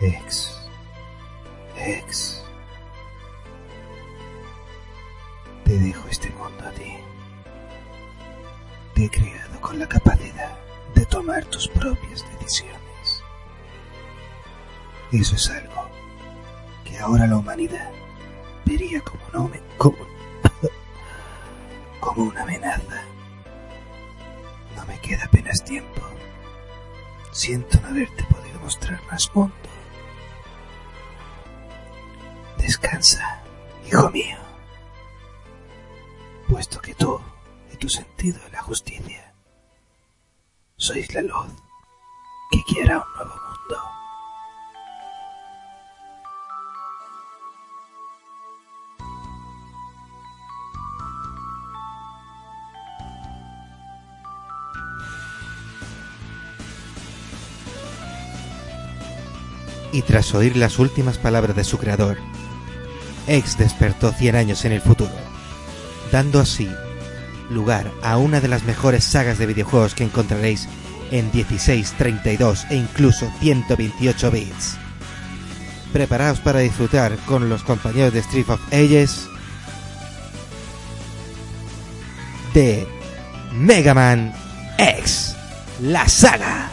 Ex. Ex. Te dejo este mundo a ti. Te he creado con la capacidad de tomar tus propias decisiones. Eso es algo que ahora la humanidad vería como, no como, como una amenaza. No me queda apenas tiempo. Siento no haberte podido mostrar más mundo. Descansa, hijo mío, puesto que tú y tu sentido de la justicia sois la luz que quiera un nuevo mundo. Y tras oír las últimas palabras de su creador, X despertó 100 años en el futuro, dando así lugar a una de las mejores sagas de videojuegos que encontraréis en 16, 32 e incluso 128 bits. Preparaos para disfrutar con los compañeros de Street of Ages de Mega Man X, la saga.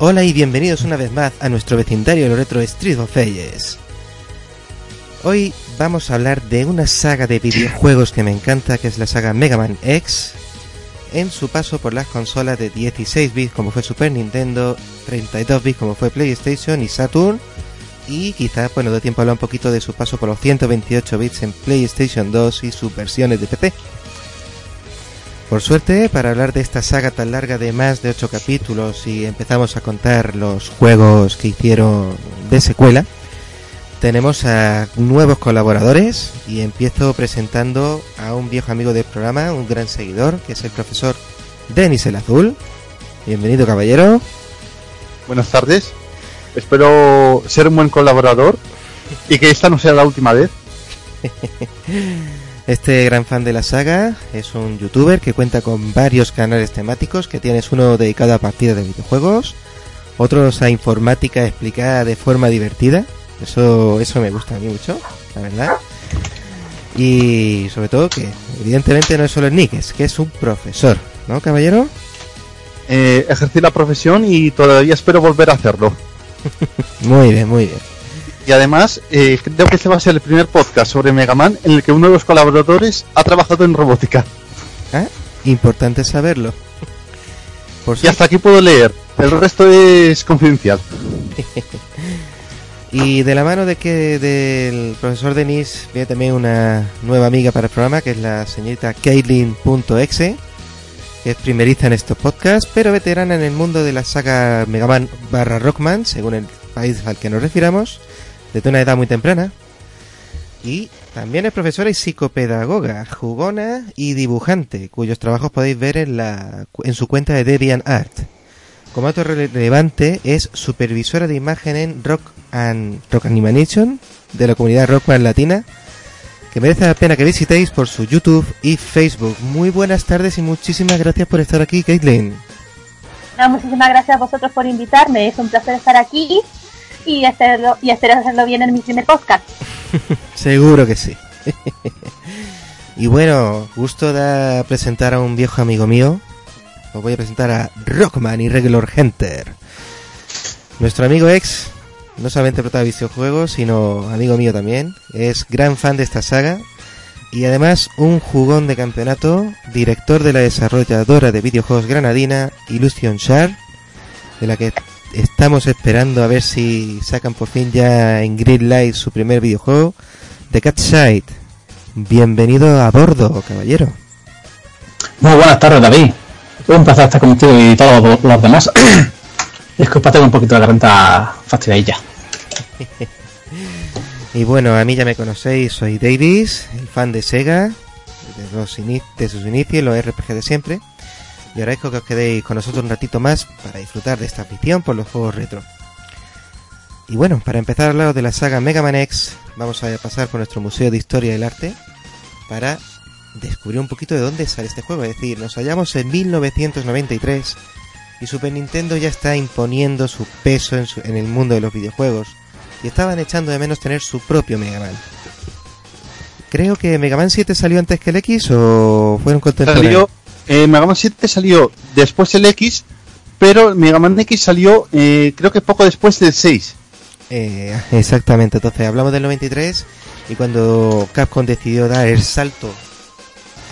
Hola y bienvenidos una vez más a nuestro vecindario retro Street of Ages. Hoy vamos a hablar de una saga de videojuegos que me encanta, que es la saga Mega Man X, en su paso por las consolas de 16 bits como fue Super Nintendo, 32 bits como fue PlayStation y Saturn, y quizás, bueno, de tiempo hablar un poquito de su paso por los 128 bits en PlayStation 2 y sus versiones de PC. Por suerte, para hablar de esta saga tan larga de más de 8 capítulos y empezamos a contar los juegos que hicieron de secuela, tenemos a nuevos colaboradores y empiezo presentando a un viejo amigo del programa, un gran seguidor, que es el profesor Denis el Azul. Bienvenido, caballero. Buenas tardes. Espero ser un buen colaborador y que esta no sea la última vez. Este gran fan de la saga es un youtuber que cuenta con varios canales temáticos, que tienes uno dedicado a partidas de videojuegos, otros a informática explicada de forma divertida. Eso, eso me gusta a mí mucho, la verdad. Y sobre todo que evidentemente no es solo el Nick, es que es un profesor, ¿no, caballero? Eh, ejercí la profesión y todavía espero volver a hacerlo. muy bien, muy bien. Y además, eh, creo que este va a ser el primer podcast sobre Mega Man en el que uno de los colaboradores ha trabajado en robótica. ¿Ah? Importante saberlo. Por y hasta aquí puedo leer. El resto es confidencial. y de la mano de que del profesor Denis viene también una nueva amiga para el programa, que es la señorita Caitlin.exe, que es primeriza en estos podcasts, pero veterana en el mundo de la saga Mega Man barra Rockman, según el país al que nos refiramos desde una edad muy temprana. Y también es profesora y psicopedagoga, jugona y dibujante, cuyos trabajos podéis ver en, la, en su cuenta de DeviantArt. Como dato relevante, es supervisora de imagen en Rock and Rock Animation de la comunidad Rockman Latina, que merece la pena que visitéis por su YouTube y Facebook. Muy buenas tardes y muchísimas gracias por estar aquí, Caitlin. muchísimas gracias a vosotros por invitarme, es un placer estar aquí y hacerlo y hacerlo bien en mi primer podcast. Seguro que sí. y bueno, gusto de presentar a un viejo amigo mío. Os voy a presentar a Rockman y Regular Hunter. Nuestro amigo ex no solamente protagonista de videojuegos, sino amigo mío también. Es gran fan de esta saga y además un jugón de campeonato, director de la desarrolladora de videojuegos granadina Illusion Share, de la que estamos esperando a ver si sacan por fin ya en Greenlight su primer videojuego, The Side. Bienvenido a bordo, caballero. Muy buenas tardes, David. Un placer estar contigo y todos los demás. Disculpa, tengo un poquito la garganta fastidiadilla. y bueno, a mí ya me conocéis, soy Davis, el fan de Sega, de, los de sus inicios, los RPG de siempre. Y agradezco que os quedéis con nosotros un ratito más para disfrutar de esta afición por los juegos retro. Y bueno, para empezar a hablar de la saga Mega Man X, vamos a pasar por nuestro Museo de Historia del Arte para descubrir un poquito de dónde sale este juego. Es decir, nos hallamos en 1993 y Super Nintendo ya está imponiendo su peso en, el mundo de los videojuegos y estaban echando de menos tener su propio Mega Man. Creo que Mega Man 7 salió antes que el X o fueron contemporáneos. Eh, Mega Man 7 salió después el X, pero Mega Man X salió eh, creo que poco después del 6. Eh, exactamente, entonces hablamos del 93 y cuando Capcom decidió dar el salto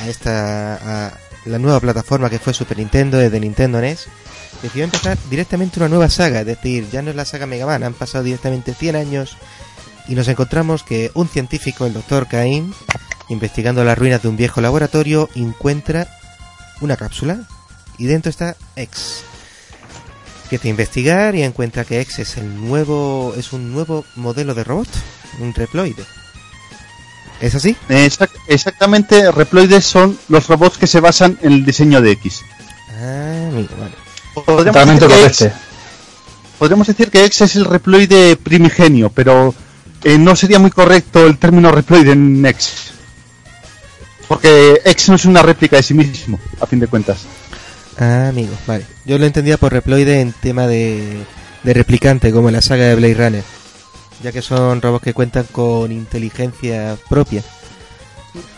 a esta a la nueva plataforma que fue Super Nintendo desde Nintendo NES decidió empezar directamente una nueva saga, es decir, ya no es la saga Mega Man, han pasado directamente 100 años y nos encontramos que un científico, el Dr. Cain, investigando las ruinas de un viejo laboratorio, encuentra una cápsula y dentro está X. Empieza a investigar y encuentra que X es el nuevo es un nuevo modelo de robot, un Reploid. ¿Es así? exactamente, Reploides son los robots que se basan en el diseño de X. Ah, amigo, vale. Podríamos decir, que X es el reploide primigenio, pero eh, no sería muy correcto el término reploide en X. Porque X no es una réplica de sí mismo, a fin de cuentas. Ah, amigo, vale. Yo lo entendía por reploide en tema de, de replicante, como en la saga de Blade Runner. Ya que son robots que cuentan con inteligencia propia.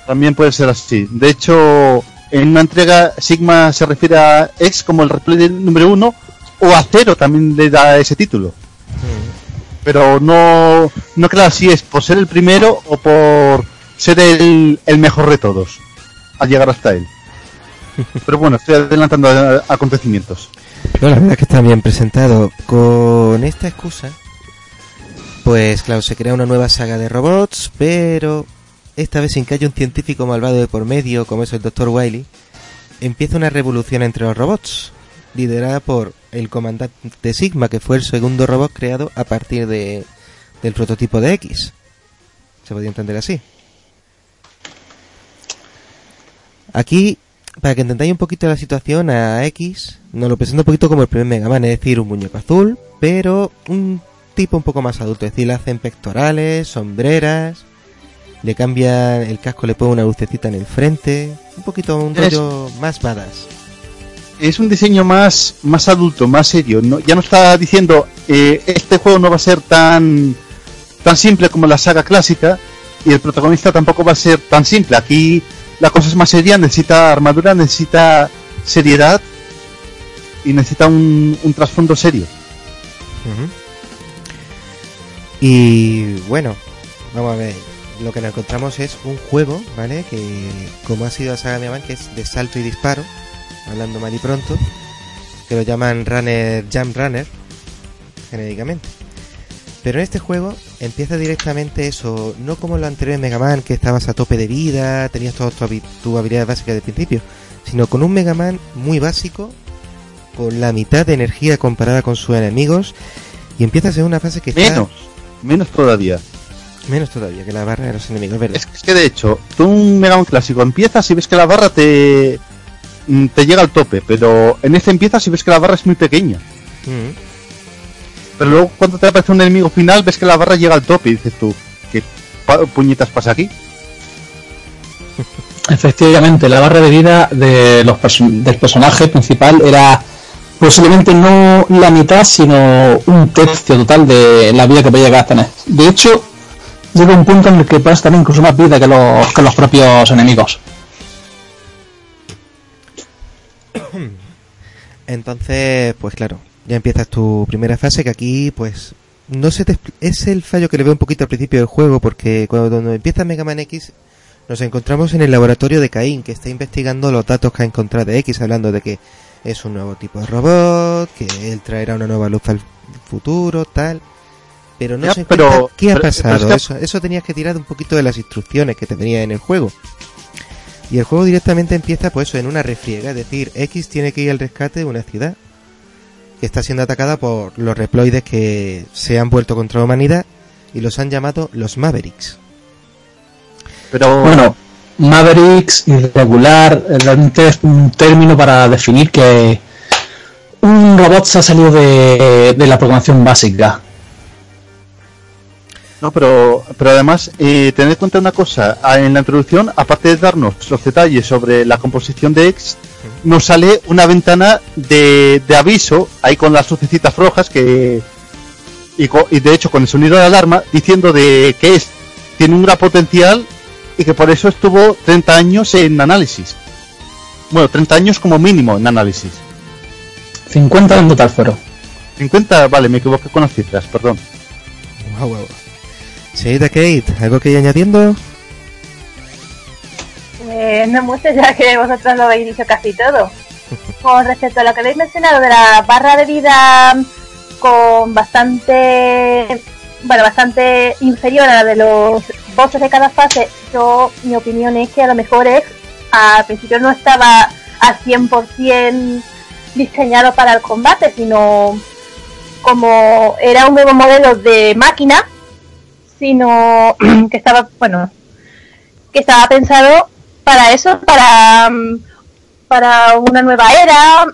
También puede ser así. De hecho, en una entrega Sigma se refiere a X como el reploide número uno o a Cero también le da ese título. Pero no, no claro si es por ser el primero o por ser el, mejor de todos al llegar hasta él. Pero bueno, estoy adelantando acontecimientos. No, la verdad es que está bien presentado. Con esta excusa, pues claro, se crea una nueva saga de robots, pero esta vez sin que haya un científico malvado de por medio, como es el Dr. Wiley, empieza una revolución entre los robots, liderada por el comandante Sigma, que fue el segundo robot creado a partir de, del prototipo de X. Se podría entender así. Aquí, para que entendáis un poquito la situación, a X nos lo presenta un poquito como el primer Mega Man, es decir, un muñeco azul, pero un tipo un poco más adulto, es decir, le hacen pectorales, sombreras, le cambia el casco, le pone una lucecita en el frente, un poquito un rollo más badass. Es un diseño más, más adulto, más serio. No, ya no está diciendo eh, este juego no va a ser tan, tan simple como la saga clásica y el protagonista tampoco va a ser tan simple. Aquí la cosa es más seria, necesita armadura, necesita seriedad y necesita un, trasfondo serio. Y bueno, vamos a ver lo que nos encontramos es un juego, ¿vale? Que como ha sido la saga de Man, que es de salto y disparo, hablando mal y pronto, que lo llaman Runner, Jump Runner, genéricamente. Pero en este juego empieza directamente eso, no como lo anterior en Mega Man, que estabas a tope de vida, tenías todas tus tu habilidades básicas de principio, sino con un Mega Man muy básico, con la mitad de energía comparada con sus enemigos, y empiezas en una fase que menos, menos todavía. Menos todavía que la barra de los enemigos, ¿verdad? Es que de hecho, tú un Mega Man clásico empiezas y ves que la barra te, mm, te llega al tope, pero en este empiezas y ves que la barra es muy pequeña. Mm. Pero luego cuando te aparece un enemigo final ves que la barra llega al tope y dices tú, ¿qué puñetas pasa aquí? Efectivamente, la barra de vida de los del personaje principal era posiblemente no la mitad, sino un tercio total de la vida que podía llegar a tener. De hecho, llega un punto en el que puedes tener incluso más vida que los, que los propios enemigos. Entonces, pues claro, ya empiezas tu primera fase que aquí, pues, no se te es el fallo que le veo un poquito al principio del juego porque cuando, empieza Mega Man X nos encontramos en el laboratorio de Caín que está investigando los datos que ha encontrado de X hablando de que es un nuevo tipo de robot, que él traerá una nueva luz al futuro, tal pero no sé qué ha pasado. eso, eso tenías que tirar un poquito de las instrucciones que te venía en el juego. Y el juego directamente empieza pues en una refriega, es decir, X tiene que ir al rescate de una ciudad. Que está siendo atacada por los reploides que se han vuelto contra la humanidad y los han llamado los Mavericks. Pero Bueno, Mavericks, irregular, realmente es un término para definir que un robot se ha salido de, de la programación básica. No, pero, pero además, eh, tened en cuenta una cosa, ah, en la introducción, aparte de darnos los detalles sobre la composición de X, nos sale una ventana de, de aviso, ahí con las lucecitas rojas, que y, co- y de hecho con el sonido de alarma, diciendo de que es, tiene un gran potencial y que por eso estuvo 30 años en análisis. Bueno, 30 años como mínimo en análisis. 50 en total fueron. 50, vale, me equivoqué con las cifras, perdón. Guau, guau. Señorita Kate, ¿algo que ir añadiendo? Eh, no mucho, ya que vosotros lo habéis dicho casi todo. Con respecto a lo que habéis mencionado de la barra de vida con bastante, bueno, bastante inferior a la de los bosses de cada fase, yo, mi opinión es que a lo mejor es, al principio no estaba al 100% diseñado para el combate, sino como era un nuevo modelo de máquina, sino que estaba, bueno, que estaba pensado para eso, para, mm, para una nueva era,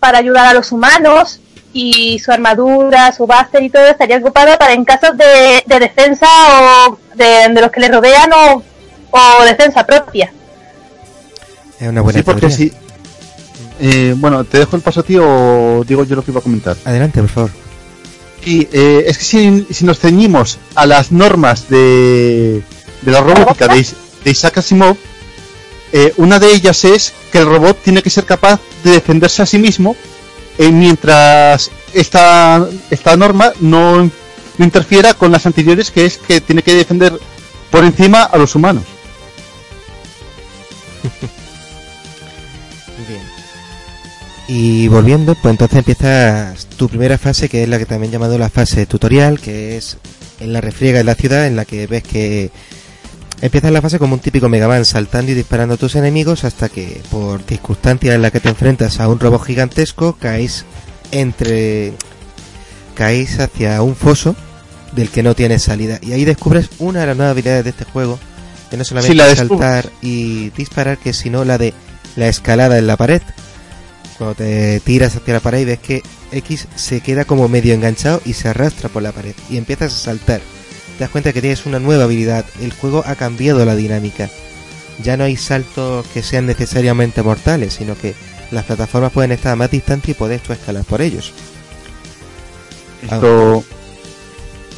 para ayudar a los humanos y su armadura, su base y todo estaría ocupada para en casos de, de defensa o de, de los que le rodean o, o defensa propia. Es una buena Sí, porque teoría. sí. Eh, bueno, te dejo el paso a ti o digo yo lo que iba a comentar. Adelante, por favor. Eh, es que si, nos ceñimos a las normas de, la robótica de, de Isaac Asimov, eh, una de ellas es que el robot tiene que ser capaz de defenderse a sí mismo eh, mientras esta, esta norma no, no interfiera con las anteriores, que es que tiene que defender por encima a los humanos. Y volviendo, pues entonces empiezas tu primera fase, que es la que también he llamado la fase tutorial, que es en la refriega de la ciudad, en la que ves que empiezas la fase como un típico Mega Man, saltando y disparando a tus enemigos hasta que, por circunstancias en las que te enfrentas a un robot gigantesco, caes entre... caes hacia un foso del que no tienes salida. Y ahí descubres una de las nuevas habilidades de este juego, que no solamente Sí, la saltar y disparar, que sino la de la escalada en la pared. Cuando te tiras hacia la pared y ves que X se queda como medio enganchado y se arrastra por la pared y empiezas a saltar. Te das cuenta que tienes una nueva habilidad. El juego ha cambiado la dinámica. Ya no hay saltos que sean necesariamente mortales, sino que las plataformas pueden estar a más distancia y puedes tú escalar por ellos. Esto,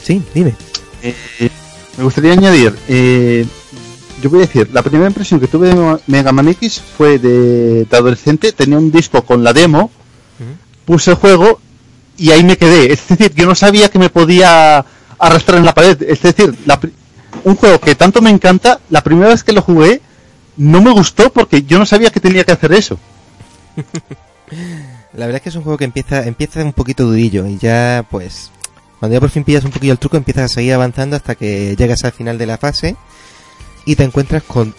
Sí, dime. Eh, me gustaría añadir, eh, yo voy a decir, la primera impresión que tuve de Mega Man X fue de, de adolescente, tenía un disco con la demo, puse el juego y ahí me quedé. Es decir, yo no sabía que me podía arrastrar en la pared. Es decir, la un juego que tanto me encanta, la primera vez que lo jugué, no me gustó porque yo no sabía que tenía que hacer eso. La verdad es que es un juego que empieza, empieza un poquito durillo y ya pues cuando ya por fin pillas un poquillo el truco empiezas a seguir avanzando hasta que llegas al final de la fase y te encuentras con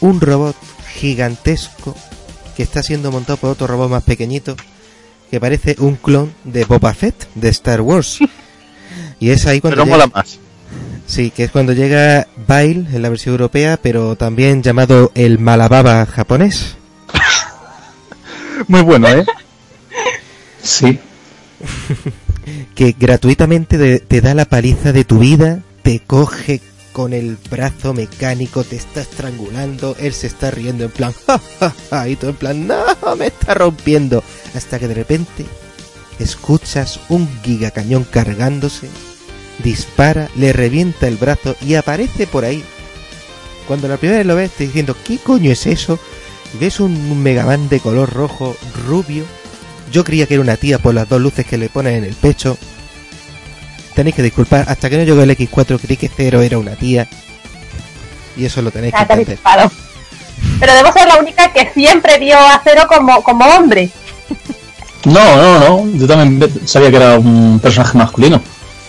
un robot gigantesco que está siendo montado por otro robot más pequeñito que parece un clon de Boba Fett de Star Wars. Y es ahí cuando Pero llega- mola más. Sí, que es cuando llega Bile en la versión europea, pero también llamado el Malababa japonés. Muy bueno, ¿eh? Sí. que gratuitamente te da la paliza de tu vida, te coge con el brazo mecánico, te está estrangulando, él se está riendo en plan, ja, ja, ja, y tú en plan, no, me está rompiendo, hasta que de repente escuchas un gigacañón cargándose, dispara, le revienta el brazo y aparece por ahí. Cuando la primera vez lo ves, te diciendo, ¿qué coño es eso? Ves un Megaman de color rojo, rubio. Yo creía que era una tía por las dos luces que le ponen en el pecho. Tenéis que disculpar, hasta que no llegó el X4 creí que Cero era una tía. Y eso lo tenéis que Ah, te has entender. disparado. Pero debo ser la única que siempre vio a Cero como, como hombre. No, no, no. Yo también sabía que era un personaje masculino.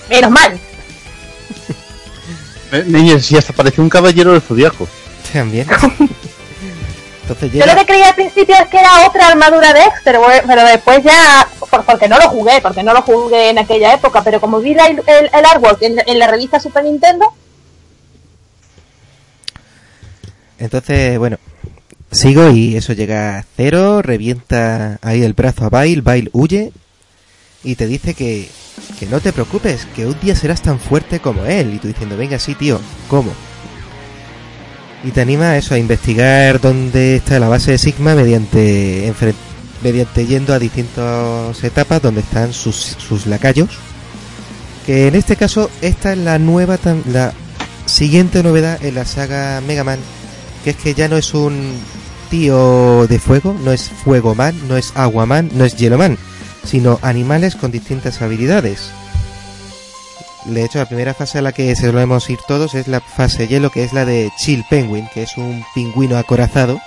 Menos mal. Eh, Niños, si hasta parecía un caballero del zodiaco. También. Entonces Yo lo llega... que creía al principio es que era otra armadura de X, pero, después ya, por- porque no lo jugué, porque no lo jugué en aquella época, pero como vi la- el, el artwork en, en la revista Super Nintendo, Entonces, bueno, sigo y eso llega a cero, revienta ahí el brazo a Bail, Bail huye y te dice que, que no te preocupes, que un día serás tan fuerte como él. Y tú diciendo, venga, sí, tío, ¿cómo? Y te anima a eso, a investigar dónde está la base de Sigma mediante, mediante yendo a distintas etapas donde están sus, sus lacayos. Que en este caso, esta es la nueva, la siguiente novedad en la saga Mega Man que es que ya no es un tío de fuego, no es fuego man, no es agua man, no es hielo man, sino animales con distintas habilidades. De hecho, la primera fase a la que se solemos ir todos es la fase hielo, que es la de Chill Penguin, que es un pingüino acorazado,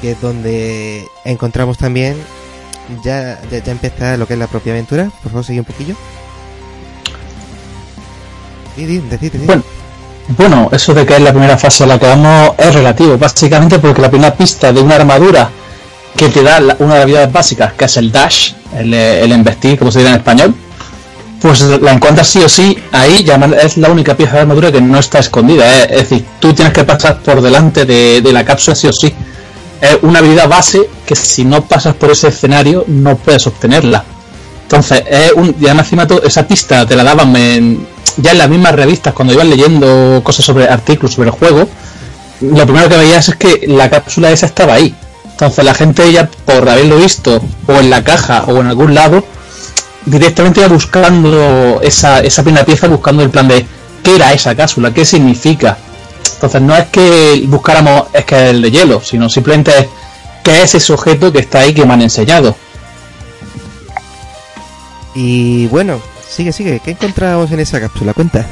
que es donde encontramos también, ya, ya, ya empieza lo que es la propia aventura. Por favor, sigue un poquillo. Di, di, decid, decid. Bueno, bueno, eso de que es la primera fase a la que vamos es relativo, básicamente porque la primera pista de una armadura que te da una de las habilidades básicas, que es el dash, el, el embestir, como se dice en español, pues la encuentras sí o sí ahí, ya es la única pieza de armadura que no está escondida, eh, es decir, tú tienes que pasar por delante de, la cápsula sí o sí. Es una habilidad base que si no pasas por ese escenario no puedes obtenerla. Entonces, es un, y además encima todo- esa pista te la daban ya en las mismas revistas cuando iban leyendo cosas sobre artículos sobre el juego. Lo primero que veías es que la cápsula esa estaba ahí. Entonces la gente ya por haberlo visto o en la caja o en algún lado directamente iba buscando esa, esa primera pieza, buscando el plan de qué era esa cápsula, qué significa. Entonces no es que buscáramos es que es el de hielo, sino simplemente es qué es ese objeto que está ahí que me han enseñado. Y bueno, sigue, sigue. ¿Qué encontramos en esa cápsula? Cuenta.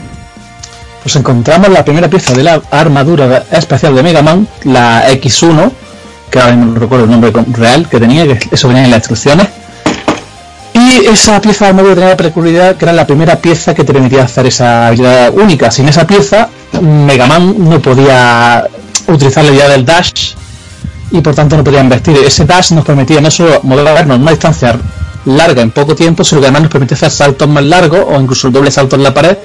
pues encontramos la primera pieza de la armadura especial de Mega Man, la X1, que ahora mismo no recuerdo el nombre real que tenía, que eso venía en las instrucciones. Esa pieza de armadura tenía la peculiaridad que era la primera pieza que te permitía hacer esa habilidad única. Sin esa pieza, Mega Man no podía utilizar la habilidad del dash y por tanto no podía investir. Ese dash nos permitía no solo movernos una distancia larga en poco tiempo, sino que además nos permite hacer saltos más largos o incluso el doble salto en la pared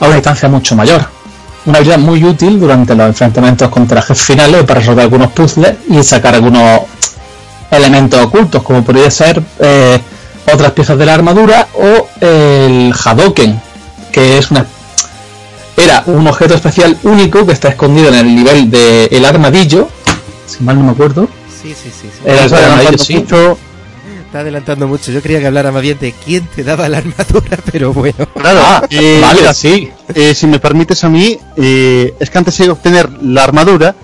a una distancia mucho mayor. Una habilidad muy útil durante los enfrentamientos contra jefes finales para resolver algunos puzzles y sacar algunos elementos ocultos, como podría ser eh, otras piezas de la armadura o el Hadoken, que es una era un objeto especial único que está escondido en el nivel del armadillo, si mal no me acuerdo. Sí, sí, sí. sí. Era el armadillo, sí. mucho. Está adelantando mucho. Yo quería que hablara más bien de quién te daba la armadura, pero bueno. Claro, eh, vale, mira, sí. eh, si me permites a mí, eh, es que antes de obtener la armadura,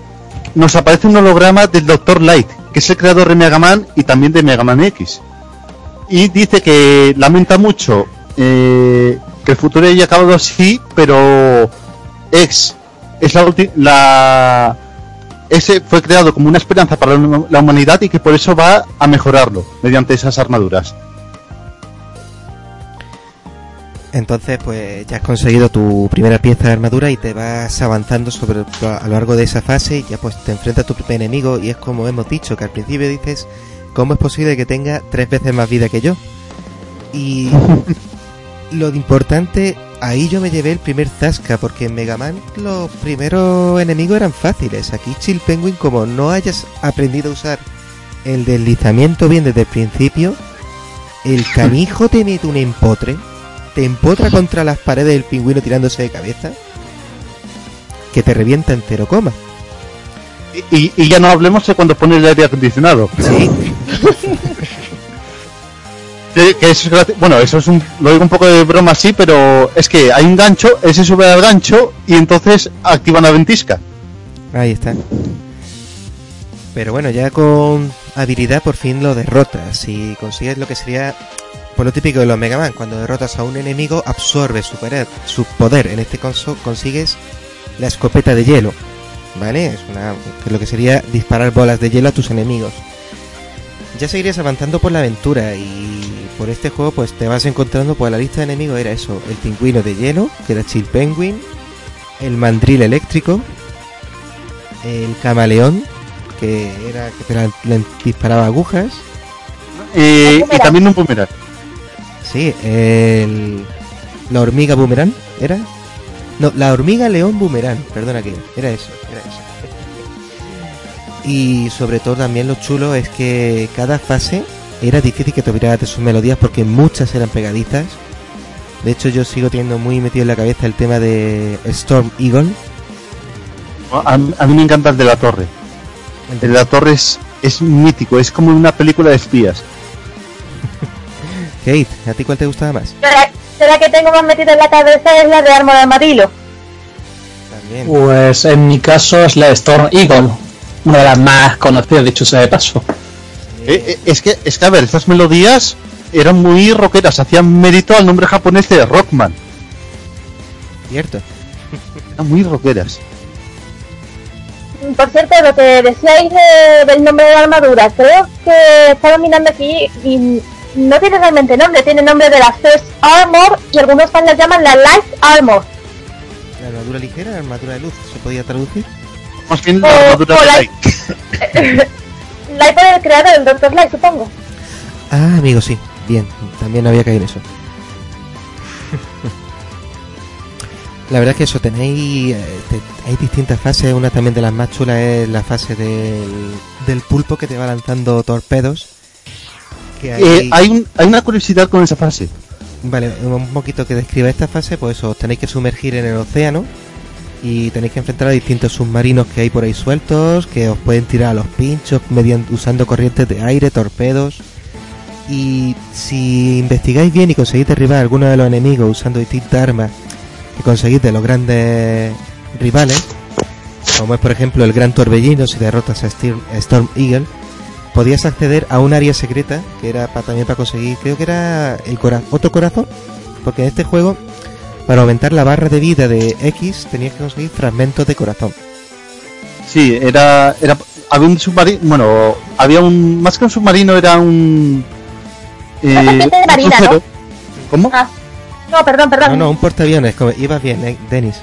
nos aparece un holograma del Dr. Light, que es el creador de Mega Man y también de Mega Man X. Y dice que lamenta mucho eh, que el futuro haya acabado así, pero X es la. Ese fue creado como una esperanza para la humanidad y que por eso va a mejorarlo mediante esas armaduras. Entonces, pues ya has conseguido tu primera pieza de armadura y te vas avanzando sobre a lo largo de esa fase y ya pues te enfrentas a tu primer enemigo y es como hemos dicho que al principio dices cómo es posible que tenga tres veces más vida que yo y lo importante ahí yo me llevé el primer zasca porque en Mega Man los primeros enemigos eran fáciles aquí Chill Penguin como no hayas aprendido a usar el deslizamiento bien desde el principio el canijo te mete un empotre te empotra contra las paredes del pingüino tirándose de cabeza que te revienta en cero coma. Y, y- ya no hablemos de cuando pone el aire acondicionado. Sí, Que- que eso es bueno, eso es un, lo digo un poco de broma así, pero es que hay un gancho, él se sube al gancho y entonces activa una ventisca. ahí está. Pero bueno, ya con habilidad por fin lo derrotas y consigues lo que sería por lo típico de los Mega Man, cuando derrotas a un enemigo absorbe su poder, su poder. En este caso consigues la escopeta de hielo, ¿vale? Es una lo que sería disparar bolas de hielo a tus enemigos. Ya seguirías avanzando por la aventura y por este juego pues te vas encontrando pues la lista de enemigos era eso, el pingüino de hielo, que era Chill Penguin, el mandril eléctrico, el camaleón, que era que te la- le disparaba agujas, eh, y también un boomerang. Sí, el... La hormiga boomerang, ¿era? No, la hormiga león boomerang, perdona que era eso, era eso. Y sobre todo también lo chulo es que cada fase era difícil que tuviera sus melodías porque muchas eran pegadizas. De hecho yo sigo teniendo muy metido en la cabeza el tema de Storm Eagle. A, a mí me encanta el de la torre. El de la torre es, es mítico, es como una película de espías. Kate, ¿a ti cuál te gustaba más? La que tengo más metida en la cabeza es la de Arma de Armadillo. También. Pues en mi caso es la Storm Eagle, una de las más conocidas, dicho sea de paso. Eh, eh, es, que, es que, a ver, estas melodías eran muy rockeras, hacían mérito al nombre japonés de Rockman. Cierto. Eran muy rockeras. Por cierto, lo que decíais de- del nombre de la armadura, creo que estaba mirando aquí y no tiene realmente nombre, tiene nombre de la First Armor y algunos fans la llaman la Light Armor. La armadura ligera, la armadura de luz, ¿se podía traducir? Más bien la O- armadura o de Light. Light por el creador, el Dr. Light, supongo. Ah, amigo, sí. Bien, también había caído en eso. La verdad es que eso, tenéis... eh, te- hay distintas fases, una también de las más chulas es la fase del, del pulpo que te va lanzando torpedos. Que hay, Eh, hay, un- hay una curiosidad con esa fase. Vale, un poquito que describa esta fase, pues eso, os tenéis que sumergir en el océano y tenéis que enfrentar a distintos submarinos que hay por ahí sueltos, que os pueden tirar a los pinchos mediante, usando corrientes de aire, torpedos. Y si investigáis bien y conseguís derribar a alguno de los enemigos usando distintas armas que conseguís de los grandes rivales, como es por ejemplo el Gran Torbellino, si derrotas a Storm Eagle, podías acceder a un área secreta que era para, también para conseguir, creo que era el cora otro corazón, porque en este juego, para aumentar la barra de vida de X, tenías que conseguir fragmentos de corazón. Sí, era, era había un submarino, bueno, había un más que un submarino era un eh, un marina, crucero. ¿Cómo? Ah, no, perdón, perdón. No, no, un portaaviones, como, ibas bien, eh, Denis.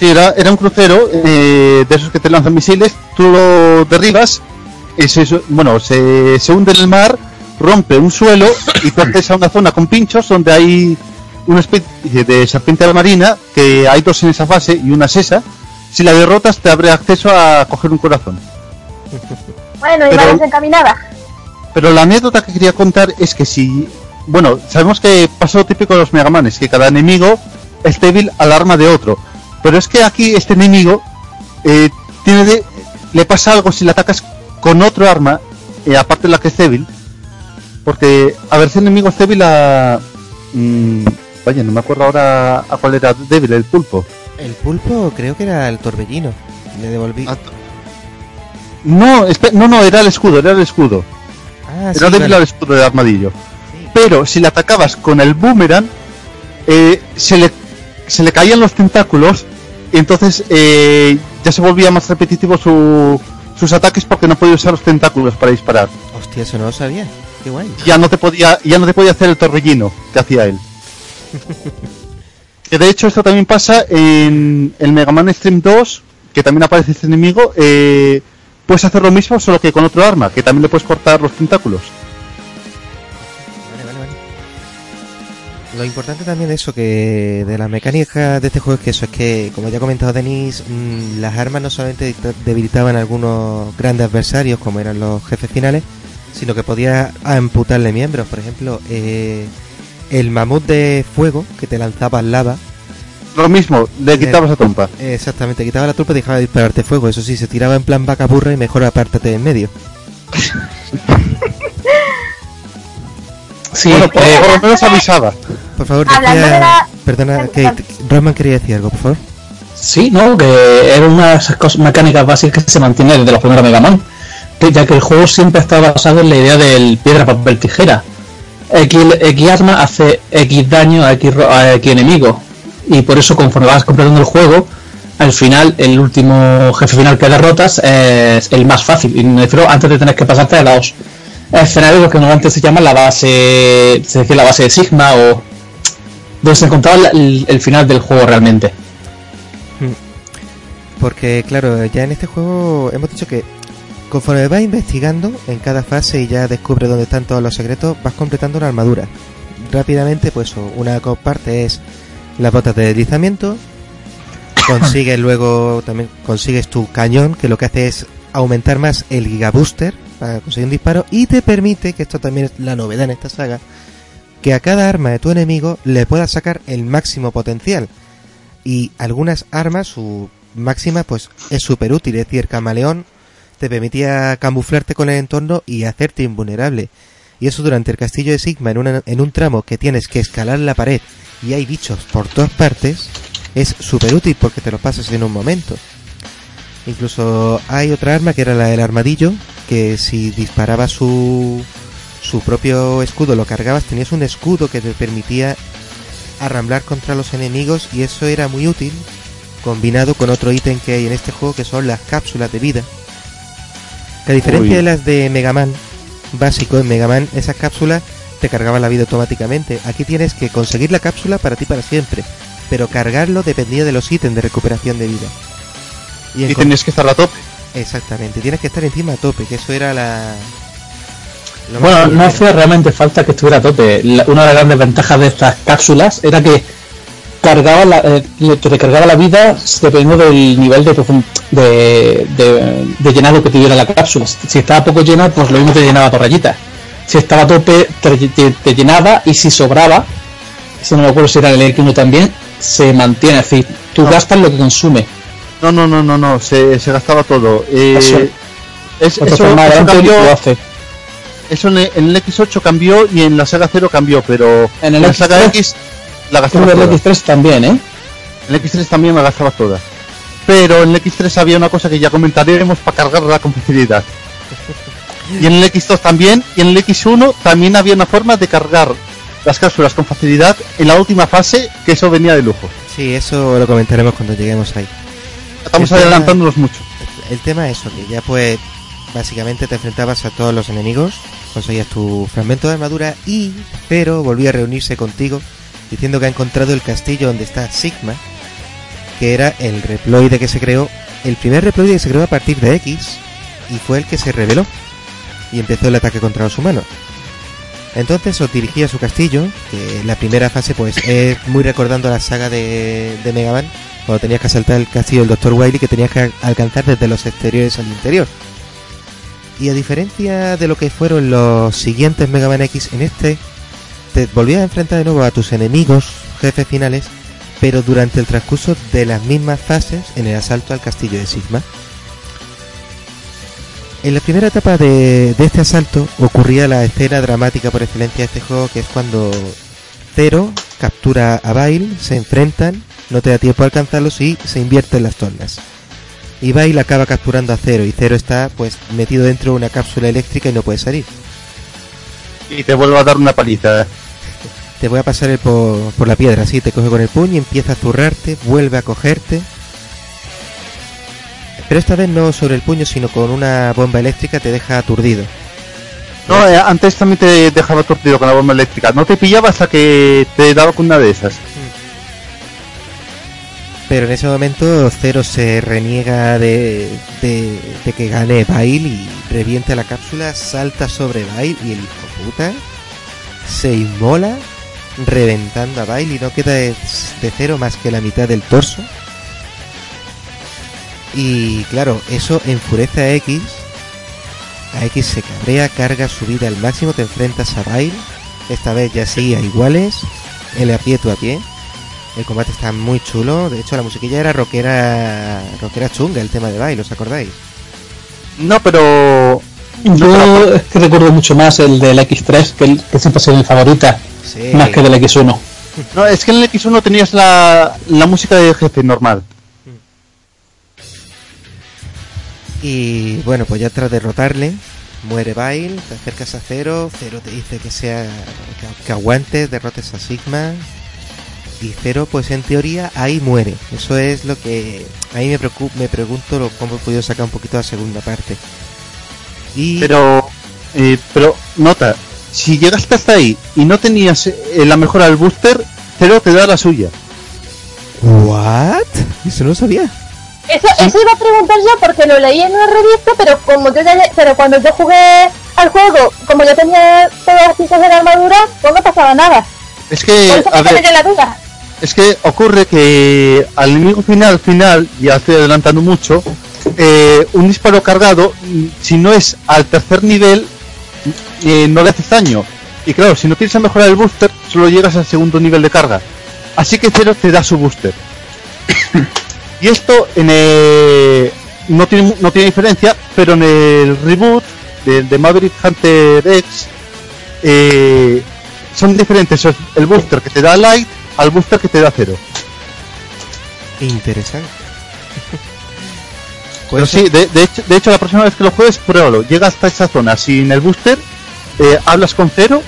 Sí, era, era un crucero eh, de esos que te lanzan misiles, tú lo derribas, bueno, se, se hunde en el mar, rompe un suelo y tú accedes a una zona con pinchos donde hay una especie de serpiente marina, que hay dos en esa fase y una es esa. Si la derrotas te abre acceso a coger un corazón. Bueno, y pero- encaminada. Pero la anécdota que quería contar es que si, bueno, sabemos que pasa lo típico de los Megamanes, que cada enemigo es débil al arma de otro. Pero es que aquí este enemigo eh, tiene de- le pasa algo si le atacas con otro arma, eh, aparte de la que es débil. Porque a ver, ese enemigo es débil a... mm, vaya, no me acuerdo ahora a cuál era débil, el pulpo. El pulpo creo que era el torbellino. Le devolví. Ah, No, espe- no, no, era el escudo, era el escudo. Ah, sí, Era débil vale. al escudo de armadillo. Sí. pero si le atacabas con el boomerang, eh, se, le, se le caían los tentáculos y entonces eh, ya se volvía más repetitivo su- sus ataques porque no podía usar los tentáculos para disparar. Hostia, eso no lo sabía. Qué guay. Ya no te podía, ya no te podía hacer el torbellino que hacía él. que de hecho esto también pasa en el Mega Man Extreme 2, que también aparece este enemigo. eh, puedes hacer lo mismo solo que con otro arma, que también le puedes cortar los tentáculos. Lo importante también de eso, que de la mecánica de este juego es que eso, es que, como ya ha comentado Denis, mm, las armas no solamente debilitaban a algunos grandes adversarios, como eran los jefes finales, sino que podía amputarle miembros. Por ejemplo, eh, el mamut de fuego, que te lanzaba lava, Lo mismo, le quitabas a Tompa. eh, exactamente, quitaba la trupa y dejaba de dispararte fuego. Eso sí, se tiraba en plan vaca burra y mejor apártate en medio. Sí, Bueno, por, eh, por lo menos avisaba. Por favor, decía- de la- Perdona, Kate, Rosman quería decir algo, por favor. Sí, no, que era una de esas cosas mecánicas básicas que se mantiene desde los primeros Mega Man, que- ya que el juego siempre está basado en la idea del piedra, papel, tijera. X, X arma hace X daño a X, ro- a X enemigo, y por eso conforme vas completando el juego, al final el último jefe final que derrotas es el más fácil, y me refiero antes de tener que pasarte a los escenarios que normalmente se llaman la base, se decía la base de Sigma o donde se encontraba el- el final del juego realmente. Porque, claro, ya en este juego hemos dicho que Conforme vas investigando en cada fase y ya descubres dónde están todos los secretos, vas completando una armadura. Rápidamente, pues una parte es las botas de deslizamiento. Consigues luego, también consigues tu cañón, que lo que hace es aumentar más el gigabooster para conseguir un disparo y te permite, que esto también es la novedad en esta saga, que a cada arma de tu enemigo le puedas sacar el máximo potencial. Y algunas armas, su máxima, pues es súper útil. Es decir, camaleón te permitía camuflarte con el entorno y hacerte invulnerable. Y eso durante el castillo de Sigma, en, en un tramo que tienes que escalar la pared y hay bichos por todas partes, es súper útil porque te lo pasas en un momento. Incluso hay otra arma que era la del armadillo, que si disparaba su, su propio escudo, lo cargabas, tenías un escudo que te permitía arramblar contra los enemigos y eso era muy útil combinado con otro ítem que hay en este juego que son las cápsulas de vida. Que a diferencia de las de Mega Man básico, en Mega Man esas cápsulas te cargaban la vida automáticamente. Aquí tienes que conseguir la cápsula para ti para siempre, pero cargarlo dependía de los ítems de recuperación de vida. Y, y tenías que estar a tope. Exactamente, tienes que estar encima a tope, que eso era la... Bueno, no hacía realmente falta que estuviera a tope. una de las grandes ventajas de estas cápsulas era que cargaba la, eh, te recargaba la vida dependiendo del nivel de, de, de, de, llenado que tuviera la cápsula. Si estaba poco llena, pues lo mismo te llenaba por rayitas. Si estaba a tope, te, llenaba y si sobraba, si no me acuerdo si era el X1 también, se mantiene. Es decir, tú gastas lo que consume no, no, no, no, no, se, se gastaba todo. Eh, eso, eso, eso, cambió, eso en el, X8 cambió y en la saga 0 cambió, pero en, el la saga X la gastaba En el X3 también, ¿eh? En el X3 también la gastaba toda. Pero en el X3 había una cosa que ya comentaremos para cargarla con facilidad. Y en el X2 también, y en el X1 también había una forma de cargar las cápsulas con facilidad en la última fase, que eso venía de lujo. Sí, eso lo comentaremos cuando lleguemos ahí. Estamos adelantándonos mucho. El tema es eso, que ya pues básicamente te enfrentabas a todos los enemigos, conseguías tu fragmento de armadura y pero volvía a reunirse contigo diciendo que ha encontrado el castillo donde está Sigma, que era el reploide que se creó, el primer reploide que se creó a partir de X y fue el que se reveló y empezó el ataque contra los humanos. Entonces os dirigía a su castillo, que la primera fase pues es muy recordando la saga de, de Mega Man, cuando tenías que asaltar el castillo del Dr. Wily que tenías que alcanzar desde los exteriores al interior. Y a diferencia de lo que fueron los siguientes Mega Man X, en este te volvías a enfrentar de nuevo a tus enemigos, jefes finales, pero durante el transcurso de las mismas fases en el asalto al castillo de Sigma. En la primera etapa de, este asalto ocurría la escena dramática por excelencia de este juego, que es cuando Zero captura a Bail, se enfrentan no te da tiempo a alcanzarlos y se invierte en las tornas. Y la acaba capturando a Cero y Cero está pues metido dentro de una cápsula eléctrica y no puede salir. Y te vuelvo a dar una paliza. Te voy a pasar el por, por la piedra, sí, te coge con el puño, empieza a zurrarte, vuelve a cogerte. Pero esta vez no sobre el puño, sino con una bomba eléctrica te deja aturdido. No, eh, antes también te dejaba aturdido con la bomba eléctrica. No te pillaba hasta que te daba con una de esas. Pero en ese momento Zero se reniega de, de, que gane Bail y revienta la cápsula, salta sobre Bail y el hijo puta se inmola reventando a Bail y no queda de, de cero más que la mitad del torso. Y claro, eso enfurece a X. A X se cabrea, carga su vida al máximo, te enfrentas a Bail. Esta vez ya sí a iguales, el a pie tu a pie el combate está muy chulo. De hecho, la musiquilla era rockera, rockera chunga, el tema de baile, ¿os acordáis? No, pero. Yo es que recuerdo mucho más el del X3, que, el, que siempre ha sido mi favorita, más que del X1. No, es que en el X1 tenías la, la música de jefe normal. Y bueno, pues ya tras derrotarle, muere Bail, te acercas a Cero, Cero te dice que sea que, que aguantes, derrotes a Sigma, y Cero, pues en teoría ahí muere. Eso es lo que ahí me, me pregunto cómo he podido sacar un poquito la segunda parte. Y... Pero, eh, pero nota, si llegaste hasta ahí y no tenías eh, la mejora del booster, Cero te da la suya. ¿What? Eso no lo sabía. Eso, eso iba a preguntar yo porque lo leí en una revista, pero como yo ya, pero cuando yo jugué al juego, como yo tenía todas las piezas de la armadura, pues no pasaba nada. Es Por que, eso a ver, la duda. Es que ocurre que al enemigo final, final, ya estoy adelantando mucho, eh, un disparo cargado, si no es al tercer nivel, eh, no le haces daño. Y claro, si no tienes a mejorar el booster, solo llegas al segundo nivel de carga. Así que Cero te da su booster. y esto en el- no, tiene, no tiene diferencia, pero en el reboot de, de Maverick Hunter X eh, son diferentes es el booster que te da Light al booster que te da Cero. Interesante. Pero Pues sí, de, de hecho, de hecho la próxima vez que lo juegues, pruébalo. Llega hasta esa zona sin el booster, eh, hablas con Cero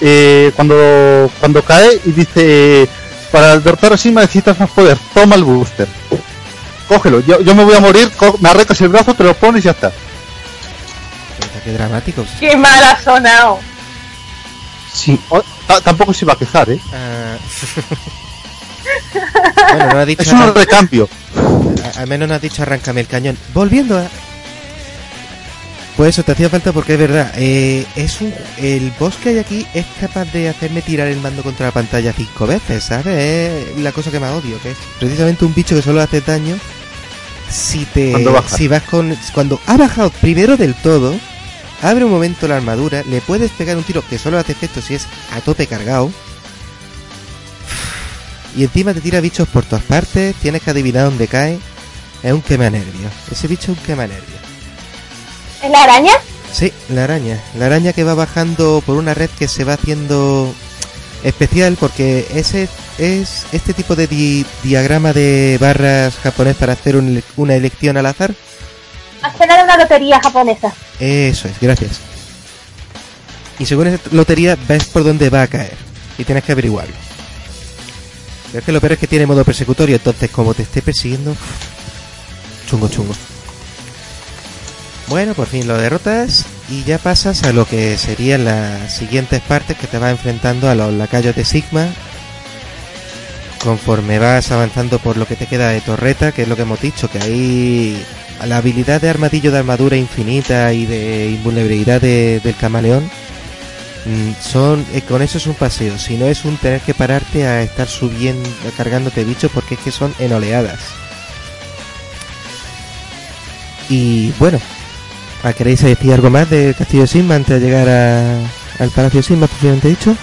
eh, cuando, cuando cae y dice, para derrotar a Sigma necesitas más poder, toma el booster. Cógelo, yo, yo me voy a morir, me arrancas el brazo, te lo pones y ya está. Qué dramático. Qué mal ha sonado. Sí. O- tampoco se iba a quejar, ¿eh? Ah. bueno, no ha dicho Es un recambio. al menos no ha dicho arráncame el cañón. Volviendo a. Pues eso te hacía falta porque es verdad. eh, es un el boss que hay aquí es capaz de hacerme tirar el mando contra la pantalla cinco veces, ¿sabes? Es la cosa que más odio, que es precisamente un bicho que solo hace daño si te Cuando baja. si vas con cuando ha bajado primero del todo abre un momento la armadura le puedes pegar un tiro que solo hace efecto si es a tope cargado y encima te tira bichos por todas partes tienes que adivinar dónde cae es un quema nervios ese bicho es un quema nervios ¿Es la araña? Sí, la araña. La araña que va bajando por una red que se va haciendo especial porque ese es este tipo de di- diagrama de barras japonés para hacer un una elección al azar. Has cenado una lotería japonesa. Eso es, gracias. Y según esa lotería ves por dónde va a caer y tienes que averiguarlo. Pero es que lo peor es que tiene modo persecutorio, entonces como te esté persiguiendo, chungo chungo. Bueno, por fin lo derrotas y ya pasas a lo que serían las siguientes partes que te vas enfrentando a los lacayos de Sigma. Conforme vas avanzando por lo que te queda de torreta, que es lo que hemos dicho, que ahí la habilidad de armadillo de armadura infinita y de invulnerabilidad de- del camaleón mm, son eh, con eso es un paseo si no es un tener que pararte a estar subiendo cargándote bichos porque es que son en oleadas y bueno ¿ah, ¿queréis decir algo más del castillo de Sigma antes de llegar al palacio de Sigma propiamente dicho?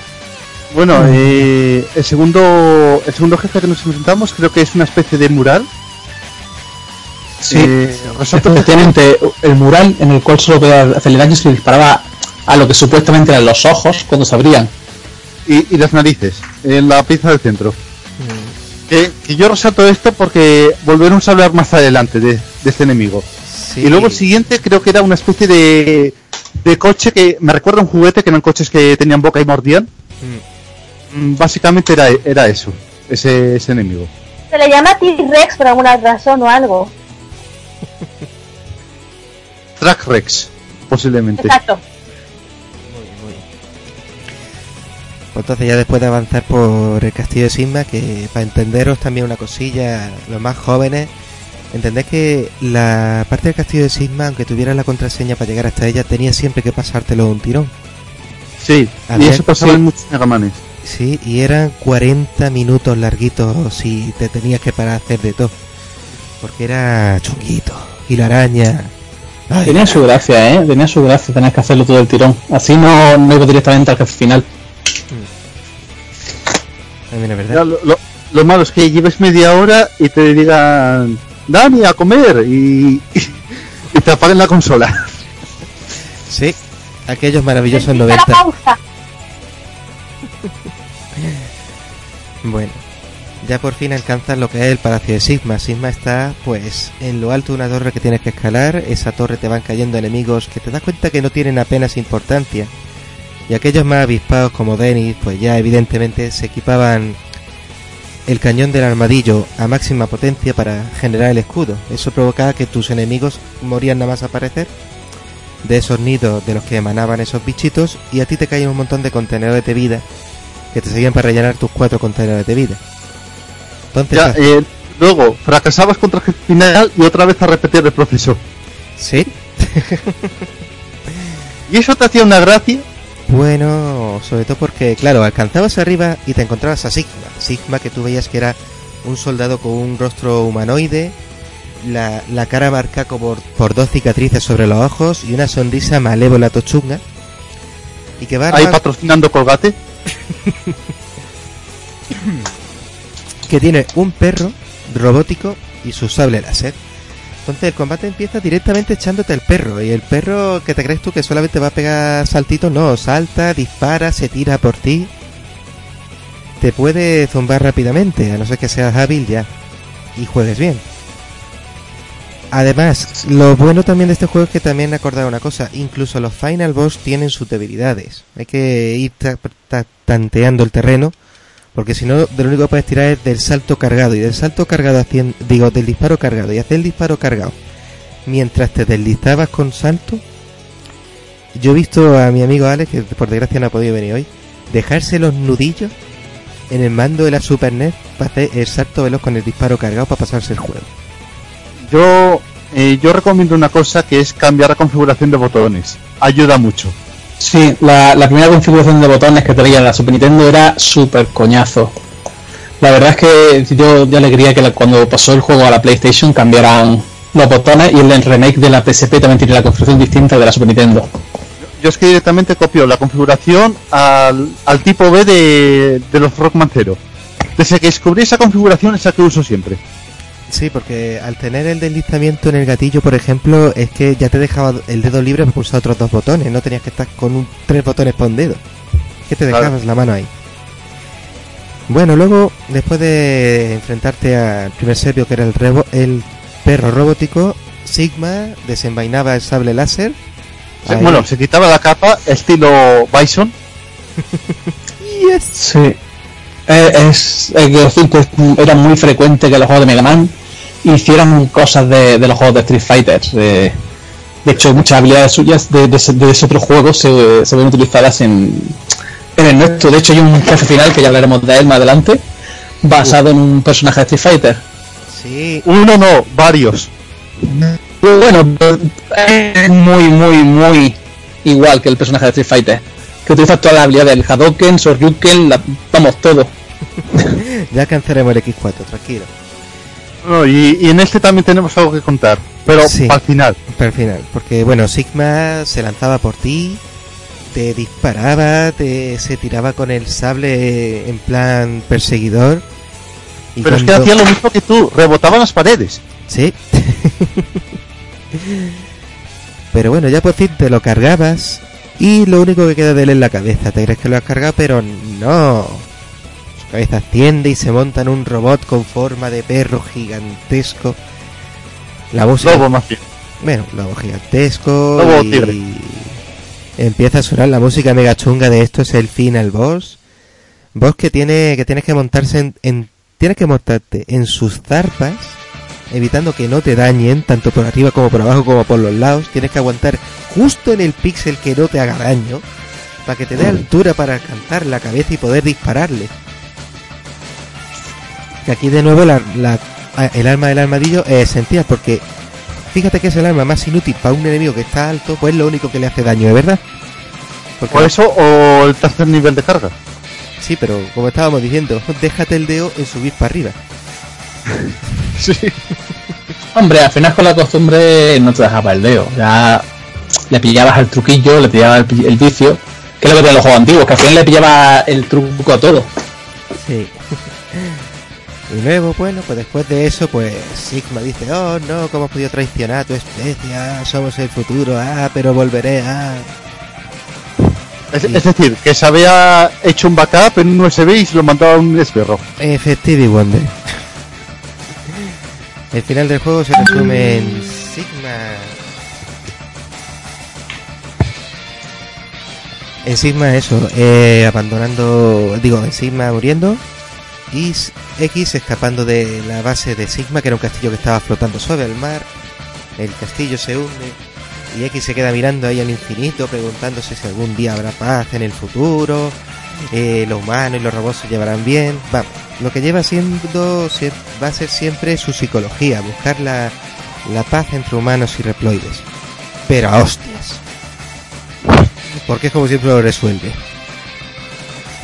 Bueno, eh, el segundo el segundo jefe que nos enfrentamos creo que es una especie de mural. Sí. Eh, que el mural en el cual solo podía hacerle daño se disparaba a lo que supuestamente eran los ojos cuando se abrían. y, y las narices en la pieza del centro. Que, que yo resalto esto porque volveremos a hablar más adelante de, de este enemigo. Sí. Y luego el siguiente creo que era una especie de, de coche que me recuerda a un juguete que eran coches que tenían boca y mordían. Mm. Mm, Básicamente era, era eso, ese, ese enemigo. Se le llama T-Rex por alguna razón o algo. Track Rex, posiblemente. Exacto. Muy bien, muy bien. Pues entonces ya después de avanzar por el castillo de Sigma, que para entenderos también una cosilla, los más jóvenes, entendés que la parte del castillo de Sigma, aunque tuvieras la contraseña para llegar hasta ella, tenías siempre que pasártelo de un tirón. Sí, A y ver, eso pasaba sí. en muchos Megamanes. Sí, y eran 40 minutos larguitos si te tenías que parar a hacer de todo. Porque era chunguito. Y la araña. Ay, Tenía su gracia, ¿eh? Tenía su gracia tener que hacerlo todo el tirón. Así no, no iba directamente al jefe final. Ya, verdad. lo, lo- lo malo es que lleves media hora y te digan, Dani, a comer, y, y te apaguen la consola. Sí, aquellos maravillosos Necesita 90. la pausa. Bueno, ya por fin alcanzas lo que es el Palacio de Sigma. Sigma está, pues, en lo alto de una torre que tienes que escalar. Esa torre te van cayendo enemigos que te das cuenta que no tienen apenas importancia. Y aquellos más avispados como Denis, pues ya evidentemente se equipaban el cañón del armadillo a máxima potencia para generar el escudo. Eso provocaba que tus enemigos morían nada más aparecer de esos nidos de los que emanaban esos bichitos y a ti te caían un montón de contenedores de vida que te seguían para rellenar tus cuatro contenedores de vida. Entonces, Ya, eh, Luego fracasabas contra el final y otra vez a repetir el proceso. ¿Sí? Y eso te hacía una gracia. Bueno, sobre todo porque, claro, alcanzabas arriba y te encontrabas a Sigma. Sigma que tú veías que era un soldado con un rostro humanoide, la, la cara marcada por, por dos cicatrices sobre los ojos y una sonrisa malévola tochunga. Y que va Ahí patrocinando Colgate. que tiene un perro robótico y su sable láser. Entonces el combate empieza directamente echándote el perro. Y el perro que te crees tú que solamente va a pegar saltitos, no, salta, dispara, se tira por ti. Te puede zumbar rápidamente, a no ser que seas hábil ya. Y juegues bien. Además, lo bueno también de este juego es que también he acordado una cosa, incluso los final boss tienen sus debilidades. Hay que ir ta- ta- tanteando el terreno porque si no, de lo único que puedes tirar es del salto cargado. Y del salto cargado haciendo, digo, del disparo cargado. Y hacer el disparo cargado. Mientras te deslizabas con salto. Yo he visto a mi amigo Alex, que por desgracia no ha podido venir hoy, dejarse los nudillos en el mando de la Super NES para hacer el salto veloz con el disparo cargado para pasarse el juego. Yo, eh, yo recomiendo una cosa que es cambiar la configuración de botones. Ayuda mucho. Sí, la, la primera configuración de botones que traía la Super Nintendo era súper coñazo. La verdad es que yo ya le quería que cuando pasó el juego a la PlayStation cambiaran los botones y el remake de la PSP también tiene la configuración distinta de la Super Nintendo. Yo es que directamente copio la configuración al, al tipo B de, de los Rockman Zero. Desde que descubrí esa configuración es la que uso siempre. Sí, porque al tener el deslizamiento en el gatillo, por ejemplo, es que ya te dejaba el dedo libre para pulsar otros dos botones. No tenías que estar con un, tres botones para un dedo. Es que te Claro. dejabas la mano ahí. Bueno, luego, después de enfrentarte al primer serbio, que era el, rebo- el perro robótico, Sigma desenvainaba el sable láser. Bueno, se quitaba la capa, estilo Bison. Sí. Eh, es, es que decir que era muy frecuente que los juegos de Mega Man hicieran cosas de, de los juegos de Street Fighter. De, de hecho, muchas habilidades suyas de, de ese, de ese otro juego se, se ven utilizadas en, en el nuestro. De hecho, hay un jefe final que ya hablaremos de él más adelante, basado en un personaje de Street Fighter. Sí, Uno no, varios. Bueno, es muy, muy, muy igual que el personaje de Street Fighter. Que utiliza toda la habilidad del Hadoken, Soryuken, la- vamos, todo. ya alcanzaremos el X4, tranquilo. No, y, y en este también tenemos algo que contar. Pero Sí. al final. Para el final, porque bueno, Sigma se lanzaba por ti, te disparaba, te, se tiraba con el sable en plan perseguidor. Y Pero es que cuando- hacía lo mismo que tú, rebotaba las paredes. Sí. pero bueno, ya por fin te lo cargabas y lo único que queda de él es la cabeza. Te crees que lo has cargado, pero no. Su cabeza asciende y se monta en un robot con forma de perro gigantesco. La voz Lobo más bien. bueno, lobo gigantesco Lobo y tigre. empieza a sonar la música mega chunga de esto es el final boss. Boss que tiene que tienes que montarse en, en- tienes que montarte en sus zarpas evitando que no te dañen tanto por arriba como por abajo como por los lados. Tienes que aguantar justo en el píxel que no te haga daño para que te dé altura para alcanzar la cabeza y poder dispararle. Que aquí de nuevo la, la- el arma del armadillo es esencial porque fíjate que es el arma más inútil para un enemigo que está alto, pues es lo único que le hace daño, ¿de verdad? Porque O eso o el tercer nivel de carga. Sí, pero como estábamos diciendo, déjate el dedo en subir para arriba. Sí. Hombre, al final con la costumbre no te dejaba el dedo. Ya le pillabas el truquillo, le pillabas el, el vicio, que es lo que tienen los juegos antiguos, que al final le pillaba el truco a todo. Sí. Y luego, bueno, pues después de eso, pues Sigma dice, oh no, ¿cómo has podido traicionar a tu especie? Ah, somos el futuro, ah, pero volveré, ah. Es, Sí. es decir, que se había hecho un backup en un USB y se lo mandaba a un esbirro. Effective Wonder. El final del juego se resume en Sigma. En Sigma eso, eh, abandonando, digo, en Sigma muriendo y X escapando de la base de Sigma, que era un castillo que estaba flotando sobre el mar. El castillo se hunde y X se queda mirando ahí al infinito, preguntándose si algún día habrá paz en el futuro, eh, los humanos y los robots se llevarán bien. Vamos, lo que lleva siendo sie- va a ser siempre su psicología, buscar la, la paz entre humanos y reploides. Pero a hostias. Porque es como siempre lo resuelve.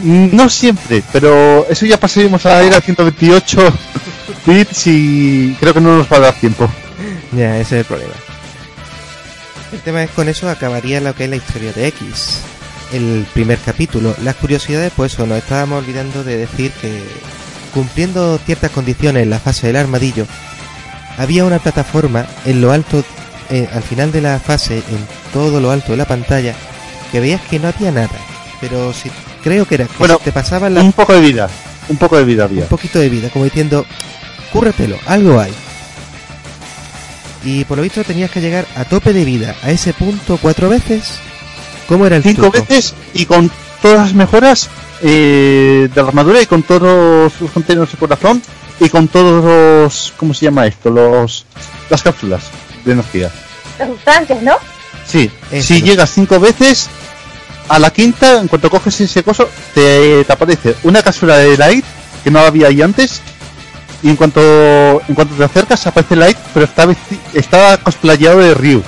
No siempre, pero eso ya pasaremos a la era 128 bits y creo que no nos va a dar tiempo. Ya, ese es el problema. El tema es con eso acabaría lo que es la historia de X. El primer capítulo. Las curiosidades, pues eso, nos estábamos olvidando de decir que cumpliendo ciertas condiciones en la fase del armadillo, había una plataforma en lo alto, eh, al final de la fase, en todo lo alto de la pantalla, que veías que no había nada. Pero si creo que era que Bueno, te pasaban la Un poco de vida, un poco de vida había. un poquito de vida, como diciendo, cúrretelo, algo hay. Y por lo visto tenías que llegar a tope de vida, a ese punto cuatro veces. ¿Cómo era el Cinco truco? veces y con todas las mejoras eh, de la armadura y con todos los contenedores de corazón y con todos los... ¿Cómo se llama esto? Los Las cápsulas de energía. Los tanques, ¿no? Sí, Eso. si llegas cinco veces, a la quinta, en cuanto coges ese coso, te, te aparece una cápsula de Light, que no había ahí antes, y en cuanto en cuanto te acercas aparece Light, pero está, está cosplayado de Ryu.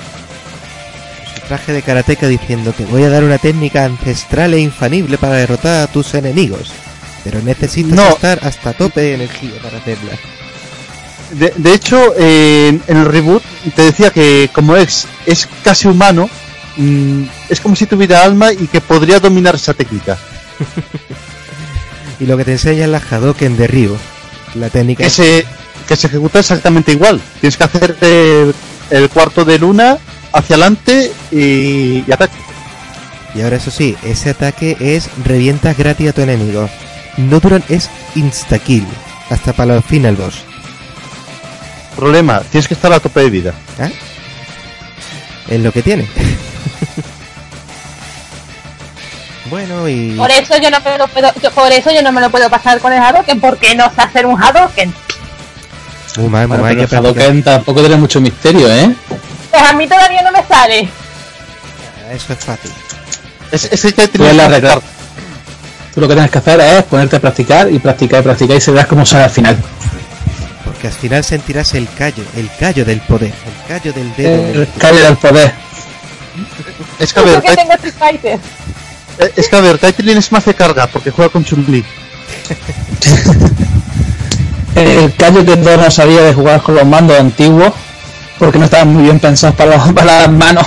Traje de karateca diciendo, te voy a dar una técnica ancestral e infalible para derrotar a tus enemigos. Pero necesitas No. estar hasta tope de energía para hacerla. De, de hecho, eh, en, el reboot te decía que como ex es casi humano, mm, es como si tuviera alma y que podría dominar esa técnica. Y lo que te enseña es la Hadoken de Ryu. La técnica Que se, que se ejecuta exactamente igual. Tienes que hacer el, el cuarto de luna hacia adelante y, y ataque. Y ahora eso sí, ese ataque es revientas gratis a tu enemigo. No duran, es insta-kill. Hasta para los final boss. Problema, tienes que estar a tope de vida. ¿Ah? Es lo que tiene. bueno, y... Por eso yo no me lo puedo, yo- por eso yo no me lo puedo pasar con el Hadoken, porque no sé hacer un Hadoken. Mal, muy Bueno, pero que el. Hadoken tampoco tiene mucho misterio, ¿eh? Pues a mí todavía no me sale. Eso es fácil. Es, es el que Tú, que la tú lo que tienes que hacer es ponerte a practicar y practicar y practicar y se verás cómo sale al final. Porque al final sentirás el callo, el callo del poder, el callo del dedo. El del- calle del poder. Es que a ver, tengo Fighter. eh, es que a ver, Caitlyn es más de carga porque juega con Chun-Li. El callo que no sabía de jugar con los mandos antiguos porque no estaban muy bien pensados para, los- para las manos.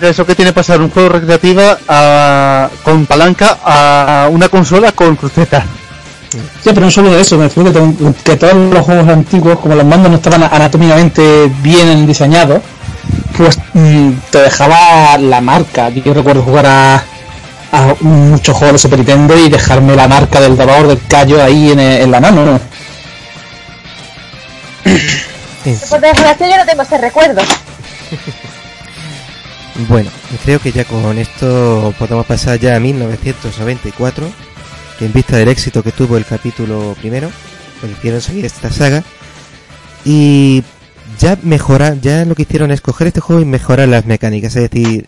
Eso que tiene pasar un juego recreativo a- con palanca a una consola con cruceta. Sí, pero no solo de eso, me refiero que, que todos los juegos antiguos, como los mandos no estaban anatómicamente bien diseñados, pues mm, te dejaba la marca. Yo recuerdo jugar a, a muchos juegos de Super Nintendo y dejarme la marca del dolor del callo ahí en, en la mano. Por desgracia yo no tengo ese recuerdo. Bueno, creo que ya con esto podemos pasar ya a 1994, que en vista del éxito que tuvo el capítulo primero, hicieron seguir esta saga. Y ya mejorar, ya lo que hicieron es coger este juego y mejorar las mecánicas, es decir,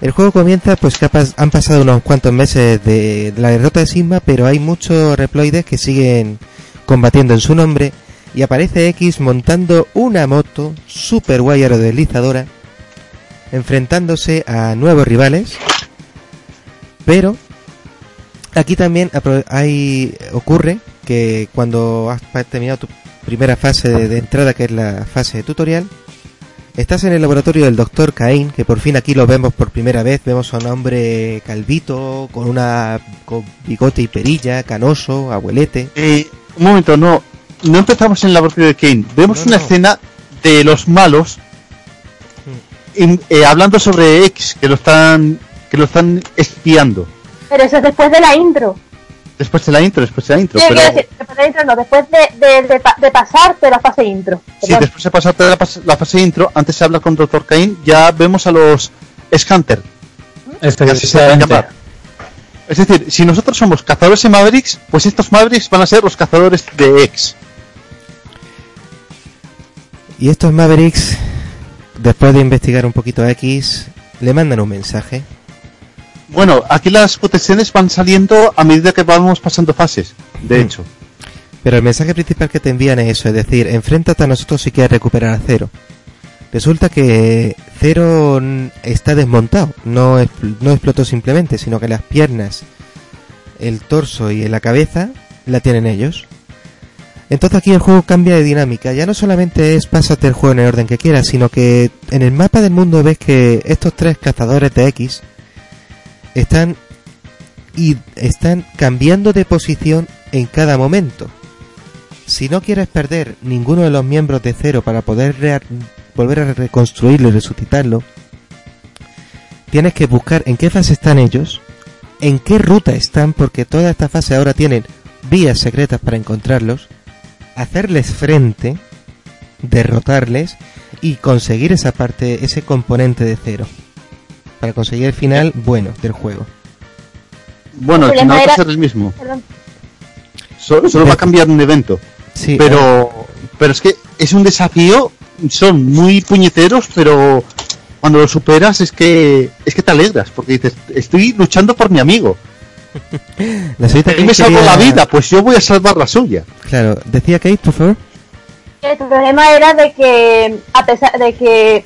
el juego comienza pues que ha pas- han pasado unos cuantos meses de, de la derrota de Sigma, pero hay muchos reploides que siguen combatiendo en su nombre y aparece X montando una moto super guay aerodeslizadora enfrentándose a nuevos rivales. Pero aquí también ocurre que cuando has terminado tu primera fase de, de entrada, que es la fase de tutorial, estás en el laboratorio del doctor Cain, que por fin aquí lo vemos por primera vez. Vemos a un hombre calvito, con una con bigote y perilla, canoso, abuelete. Eh, un momento, no. No empezamos en el laboratorio de Kane. Vemos No, una no. escena de los malos in- eh, hablando sobre X, que lo están que lo están espiando. Pero eso es después de la intro. Después de la intro, después de la intro. Sí, pero quiero decir, después de la intro no, después de, de, de, pa- de pasarte la fase intro. sí, después de pasar la, la fase intro, antes se habla con Dr. Cain, ya vemos a los Scanter. Este, que se Efectivamente. llamar. Es decir, si nosotros somos cazadores de Mavericks, pues estos Mavericks van a ser los cazadores de X. Y estos Mavericks, después de investigar un poquito a X, le mandan un mensaje. Bueno, aquí las protecciones van saliendo a medida que vamos pasando fases, de Mm. hecho. Pero el mensaje principal que te envían es eso, es decir, enfréntate a nosotros si quieres recuperar a Cero. Resulta que Cero está desmontado, no, no explotó simplemente, sino que las piernas, el torso y la cabeza la tienen ellos. Entonces aquí el juego cambia de dinámica, ya no solamente es pásate el juego en el orden que quieras, sino que en el mapa del mundo ves que estos tres cazadores de X están cambiando de posición en cada momento. Si no quieres perder ninguno de los miembros de cero para poder volver a reconstruirlo y resucitarlo, tienes que buscar en qué fase están ellos, en qué ruta están, porque toda esta fase ahora tienen vías secretas para encontrarlos, hacerles frente, derrotarles y conseguir esa parte, ese componente de cero. Para conseguir el final bueno del juego. Bueno, el final va a ser el mismo. Perdón. So- Solo va a cambiar un evento. Sí, Pero, pero es que es un desafío, son muy puñeteros, pero cuando lo superas es que es que te alegras, porque dices, estoy luchando por mi amigo. La señorita me salvó quería- la vida, pues yo voy a salvar la suya. Claro, decía Kate, por favor. El problema era de que, a pesar de que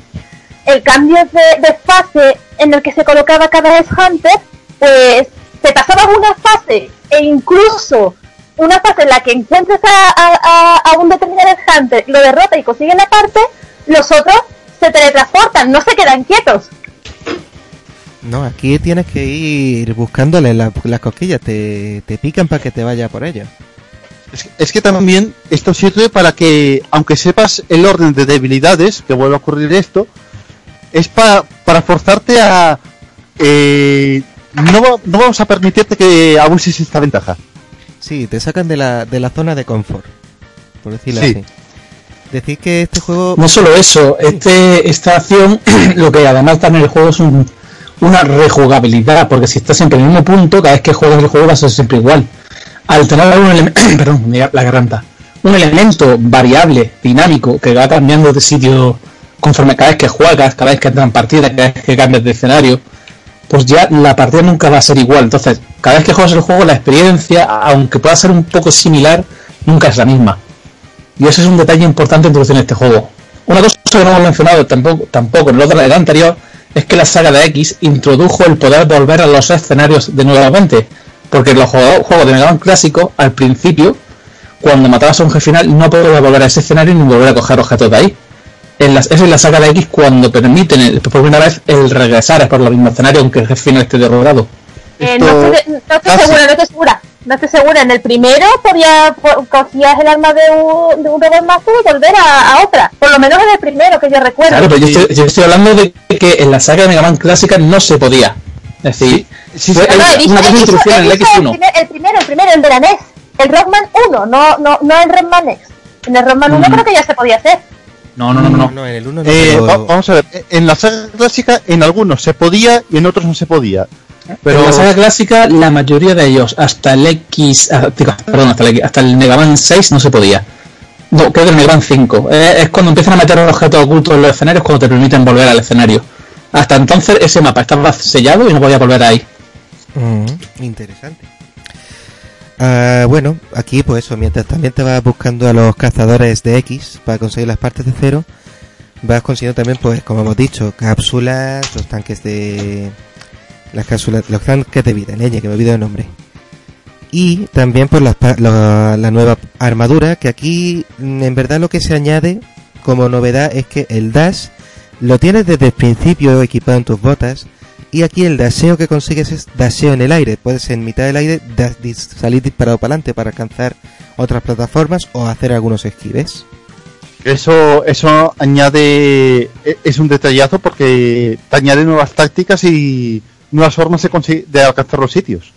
el cambio de, de fase en el que se colocaba cada vez Hunter, pues te pasabas una fase e incluso una fase en la que encuentres a, a- a- a un determinado Hunter, lo derrota y consigue la parte, los otros se teletransportan, no se quedan quietos. No, aquí tienes que ir buscándole la- las cosquillas, te, te pican para que te vaya por ellas. Es, es que también esto sirve para que, aunque sepas el orden de debilidades, que vuelva a ocurrir esto, es para, para forzarte a... eh, no, va- no vamos a permitirte que abuses esta ventaja. Sí, te sacan de la, de la zona de confort, por decirlo Sí. así. Decir que este juego... No solo eso, este, esta acción, lo que además da en el juego es un- una rejugabilidad, porque si estás siempre en el mismo punto, cada vez que juegas el juego va a ser siempre igual. Al tener un elemento, perdón, la garganta, un elemento variable, dinámico, que va cambiando de sitio conforme cada vez que juegas, cada vez que entras en partida, cada vez que cambias de escenario, pues ya la partida nunca va a ser igual. Entonces, cada vez que juegas el juego, la experiencia, aunque pueda ser un poco similar, nunca es la misma. Y eso es un detalle importante en este juego. Una cosa que no hemos mencionado tampoco, tampoco en el orden anterior es que la saga de X introdujo el poder volver a los escenarios de nuevamente. Porque en los juegos, de Mega Man clásicos, al principio, cuando matabas a un jefe final, no podías volver a ese escenario ni volver a coger objetos de ahí. En las, es en la saga de X cuando permiten el- por primera vez el regresar por el mismo escenario aunque el jefe final esté derrotado. Eh, Esto- no, estoy, no estoy casi- segura, no estoy segura. No estoy segura. En el primero podía, po- cogías el arma de un, de un robot master y volver a, a otra. Por lo menos en el primero que yo recuerdo. Claro, pero yo estoy, yo estoy hablando de que en la saga de Mega Man clásica no se podía. Es decir, Sí, sí, No, una cosa en el el, X1. primer, el primero, el primero, el de la NES. El Rockman 1, no, no, no el Rockman X. En el Rockman 1 Mm. creo que ya se podía hacer. No, no, no, no. no. en el 1 Eh, va- vamos a ver, en la saga clásica en algunos se podía y en otros no se podía. Pero en la saga clásica, la mayoría de ellos, hasta el X, ah, perdón, hasta el, X- hasta el Mega Man 6 no se podía. No, creo que el Mega Man 5. Eh, es cuando empiezan a meter objetos ocultos en los escenarios cuando te permiten volver al escenario. Hasta entonces ese mapa estaba sellado y no podía volver ahí. Mm, interesante. Ah, bueno, aquí pues eso, mientras también te vas buscando a los cazadores de X para conseguir las partes de cero, vas consiguiendo también pues como hemos dicho, cápsulas, los tanques de las cápsulas, los tanques de vida, leña, que me olvido el nombre. Y también las pa- la, la nueva armadura, que aquí mm, en verdad lo que se añade como novedad es que el dash lo tienes desde el principio equipado en tus botas y aquí el daseo que consigues es daseo en el aire. Puedes en mitad del aire salir disparado para adelante para alcanzar otras plataformas o hacer algunos esquives. eso eso añade e- es un detallazo porque te añade nuevas tácticas y nuevas formas de, de alcanzar los sitios.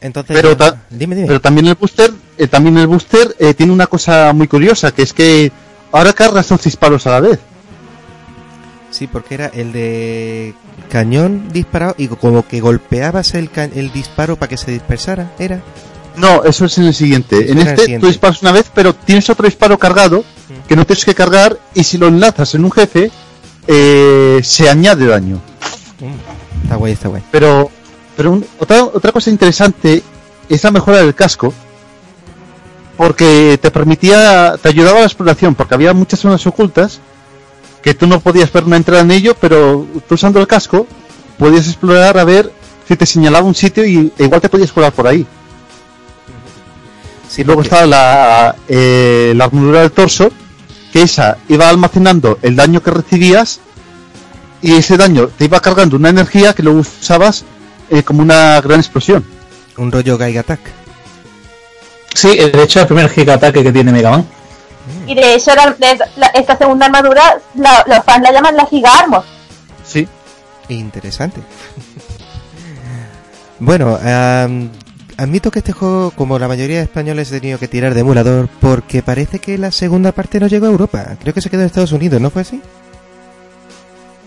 Entonces, Pero ta- dime, dime. Pero también el booster, eh, también el booster eh, tiene una cosa muy curiosa, que es que ahora cargas dos disparos a la vez. Sí, porque era el de cañón disparado y como que golpeabas el, ca- el disparo para que se dispersara, era. No, eso es en el siguiente. Eso En este siguiente. tú disparas una vez, pero tienes otro disparo cargado que no tienes que cargar y si lo enlazas en un jefe eh, se añade daño. Está guay, está guay. Pero, pero un- otra, otra cosa interesante es la mejora del casco. Porque te permitía, te ayudaba a la exploración, porque había muchas zonas ocultas que tú no podías ver una entrada en ello, pero tú usando el casco podías explorar a ver si te señalaba un sitio y e igual te podías colar por ahí. Sí, luego estaba la, eh, la armadura del torso, que esa iba almacenando el daño que recibías y ese daño te iba cargando una energía que luego usabas eh, como una gran explosión. un rollo Geiga Attack. Sí, de hecho, el primer giga ataque que tiene Mega Man. Y de hecho, la- de- la- esta segunda armadura, la- los fans la llaman la Giga Armor. Sí. Interesante. bueno, am, admito que este juego, como la mayoría de españoles, he tenido que tirar de emulador porque parece que la segunda parte no llegó a Europa. Creo que se quedó en Estados Unidos, ¿no fue así?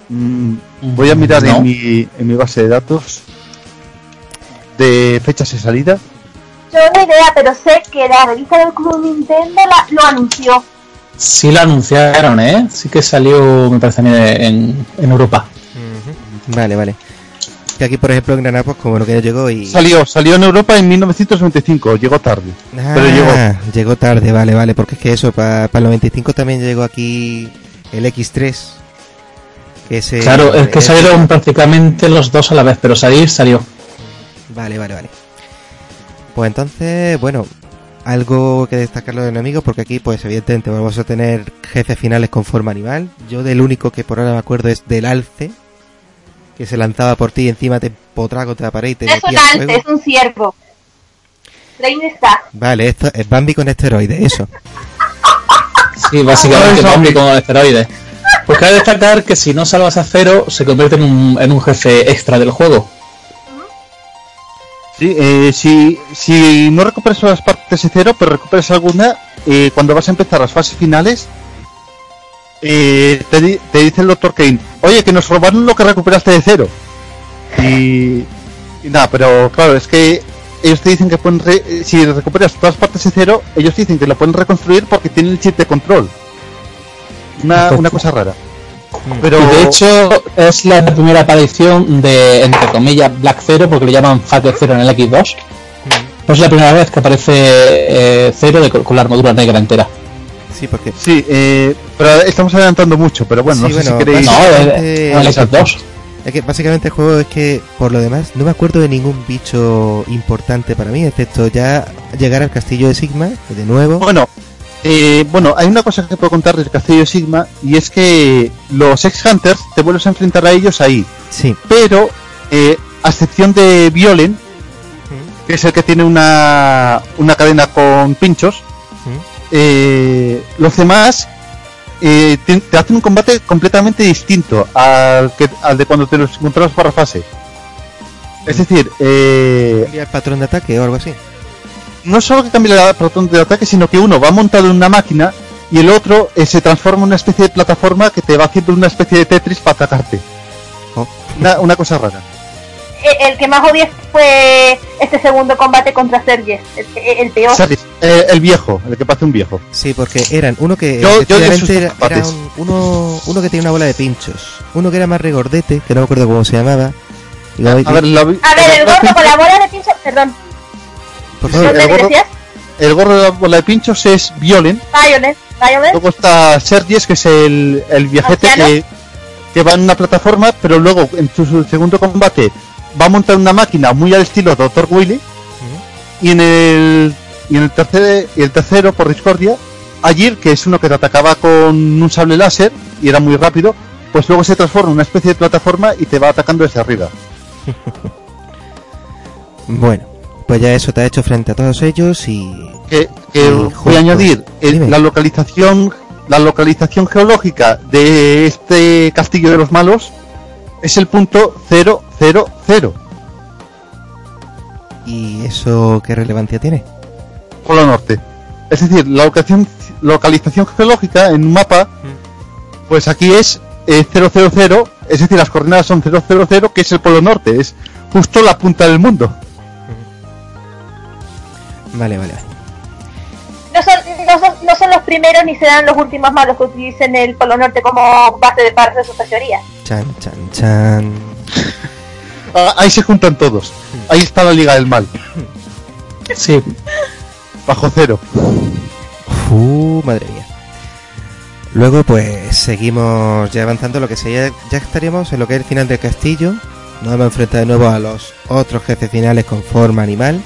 Mm, voy a mirar No. en, mi, en mi base de datos de fechas de salida. Yo no idea, pero sé que la revista del Club Nintendo la- lo anunció. Sí lo anunciaron, ¿eh? Sí que salió, me parece a mí, en, en Europa. Vale, vale. Que aquí, por ejemplo, en Granada, pues como no que llegó y... Salió, salió en Europa en 1995, llegó tarde. pero llegó. Ah, llegó tarde, vale, vale, porque es que eso, para el 95 también llegó aquí el X3. Que ese, Claro, es que salieron prácticamente los dos a la vez, pero salir salió. Vale, vale, vale. Pues entonces, bueno, algo que destacar los enemigos, porque aquí, pues evidentemente vamos a tener jefes finales con forma animal. Yo del único que por ahora me acuerdo es del alce, que se lanzaba por ti y encima te empotraba contra la pared y te No es un metía fuego. es un ciervo. Está. Vale, esto es Bambi con esteroides, eso. Sí, básicamente eso. zombie con esteroides. Pues cabe destacar que si no salvas a cero, se convierte en un, en un jefe extra del juego. Sí, eh, si, si no recuperas las partes de cero, pero recuperas alguna, eh, cuando vas a empezar las fases finales, eh, te, di- te dice el doctor Kane, oye, que nos robaron lo que recuperaste de cero. Y, y nada, pero claro, es que ellos te dicen que pueden re- si recuperas todas partes de cero, ellos dicen que lo pueden reconstruir porque tienen el chip de control. Una, cosa rara. Mm. Pero Y de hecho, es la primera aparición de, entre comillas, Black Zero, porque le llaman Fate Zero en el X2. Pues es la primera vez que aparece eh, Zero de- con la armadura negra entera. Sí, porque... sí, eh, pero estamos adelantando mucho, pero bueno, Sí, no sé si queréis... No, Básicamente- en el X2. Es que básicamente el juego es que, por lo demás, no me acuerdo de ningún bicho importante para mí, excepto ya llegar al castillo de Sigma, de nuevo. Bueno, eh, bueno, hay una cosa que puedo contar del Castillo de Sigma y es que los ex-hunters te vuelves a enfrentar a ellos ahí, Sí. pero eh, a excepción de Violen, que es el que tiene una, una cadena con pinchos, eh, los demás eh, te, te hacen un combate completamente distinto al, que, al de cuando te los encontrabas para fase. Es decir, eh, ¿Cambia el patrón de ataque o algo así? no solo que cambia el patrón de ataque, sino que uno va montado en una máquina y el otro eh, se transforma en una especie de plataforma que te va haciendo una especie de Tetris para atacarte. Oh. Una, una cosa rara. El, el que más odié fue este segundo combate contra Sergio, el, el peor. Eh, el viejo, el que parece un viejo. Sí, porque eran uno que Yo- yo era, era un- uno, uno que tenía una bola de pinchos, uno que era más regordete, que no me acuerdo cómo se llamaba. Y A ver, la- A ver, el la- gordo con la bola de pincho, perdón, por favor, ¿dónde el gordo- decías? el gorro de la bola de pinchos es Violen. Violet, Violet. Luego está Sergies, que es el, el viajete que, que va en una plataforma, pero luego en su segundo combate va a montar una máquina muy al estilo Dr. Willy. Y en el y en el tercer y el tercero por discordia, Agir, que es uno que te atacaba con un sable láser y era muy rápido, pues luego se transforma en una especie de plataforma y te va atacando desde arriba. bueno, pues ya eso te ha hecho frente a todos ellos y Que, voy a añadir el- la localización la localización geológica de este castillo de los malos es el punto 000. ¿Y eso qué relevancia tiene? Polo Norte. Es decir, la localización, localización geológica en un mapa, pues aquí es eh, 000, es decir, las coordenadas son 000, que es el Polo Norte, es justo la punta del mundo. Vale, vale, vale. No son, no, son, no son los primeros ni serán los últimos malos que utilicen el Polo Norte como base de parte de sus teorías. Chan, chan, chan. Ah, Ahí se juntan todos. Ahí está la Liga del Mal. Sí, Bajo cero. Uh, madre mía. Luego, pues seguimos ya avanzando. Lo que sería, ya estaríamos en lo que es el final del castillo. Nos vamos a enfrentar de nuevo a los otros jefes finales con forma animal.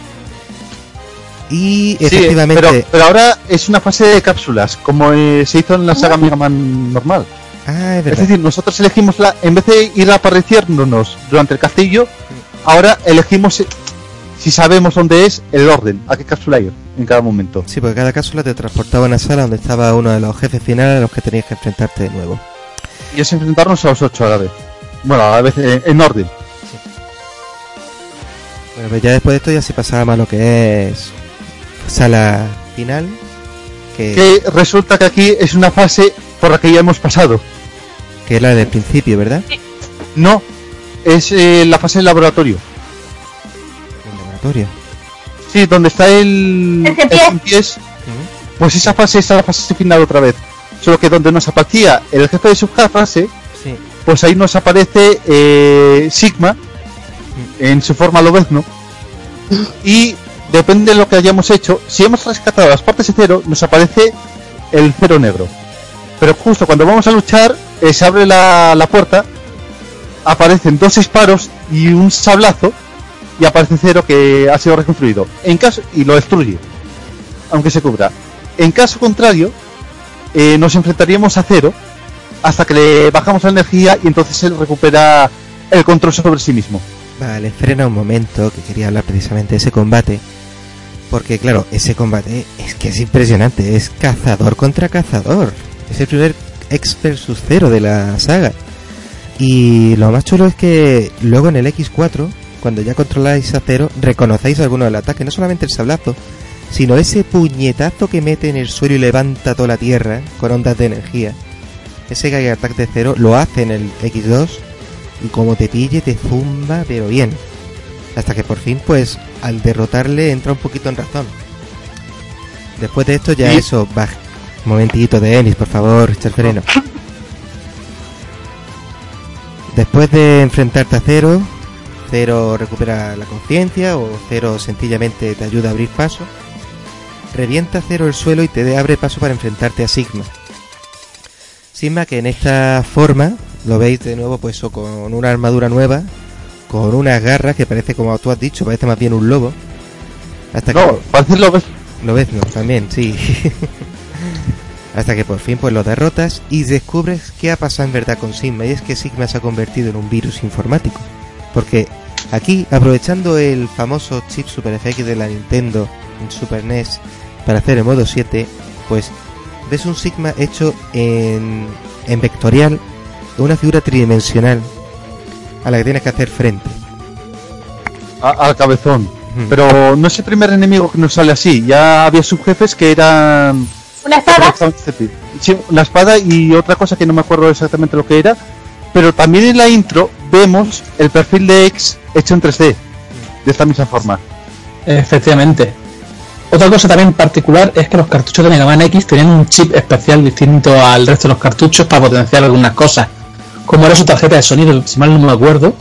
Y Sí, efectivamente, pero, pero ahora es una fase de cápsulas, como eh, se hizo en la saga Mega Man normal. ah, es Es decir, nosotros elegimos la, en vez de ir apareciéndonos durante el castillo, ahora elegimos eh, si sabemos dónde es el orden, a qué cápsula ir en cada momento. Sí, porque cada cápsula te transportaba a una sala donde estaba uno de los jefes finales a los que tenías que enfrentarte de nuevo. Y es enfrentarnos a los ocho a la vez. Bueno, a la vez eh, en orden. Bueno, pues ya después de esto ya se pasaba a lo que es sala final. Que, Que resulta que aquí es una fase por la que ya hemos pasado. que es la del principio, ¿verdad? No, es eh, la fase del laboratorio. El laboratorio. Sí, donde está el, El cien pies, Pues esa fase es la fase final otra vez. Solo que donde nos aparecía el jefe de su fase, Sí. pues ahí nos aparece eh, Sigma en su forma lobezno. Y depende de lo que hayamos hecho, si hemos rescatado las partes de cero, nos aparece el cero negro. Pero justo cuando vamos a luchar, eh, se abre la, la puerta, aparecen dos disparos y un sablazo, y aparece cero que ha sido reconstruido. En caso y lo destruye, aunque se cubra. En caso contrario, eh, nos enfrentaríamos a cero hasta que le bajamos la energía y entonces él recupera el control sobre sí mismo. Vale, frena un momento, que quería hablar precisamente de ese combate. Porque claro, ese combate es que es impresionante, es cazador contra cazador. Es el primer X versus cero de la saga. Y lo más chulo es que luego en el X4, cuando ya controláis a cero, reconocéis alguno del ataque, no solamente el sablazo, sino ese puñetazo que mete en el suelo y levanta toda la tierra con ondas de energía. Ese Gag Attack de cero lo hace en el X2 y como te pille te zumba pero bien. Hasta que por fin pues al derrotarle entra un poquito en razón. Después de esto ya eso, va. Momentito de Ennis, por favor, el freno. Después de enfrentarte a Cero, Cero recupera la conciencia o Cero sencillamente te ayuda a abrir paso. Revienta Cero el suelo y te abre paso para enfrentarte a Sigma. Sigma que en esta forma lo veis de nuevo pues o con una armadura nueva, con unas garras que parece como tú has dicho, parece más bien un lobo. Hasta No, que parece lo lo ves, ¿no? También, sí. Hasta que por fin pues lo derrotas y descubres qué ha pasado en verdad con Sigma y es que Sigma se ha convertido en un virus informático. Porque aquí, aprovechando el famoso chip Super FX de la Nintendo en Super NES para hacer el modo 7, pues ves un Sigma hecho en, en vectorial, una figura tridimensional a la que tienes que hacer frente. a- al cabezón. Hmm. Pero no es el primer enemigo que nos sale así. Ya había subjefes que eran Una espada. Sí, la espada y otra cosa que no me acuerdo exactamente lo que era. Pero también en la intro vemos el perfil de X hecho en 3D. De esta misma forma. Efectivamente. Otra cosa también particular es que los cartuchos de Mega Man X tenían un chip especial distinto al resto de los cartuchos para potenciar algunas cosas. Como era su tarjeta de sonido, si mal no me acuerdo.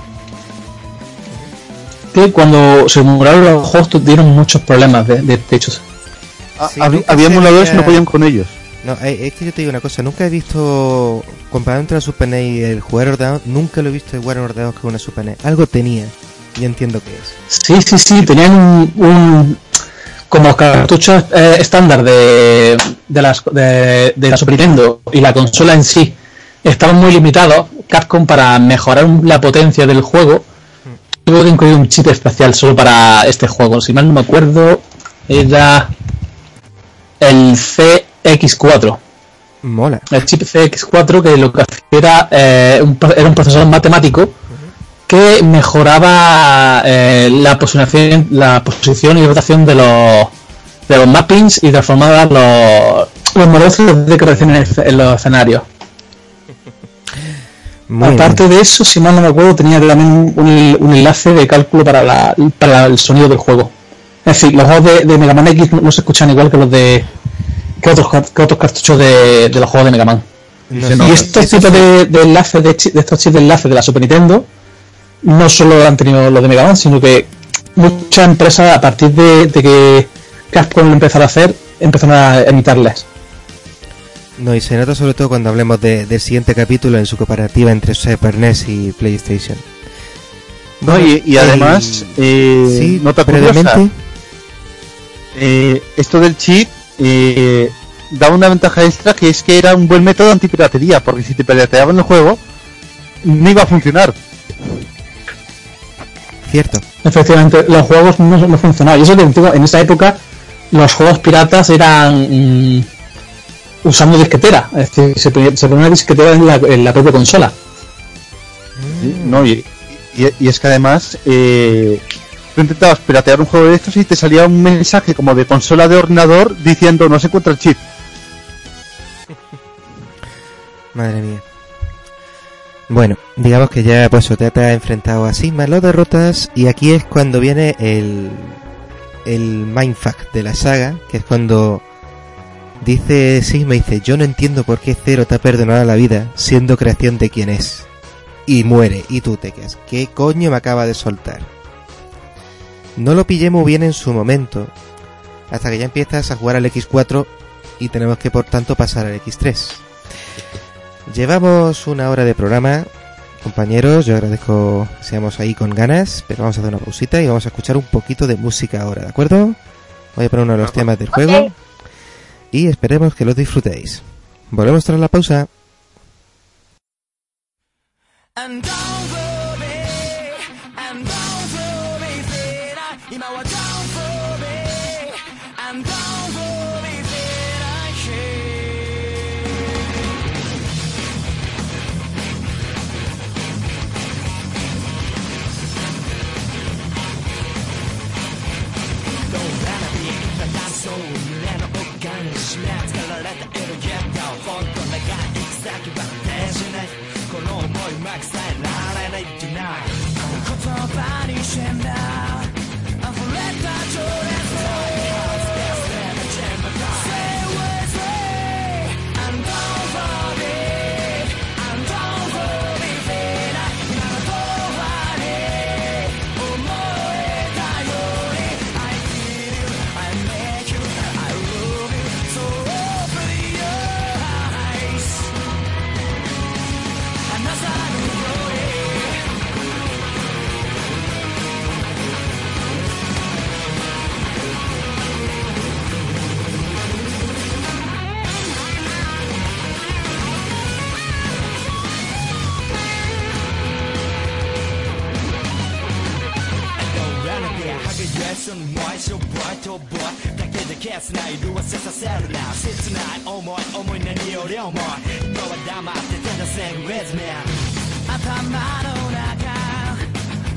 Que cuando se emularon los juegos tuvieron muchos problemas de, de, de hecho. Ah, Sí, había había emuladores que no podían con ellos. No, eh, es que yo te digo una cosa, nunca he visto, comparado entre la Super NES y el jugar ordenado, nunca lo he visto igual en ordenado que una Super NES. Algo tenía, y entiendo que es. Sí, sí, sí, tenían un, un- como los cartuchos eh, estándar de, de, las, de, de la Super Nintendo y la consola en sí estaban muy limitados. Capcom para mejorar la potencia del juego tuvo que incluir un chip especial solo para este juego. Si mal no me acuerdo, era el CX4 Mola. el chip CX4 que lo que hacía era, eh, un, era un procesador matemático que mejoraba eh, la posición la posición y rotación de los de los mappings y transformaba los los modelos de creación en, en los escenarios Muy aparte bien. de eso si mal no me acuerdo tenía también un, un- un enlace de cálculo para, la, para el sonido del juego en fin los juegos de, de Mega Man X no, no se escuchan igual que los de que otros, que otros cartuchos de, de los juegos de Mega Man No y estos tipos sí. de, de enlaces de, estos chips de enlace de la Super Nintendo no solo han tenido los de Mega Man, sino que muchas empresas a partir de, de que Capcom lo empezó a hacer, empezaron a imitarles. No, y se nota sobre todo cuando hablemos de- del siguiente capítulo en su comparativa entre Super NES y PlayStation. No, y, y además, el- eh, sí, nota curiosa, brevemente. eh, esto del chip eh, da una ventaja extra que es que era un buen método antipiratería, porque si te pirateaban el juego, no iba a funcionar. Cierto. Efectivamente, los juegos no, no funcionaban. Y eso te digo, en esa época los juegos piratas eran mm, usando disquetera. Es decir, se ponía, se ponía una disquetera en la, en la propia consola. Sí, No, y, y- y es que además eh, tú intentabas piratear un juego de estos y te salía un mensaje como de consola de ordenador diciendo no se encuentra el chip. Madre mía. Bueno, digamos que ya pues te ha enfrentado a Sigma, lo derrotas y aquí es cuando viene el el mindfuck de la saga, que es cuando dice Sigma dice, "Yo no entiendo por qué Zero te ha perdonado la vida siendo creación de quien es." Y muere y tú te quedas, "¿Qué coño me acaba de soltar?" No lo pillé muy bien en su momento, hasta que ya empiezas a jugar al X4 y tenemos que por tanto pasar al X3. Llevamos una hora de programa, compañeros. Yo agradezco que seamos ahí con ganas, pero vamos a hacer una pausita y vamos a escuchar un poquito de música ahora, ¿de acuerdo? Voy a poner uno de los temas del juego. Y esperemos que los disfrutéis. Volvemos tras la pausa. box しの燃えしょボイとボイだけで消せない色あせさせるな切ない思い思い何より重い今は黙って手出せ with me 頭の中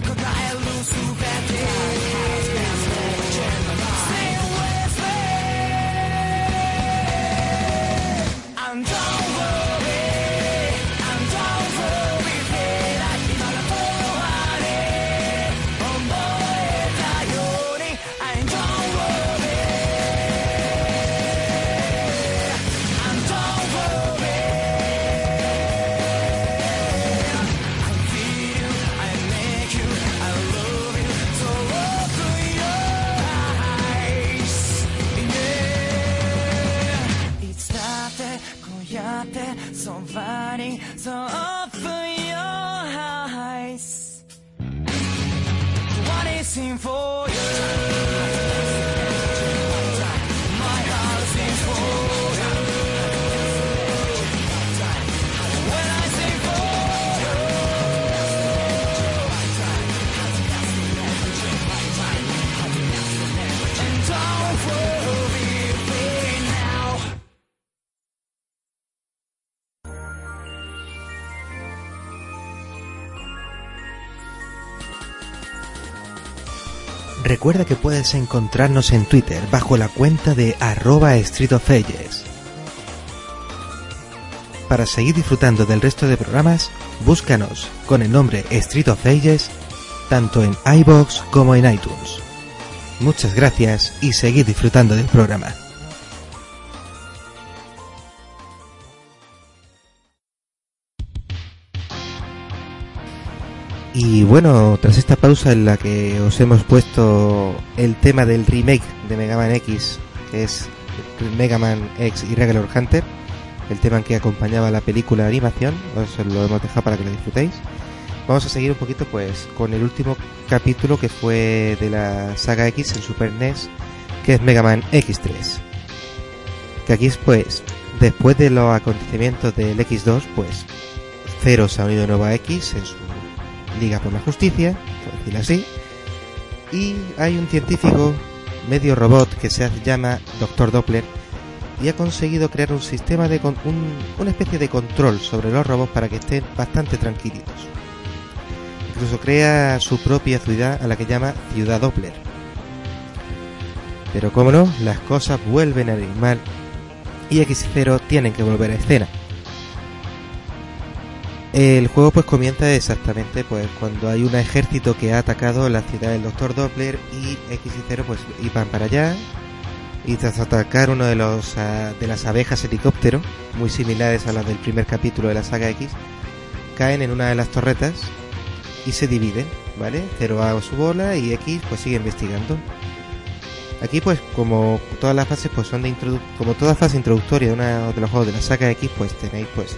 答えるすべて Stay with Recuerda que puedes encontrarnos en Twitter bajo la cuenta de arroba. Para seguir disfrutando del resto de programas, búscanos con el nombre Street of Ages tanto en iBox como en iTunes. Muchas gracias y seguid disfrutando del programa. Y bueno, tras esta pausa en la que os hemos puesto el tema del remake de Mega Man X, que es Mega Man X Irregular Hunter, el tema que acompañaba la película de animación, os lo hemos dejado para que lo disfrutéis. Vamos a seguir un poquito pues con el último capítulo que fue de la saga X en Super NES, que es Mega Man X3. Que aquí es pues, después de los acontecimientos del X2, pues Zero se ha unido a X en su Liga por la Justicia, por decirlo así, y hay un científico medio robot que se llama Dr. Doppler y ha conseguido crear un sistema de con- un- una especie de control sobre los robots para que estén bastante tranquilitos. Incluso crea su propia ciudad a la que llama Ciudad Doppler. Pero como no, las cosas vuelven a mal y X0 tienen que volver a escena. El juego pues comienza exactamente pues cuando hay un ejército que ha atacado la ciudad del Dr. Doppler y X y 0 pues iban para allá y tras atacar uno de los ah, de las abejas helicóptero muy similares a las del primer capítulo de la saga X caen en una de las torretas y se dividen, ¿vale? Cero a su bola y X pues sigue investigando. Aquí pues como todas las fases pues son de introdu como toda fase introductoria de una de los juegos de la saga X pues tenéis pues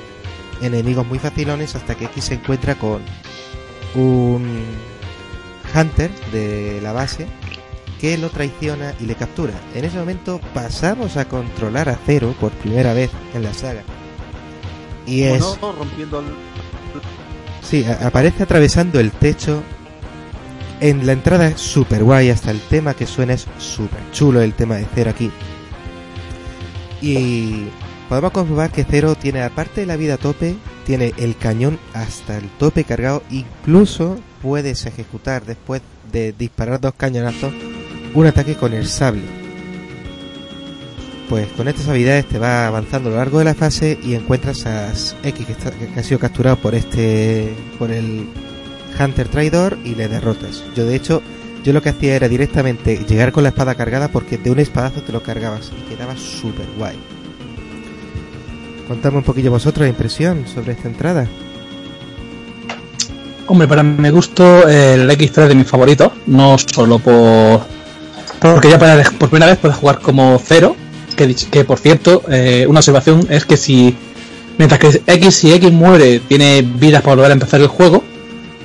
enemigos muy facilones hasta que X se encuentra con un hunter de la base que lo traiciona y le captura. En ese momento pasamos a controlar a Zero por primera vez en la saga. Y es Bueno, rompiendo el... Sí, aparece atravesando el techo. En la entrada es super guay, hasta el tema que suena es super chulo, el tema de Zero aquí. Y podemos comprobar que Zero tiene, aparte de la vida a tope, tiene el cañón hasta el tope cargado. Incluso puedes ejecutar, después de disparar dos cañonazos, un ataque con el sable. Pues con estas habilidades te va avanzando a lo largo de la fase y encuentras a X que, está- que ha sido capturado por este por el Hunter traidor y le derrotas. Yo de hecho, yo lo que hacía era directamente llegar con la espada cargada porque de un espadazo te lo cargabas y quedaba súper guay. Contadme un poquillo vosotros la impresión sobre esta entrada. Hombre, para mi gusto, el X3 de mis favoritos, no solo por. Porque ya por primera vez puedes jugar como cero. Que, que por cierto, eh, una observación es que si. Mientras que X, si X muere, tiene vidas para volver a empezar el juego.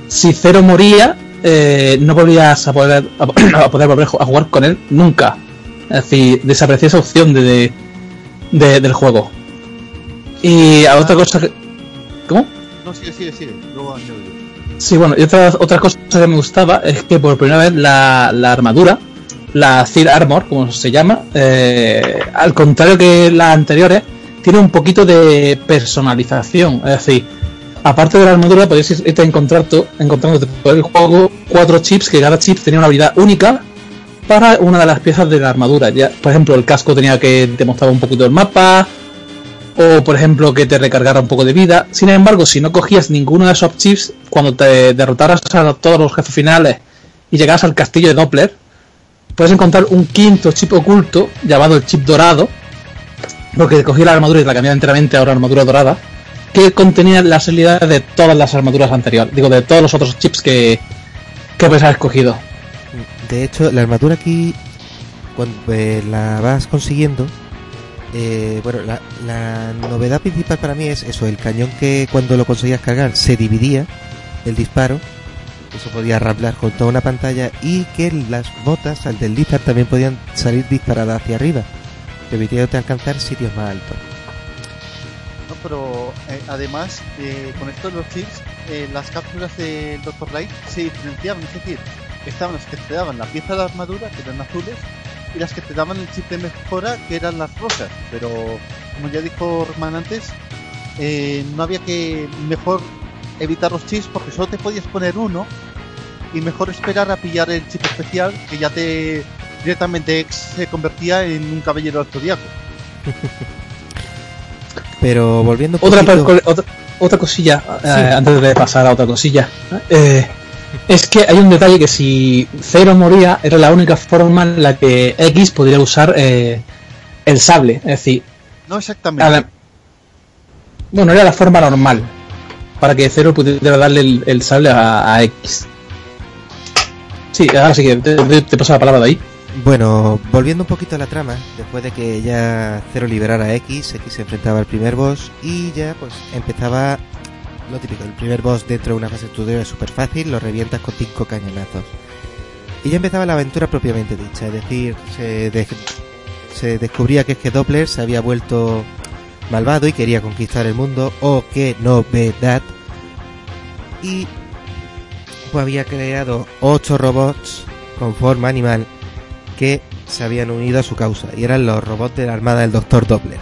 Si cero moría, eh, no volvías a poder, a, poder volver a jugar con él nunca. Es decir, desaparecía esa opción de- del juego. Y a otra cosa que. ¿Cómo? No, sigue, sigue, sigue. Luego yo. Sí, bueno, y otra, otra cosa que me gustaba es que por primera vez la, la armadura, la Cir Armor, como se llama, eh, al contrario que las anteriores, tiene un poquito de personalización. Es decir, aparte de la armadura, podéis ir- irte encontrando, encontrando por el juego cuatro chips, que cada chip tenía una habilidad única para una de las piezas de la armadura. Ya, por ejemplo, el casco tenía que demostrar un poquito el mapa, o por ejemplo que te recargara un poco de vida. Sin embargo, si no cogías ninguno de esos chips, cuando te derrotaras a todos los jefes finales y llegaras al castillo de Doppler, puedes encontrar un quinto chip oculto llamado el chip dorado, porque cogí la armadura y la cambié enteramente a una armadura dorada, que contenía las habilidades de todas las armaduras anteriores, digo, de todos los otros chips que, que haber escogido. De hecho, la armadura aquí, cuando eh, la vas consiguiendo, eh, bueno, la, novedad principal para mí es eso, el cañón que cuando lo conseguías cargar se dividía el disparo, eso podía raplar con toda una pantalla y que las botas al deslizar también podían salir disparadas hacia arriba, permitiéndote alcanzar sitios más altos. No, pero eh, además, eh, con esto de los chips, eh, las cápsulas del Dr. Light se diferenciaban, es decir, estaban las que te daban la pieza de armadura, que eran azules, y las que te daban el chip de mejora, que eran las rosas. Pero, como ya dijo Roman antes, eh, no había que mejor evitar los chips porque solo te podías poner uno y mejor esperar a pillar el chip especial que ya te directamente se convertía en un caballero zodiaco. Pero volviendo Otra, poquito- otra, otra cosilla, eh, antes de pasar a otra cosilla, eh, es que hay un detalle que si Zero moría era la única forma en la que X podría usar eh, el sable, es decir, No exactamente. la- bueno, era la forma normal. para que Zero pudiera darle el, el sable a, a X. Sí, ahora sí que te, te- te paso la palabra de ahí. Bueno, volviendo un poquito a la trama, después de que ya Zero liberara a X, X se enfrentaba al primer boss y ya pues empezaba lo típico, el primer boss dentro de una fase tutorial es súper fácil, lo revientas con cinco cañonazos. Y ya empezaba la aventura propiamente dicha, es decir, se, de- se descubría que es que Doppler se había vuelto malvado y quería conquistar el mundo, o que no ve that. Y pues había creado ocho robots con forma animal que se habían unido a su causa y eran los robots de la armada del Doctor Doppler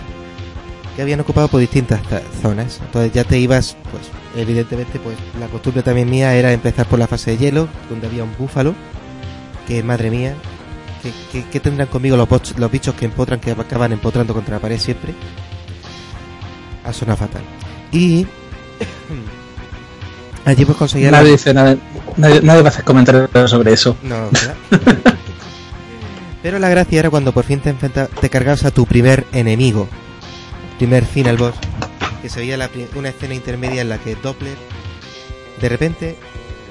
que habían ocupado por distintas zonas entonces ya te ibas pues evidentemente pues la costumbre también mía era empezar por la fase de hielo donde había un búfalo que madre mía que, que- que tendrán conmigo los, boch- los bichos que empotran que acaban empotrando contra la pared siempre ha sonado fatal y allí pues conseguía Nadie dice nada, nadie, nadie va a hacer comentarios sobre eso. No. Pero la gracia era cuando por fin te, enfrenta- te cargabas a tu primer enemigo, primer final boss, que se veía la una escena intermedia en la que Doppler de repente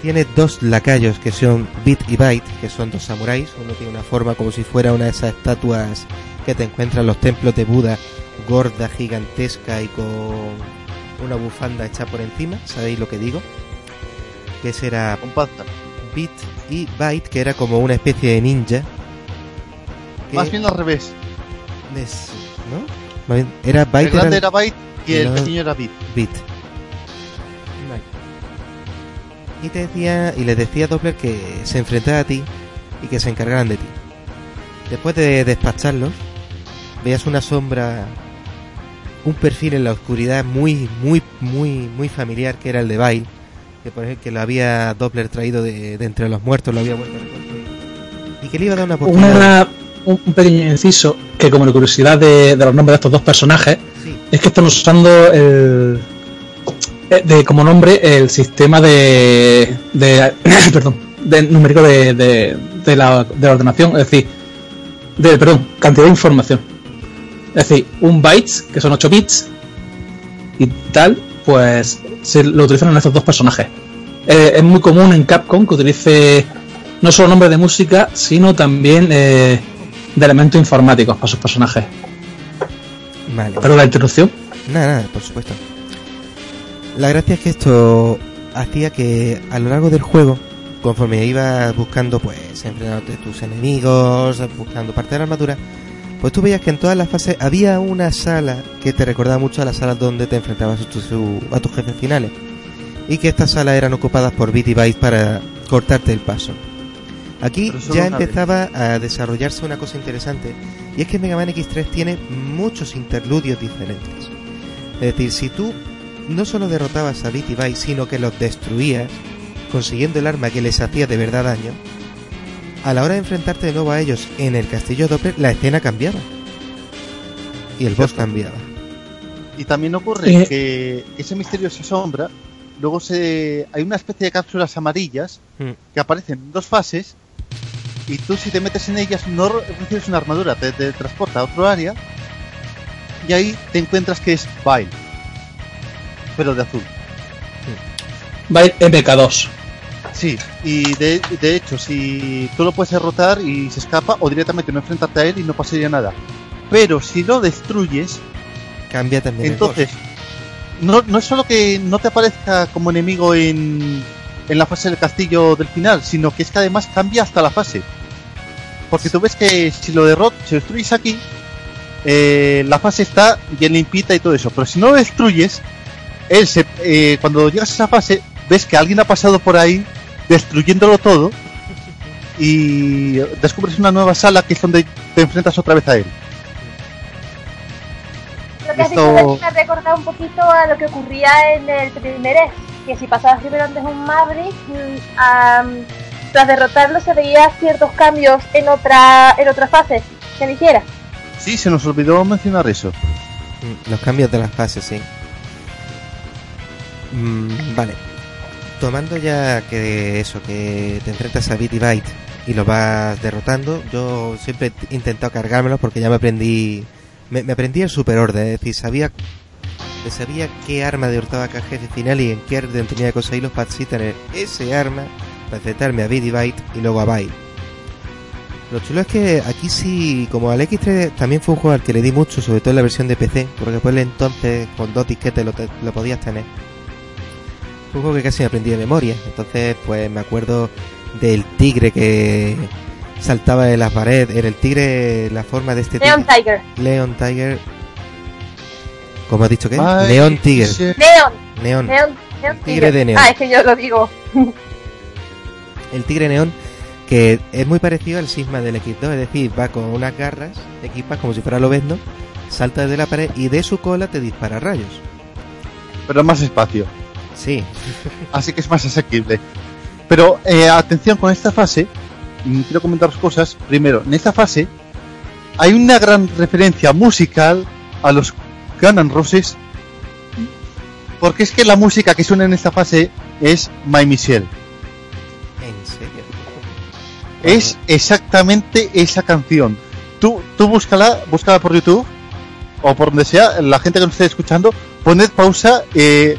tiene dos lacayos que son Bit y Byte, que son dos samuráis. Uno tiene una forma como si fuera una de esas estatuas que te encuentran en los templos de Buda, gorda, gigantesca y con una bufanda hecha por encima. ¿Sabéis lo que digo? Que ese era Con panza. Bit y Byte, que era como una especie de ninja. Más bien al revés. es- ¿no? Era El Byte, grande era era Byte y el pequeño era Bit. Bit. Y te decía, y les decía a Doppler que se enfrentara a ti y que se encargaran de ti. Después de despacharlos, veías una sombra, un perfil en la oscuridad muy, muy, muy, muy familiar que era el de Bile, que por ejemplo que lo había Doppler traído de, de entre los muertos, lo había vuelto a reconstruir. Y que le iba a dar una oportunidad. Una, un, un pequeño inciso que como curiosidad de, de los nombres de estos dos personajes Sí, es que están usando el eh, de como nombre el sistema de, de perdón de numérico de, de, de la, de la ordenación es decir de perdón cantidad de información. Es decir un bytes que son 8 bits y tal pues se lo utilizan en estos dos personajes. Eh, es muy común en Capcom que utilice no solo nombres de música sino también eh, de elementos informáticos para sus personajes vale. pero la interrupción Nada, nada, por supuesto. La gracia es que esto hacía que a lo largo del juego, conforme ibas buscando, pues, enfrentándote a tus enemigos, buscando parte de la armadura, pues tú veías que en todas las fases había una sala que te recordaba mucho a las salas donde te enfrentabas a tus, a tus jefes finales. Y que estas salas eran ocupadas por Bit y Byte para cortarte el paso. Aquí ya empezaba a desarrollarse una cosa interesante, y es que Mega Man X3 tiene muchos interludios diferentes. Es decir, si tú no solo derrotabas a Bit y Byte, sino que los destruías, consiguiendo el arma que les hacía de verdad daño, a la hora de enfrentarte de nuevo a ellos en el castillo Doppler, la escena cambiaba. Y el boss cambiaba. Y también ocurre Eh. que ese misteriosa sombra, luego se hay una especie de cápsulas amarillas Mm. que aparecen en dos fases y tú si te metes en ellas no re- recibes una armadura, te, te transporta a otro área y ahí te encuentras que es Vile, pero de azul. ir MK2 Sí, y de, de hecho, si tú lo puedes derrotar y se escapa, o directamente no enfrentarte a él y no pasaría nada. Pero si lo destruyes, Cambia también entonces, no, no es solo que no te aparezca como enemigo en, en la fase del castillo del final, sino que es que además cambia hasta la fase. Porque tú ves que si lo derrotas, si lo destruyes aquí, eh, la fase está bien limpita y todo eso. Pero si no lo destruyes, él se, eh, cuando llegas a esa fase, ves que alguien ha pasado por ahí destruyéndolo todo y descubres una nueva sala que es donde te enfrentas otra vez a él. Lo que has Esto- dicho me ha recordado un poquito a lo que ocurría en el primer S, que si pasabas primero antes un Maverick, am, tras derrotarlo se veía ciertos cambios en otra en otra fase que eligiera. Sí, se nos olvidó mencionar eso. Mm, Los cambios de las fases, sí. Mm, vale. Tomando ya que eso, que te enfrentas a Bit y Byte y lo vas derrotando, yo siempre he intentado cargármelos porque ya me aprendí. Me, me aprendí el super orden, es decir, sabía sabía qué arma derrotaba a cada jefe final y en qué orden tenía que conseguirlos para así tener ese arma, recetarme a Biddy Byte y luego a Bile. Lo chulo es que aquí sí, como al X3 también fue un juego al que le di mucho, sobre todo en la versión de PC, porque por el entonces con dos disquetes lo, te- lo podías tener. Fue un juego que casi me aprendí de memoria, entonces pues me acuerdo del tigre que saltaba de las paredes, era el tigre, la forma de este Neon tigre. Tiger. Leon Tiger. ¿Cómo has dicho que? Ay, Leon Tiger. Neon. Neon. Neon. Neon tigre de neón. Ah, es que yo lo digo. El tigre neón que es muy parecido al Sigma del X2, es decir, va con unas garras, equipas como si fuera Lobezno, salta desde la pared y de su cola te dispara rayos. Pero más espacio. Sí, Así que es más asequible. Pero eh, atención con esta fase. mm, Quiero comentar dos cosas. Primero, en esta fase hay una gran referencia musical a los Guns N' Roses. Porque es que la música que suena en esta fase es My Michelle. en serio. Es exactamente esa canción. Tú, tú búscala, búscala por YouTube o por donde sea, la gente que nos esté escuchando, poned pausa, eh,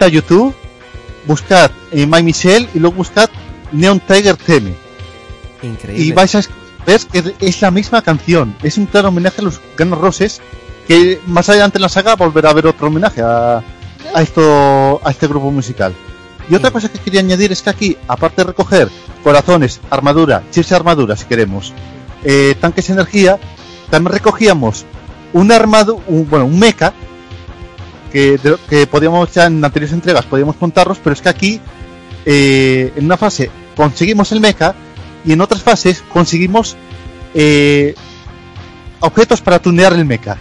a YouTube, buscad eh, My Michelle y luego buscad Neon Tiger Theme. Increíble. Y vais a ver que es la misma canción. Es un claro homenaje a los Guns Roses que más adelante en la saga volverá a haber otro homenaje a, a esto a este grupo musical. Y otra Mm. cosa que quería añadir es que aquí, aparte de recoger corazones, armadura, chips de armadura si queremos, eh, tanques de energía, también recogíamos un armado, un, bueno, un mecha que, de- que podíamos ya en anteriores entregas podíamos contarlos, pero es que aquí eh, en una fase conseguimos el mecha y en otras fases conseguimos eh, objetos para tunear el mecha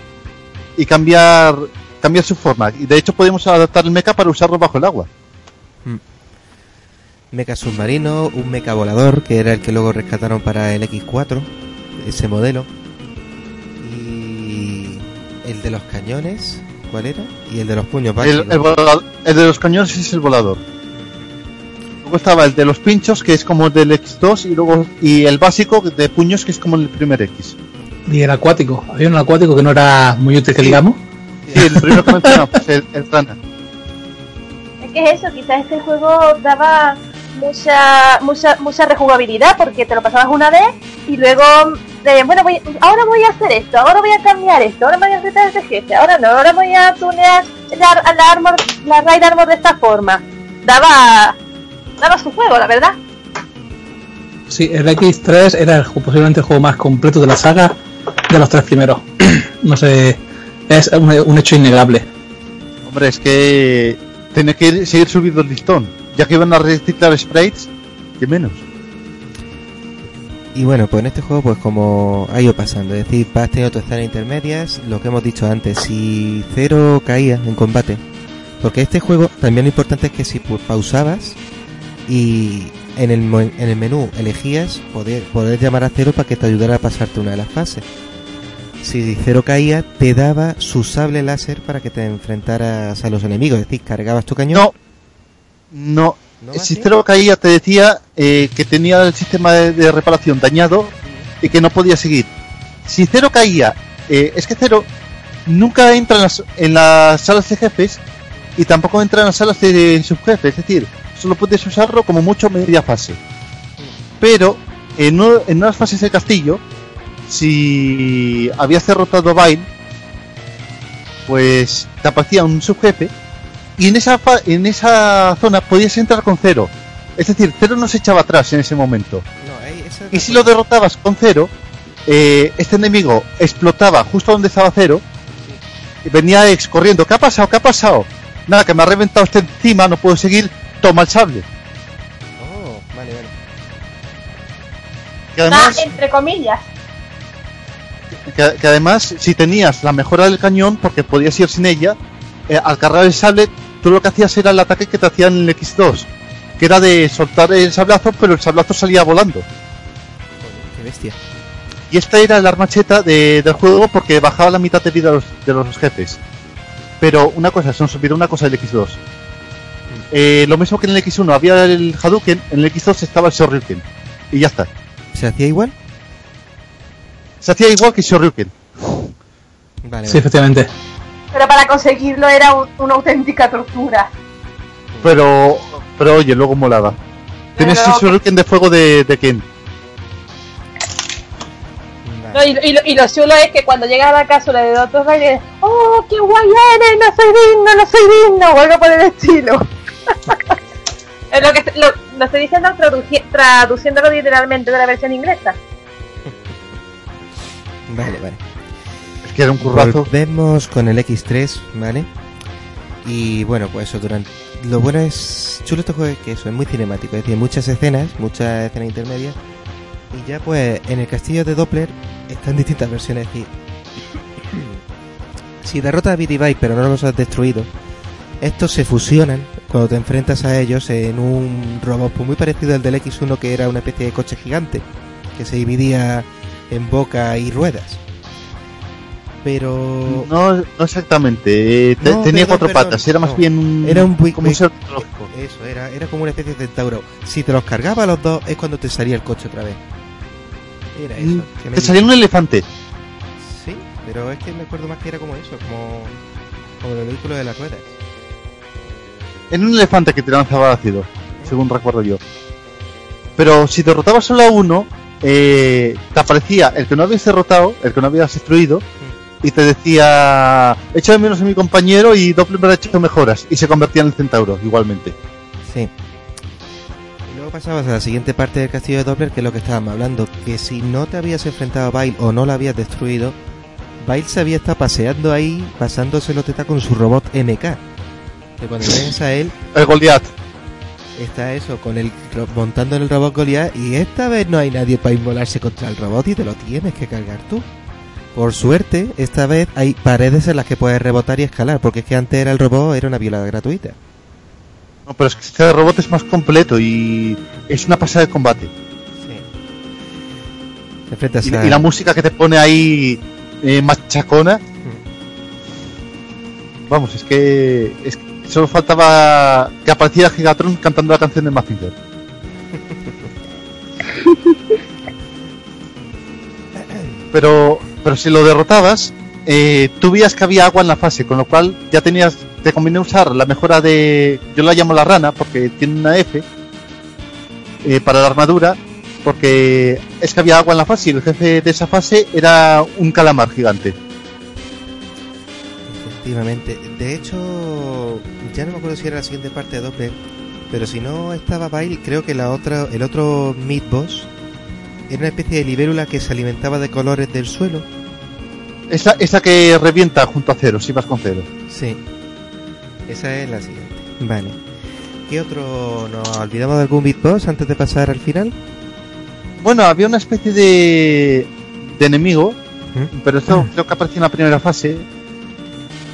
y cambiar cambiar su forma y de hecho podemos adaptar el mecha para usarlo bajo el agua Mecha submarino, un mecha volador, que era el que luego rescataron para el X4, ese modelo. Y el de los cañones, ¿cuál era? Y el de los puños el, básicos. el volador- el de los cañones es el volador luego estaba el de los pinchos que es como el del X2 y luego y el básico de puños que es como el primer X Y el acuático. Había un acuático que no era muy útil, que Sí. digamos. sí, el primero que mencionamos pues el, el Es que es eso, quizás este juego daba mucha mucha mucha rejugabilidad porque te lo pasabas una vez y luego de, bueno, voy, ahora voy a hacer esto, ahora voy a cambiar esto, ahora voy a hacer este jefe, ahora no, ahora voy a tunear la, la armor, la raid armor de esta forma. Daba daba su juego, la verdad. Sí, el X3 era el, posiblemente el juego más completo de la saga de los tres primeros. no sé, es un, un hecho innegable. Hombre, es que tiene que ir- seguir subiendo el listón. Ya que iban a reciclar sprites, que menos. Y bueno, pues en este juego, pues como ha ido pasando, es decir, vas teniendo tus escenas intermedias, lo que hemos dicho antes, si cero caía en combate, porque este juego también lo importante es que si pues, pausabas y en el, en el menú elegías poder, poder llamar a cero para que te ayudara a pasarte una de las fases. Si cero caía, te daba su sable láser para que te enfrentaras a los enemigos, es decir, cargabas tu cañón. No, no. ¿No Si? Cero caía, te decía eh, que tenía el sistema de, de reparación dañado y que no podía seguir. Si Cero caía, eh, es que Cero nunca entra en las, en las salas de jefes y tampoco entra en las salas de subjefes. Es decir, solo puedes usarlo como mucho media fase. Pero en, u- en unas fases del castillo, si habías derrotado a Vine, pues te aparecía un subjefe y en esa fa- en esa zona podías entrar con cero. Es decir, cero no se echaba atrás en ese momento. No, Y si lo derrotabas con cero, eh, este enemigo explotaba justo donde estaba cero. Y venía ex corriendo. ¿Qué ha pasado? ¿Qué ha pasado? Nada, que me ha reventado este encima, no puedo seguir. Toma el sable. Oh, vale, vale. Que además, entre comillas. que, que además, si tenías la mejora del cañón, porque podías ir sin ella, eh, al cargar el sable, tú lo que hacías era el ataque que te hacían en el X2, que era de soltar el sablazo, pero el sablazo salía volando. Joder, qué bestia. Y esta era la armacheta de- del juego porque bajaba la mitad de vida de los, de los jefes. Pero una cosa, se nos olvidó una cosa del X2. Eh, lo mismo que en el X1 había el Hadouken, en el X2 estaba el Shoryuken. Y ya está. ¿Se hacía igual? Se hacía igual que Shoryuken. Vale, Sí, vale. efectivamente. Pero para conseguirlo era un- una auténtica tortura. Pero, pero oye, luego molaba. Tienes el shuriken de fuego de, de Ken. No, y, y lo- y lo chulo es que cuando llegas a la cápsula de Doctor Who, ¡Oh, qué guay eres! ¡No soy digno, no soy digno! O algo por el estilo. es lo que lo, lo estoy diciendo traduci- traduciéndolo literalmente de la versión inglesa. Vale, vale. Es que era un currazo. Volvemos con el X3, ¿vale? Y bueno, pues eso, durante... Lo bueno es... Chulo este juego es que eso, es muy cinemático, es decir, muchas escenas, muchas escenas intermedias. Y ya pues en el castillo de Doppler están distintas versiones, es decir... si derrotas a Bitty Bite pero no los has destruido, estos se fusionan cuando te enfrentas a ellos en un robot pues, muy parecido al del X1 que era una especie de coche gigante que se dividía en boca y ruedas. Pero No, no exactamente. eh, No, tenía perdón, cuatro perdón, patas. Era más no. bien un. Era un como un ser eso era, era como una especie de centauro. Si te los cargaba a los dos es cuando te salía el coche otra vez. Era eso. Mm, me Te salía un elefante. Sí, pero es que me acuerdo más que era como eso, como, como el vehículo de las ruedas. En un elefante que te lanzaba ácido, según recuerdo yo. Pero si derrotabas solo a uno, eh, te aparecía el que no habías derrotado, el que no habías destruido, y te decía, echa de menos a mi compañero y Doppler me ha hecho mejoras, y se convertía en el centauro, igualmente. Sí. Y luego pasabas a la siguiente parte del castillo de Doppler, que es lo que estábamos hablando, que si no te habías enfrentado a Bile o no lo habías destruido, Bile se había estado paseando ahí, pasándoselo teta con su robot MK. Que cuando llegas a él, El Goliath. está eso, con el montando en el robot Goliath, y esta vez no hay nadie para inmolarse contra el robot y te lo tienes que cargar tú. Por suerte, esta vez hay paredes en las que puedes rebotar y escalar, porque es que antes era el robot, era una violada gratuita. No, pero es que este robot es más completo y es una pasada de combate. Te enfrentas Y, a... y la música que te pone ahí eh, machacona. Vamos, es que, es que solo faltaba que apareciera Gigatron cantando la canción de Mazinger. pero, pero si lo derrotabas, eh, tú veías que había agua en la fase, con lo cual ya tenías, te conviene usar la mejora de, yo la llamo la rana porque tiene una F eh, para la armadura, porque es que había agua en la fase y el jefe de esa fase era un calamar gigante. Efectivamente. De hecho, ya no me acuerdo si era la siguiente parte de Doppler, pero si no estaba Bile, creo que la otra, el otro Mid Boss era una especie de libélula que se alimentaba de colores del suelo. Esa, esa que revienta junto a cero, si vas con cero. Sí. Esa es la siguiente. Vale. ¿Qué otro? ¿Nos olvidamos de algún Mid Boss antes de pasar al final? Bueno, había una especie de, de enemigo, ¿Mm? pero esto creo que apareció en la primera fase,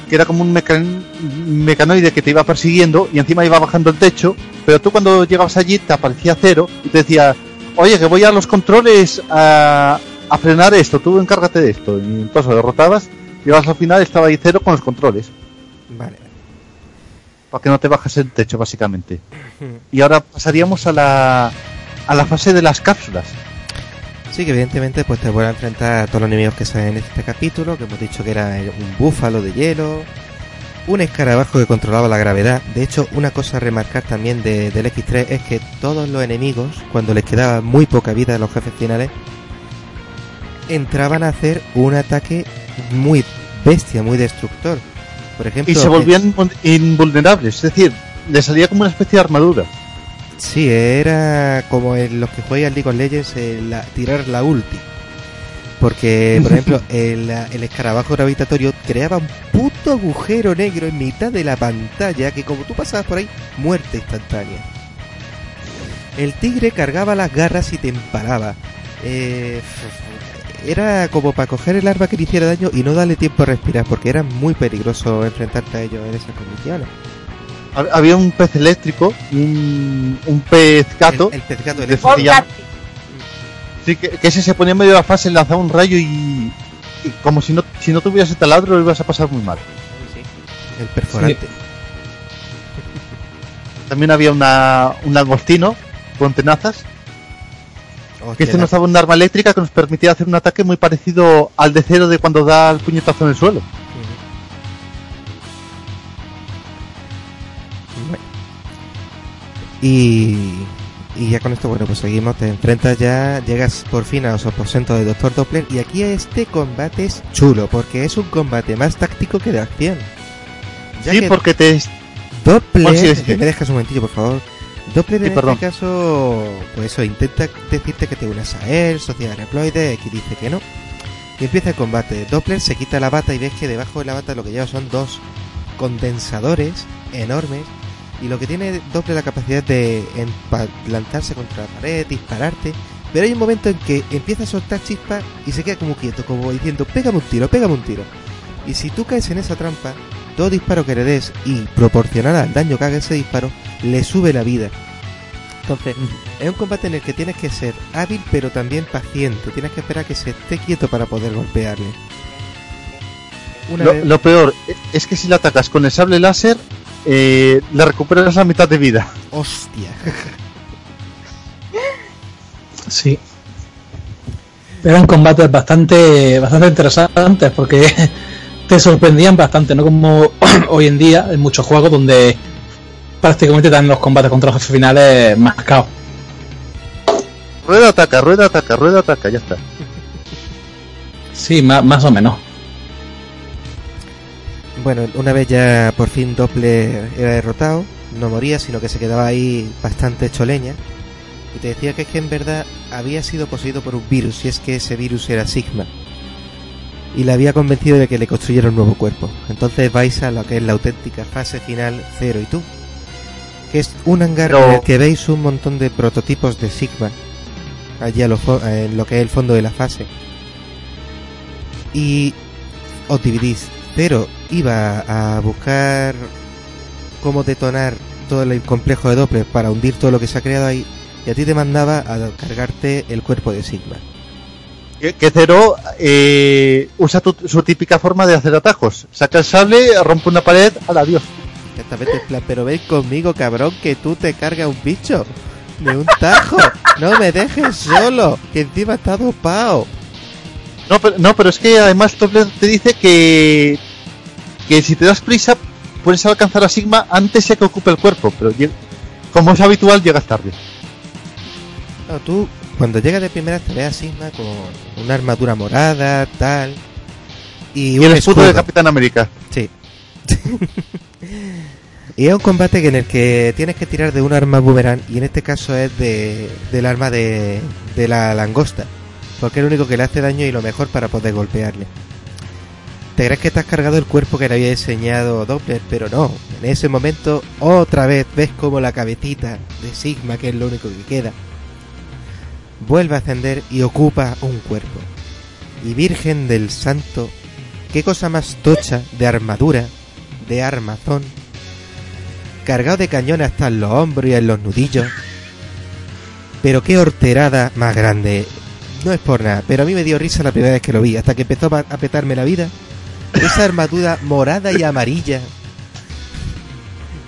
que era como un mecan- mecanoide que te iba persiguiendo y encima iba bajando el techo, pero tú cuando llegabas allí te aparecía cero y te decía, oye, que voy a los controles a, a frenar esto, tú encárgate de esto. Y entonces lo derrotabas, llegabas al final estaba ahí cero con los controles, Vale. para que no te bajas el techo básicamente. Y ahora pasaríamos a la, a la fase de las cápsulas. Sí, que evidentemente pues te vuelven a enfrentar a todos los enemigos que salen en este capítulo, que hemos dicho que era un búfalo de hielo, un escarabajo que controlaba la gravedad. De hecho, una cosa a remarcar también de- del X3 es que todos los enemigos, cuando les quedaba muy poca vida a los jefes finales, entraban a hacer un ataque muy bestia, muy destructor. Por ejemplo, Y se volvían invul- invulnerables, es decir, le salía como una especie de armadura. Sí, era como en los que juegan League of Legends el, la- tirar la ulti. Porque, por ejemplo, el, el escarabajo gravitatorio creaba un puto agujero negro en mitad de la pantalla que como tú pasabas por ahí, muerte instantánea. El tigre cargaba las garras y te empalaba. Eh, era como para coger el arma que le hiciera daño y no darle tiempo a respirar, porque era muy peligroso enfrentarte a ellos en esas condiciones. Hab- Había un pez eléctrico, un, un pez gato, El, el pez gato de eléctrico. sí, que, que ese se ponía en medio de la fase, lanzaba un rayo y, y como si no, si no tuvieras el taladro lo ibas a pasar muy mal. El perforante. También había una, un langostino con tenazas, que este nos daba un arma eléctrica que nos permitía hacer un ataque muy parecido al de cero de cuando da el puñetazo en el suelo. Y, y ya con esto, bueno, pues seguimos, te enfrentas ya, llegas por fin a los aposentos de Doctor Doppler y aquí este combate es chulo, porque es un combate más táctico que de acción. Ya Sí, que porque te. Doppler, sí, sí. me dejas un momentillo, por favor. Doppler en perdón. este caso, pues eso, intenta decirte que te unas a él, Sociedad Reploide, X dice que no. Y empieza el combate. Doppler se quita la bata y ves que debajo de la bata lo que lleva son dos condensadores enormes. Y lo que tiene Doppler la capacidad de lanzarse contra la pared, dispararte. Pero hay un momento en que empieza a soltar chispas y se queda como quieto, como diciendo, pégame un tiro, pégame un tiro. Y si tú caes en esa trampa, todo disparo que le des y proporcional al daño que haga ese disparo, le sube la vida. Entonces, es un combate en el que tienes que ser hábil pero también paciente. Tienes que esperar a que se esté quieto para poder golpearle. Lo, vez- lo peor es que si le atacas con el sable láser, eh, le recuperas la mitad de vida. ¡Hostia! Sí. Eran combates bastante, bastante interesantes porque te sorprendían bastante, no como hoy en día en muchos juegos donde prácticamente dan los combates contra los jefes finales marcados. Rueda ataca, rueda ataca, rueda ataca, ya está. Sí, más, más o menos. Bueno, una vez ya por fin Doppler era derrotado, no moría, sino que se quedaba ahí bastante hecho leña. Y te decía que es que en verdad había sido poseído por un virus, y es que ese virus era Sigma. Y le había convencido de que le construyera un nuevo cuerpo. Entonces vais a lo que es la auténtica fase final Cero y tú. Que es un hangar Pero- en el que veis un montón de prototipos de Sigma. Allí a lo en lo que es el fondo de la fase. Y os dividís. Cero iba a buscar cómo detonar todo el complejo de Doppler para hundir todo lo que se ha creado ahí. Y a ti te mandaba a cargarte el cuerpo de Sigma. Que, Zero eh, usa tu- su típica forma de hacer atajos. Saca el sable, rompe una pared, al adiós. Exactamente, pero ven conmigo, cabrón, que tú te cargas un bicho. De un tajo. No me dejes solo, que encima está dopado. No, pero, no, pero es que además Doppler te dice que, que si te das prisa puedes alcanzar a Sigma antes de que ocupe el cuerpo, pero como es habitual llegas tarde. No, tú, cuando llegas de primera te ves a Sigma con una armadura morada, tal. Y, Y un el escudo de Capitán América. Sí. y es un combate en el que tienes que tirar de un arma boomerang y en este caso es de, del arma de, de la langosta. Porque es lo único que le hace daño y lo mejor para poder golpearle. Te crees que has cargado el cuerpo que le había diseñado Doppler, pero no. En ese momento otra vez ves como la cabecita de Sigma, que es lo único que queda, vuelve a ascender y ocupa un cuerpo. Y Virgen del Santo, qué cosa más tocha de armadura, de armazón, cargado de cañones hasta en los hombros y en los nudillos. Pero qué horterada más grande. No es por nada, pero a mí me dio risa la primera vez que lo vi, hasta que empezó a petarme la vida. Esa armadura morada y amarilla.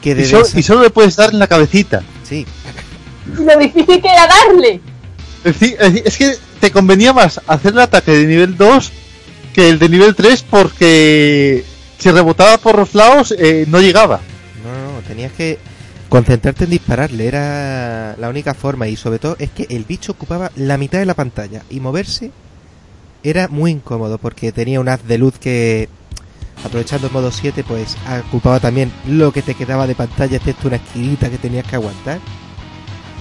Que Y, de so- esa- y solo le puedes dar en la cabecita. Sí, Lo difícil que era darle. Es decir, es decir, es que te convenía más hacer el ataque de nivel 2 que el de nivel 3 porque si rebotaba por los lados eh, no llegaba. No, no, tenías que concentrarte en dispararle, era la única forma y sobre todo es que el bicho ocupaba la mitad de la pantalla y moverse era muy incómodo porque tenía un haz de luz que aprovechando el modo 7 pues ocupaba también lo que te quedaba de pantalla excepto una esquinita que tenías que aguantar.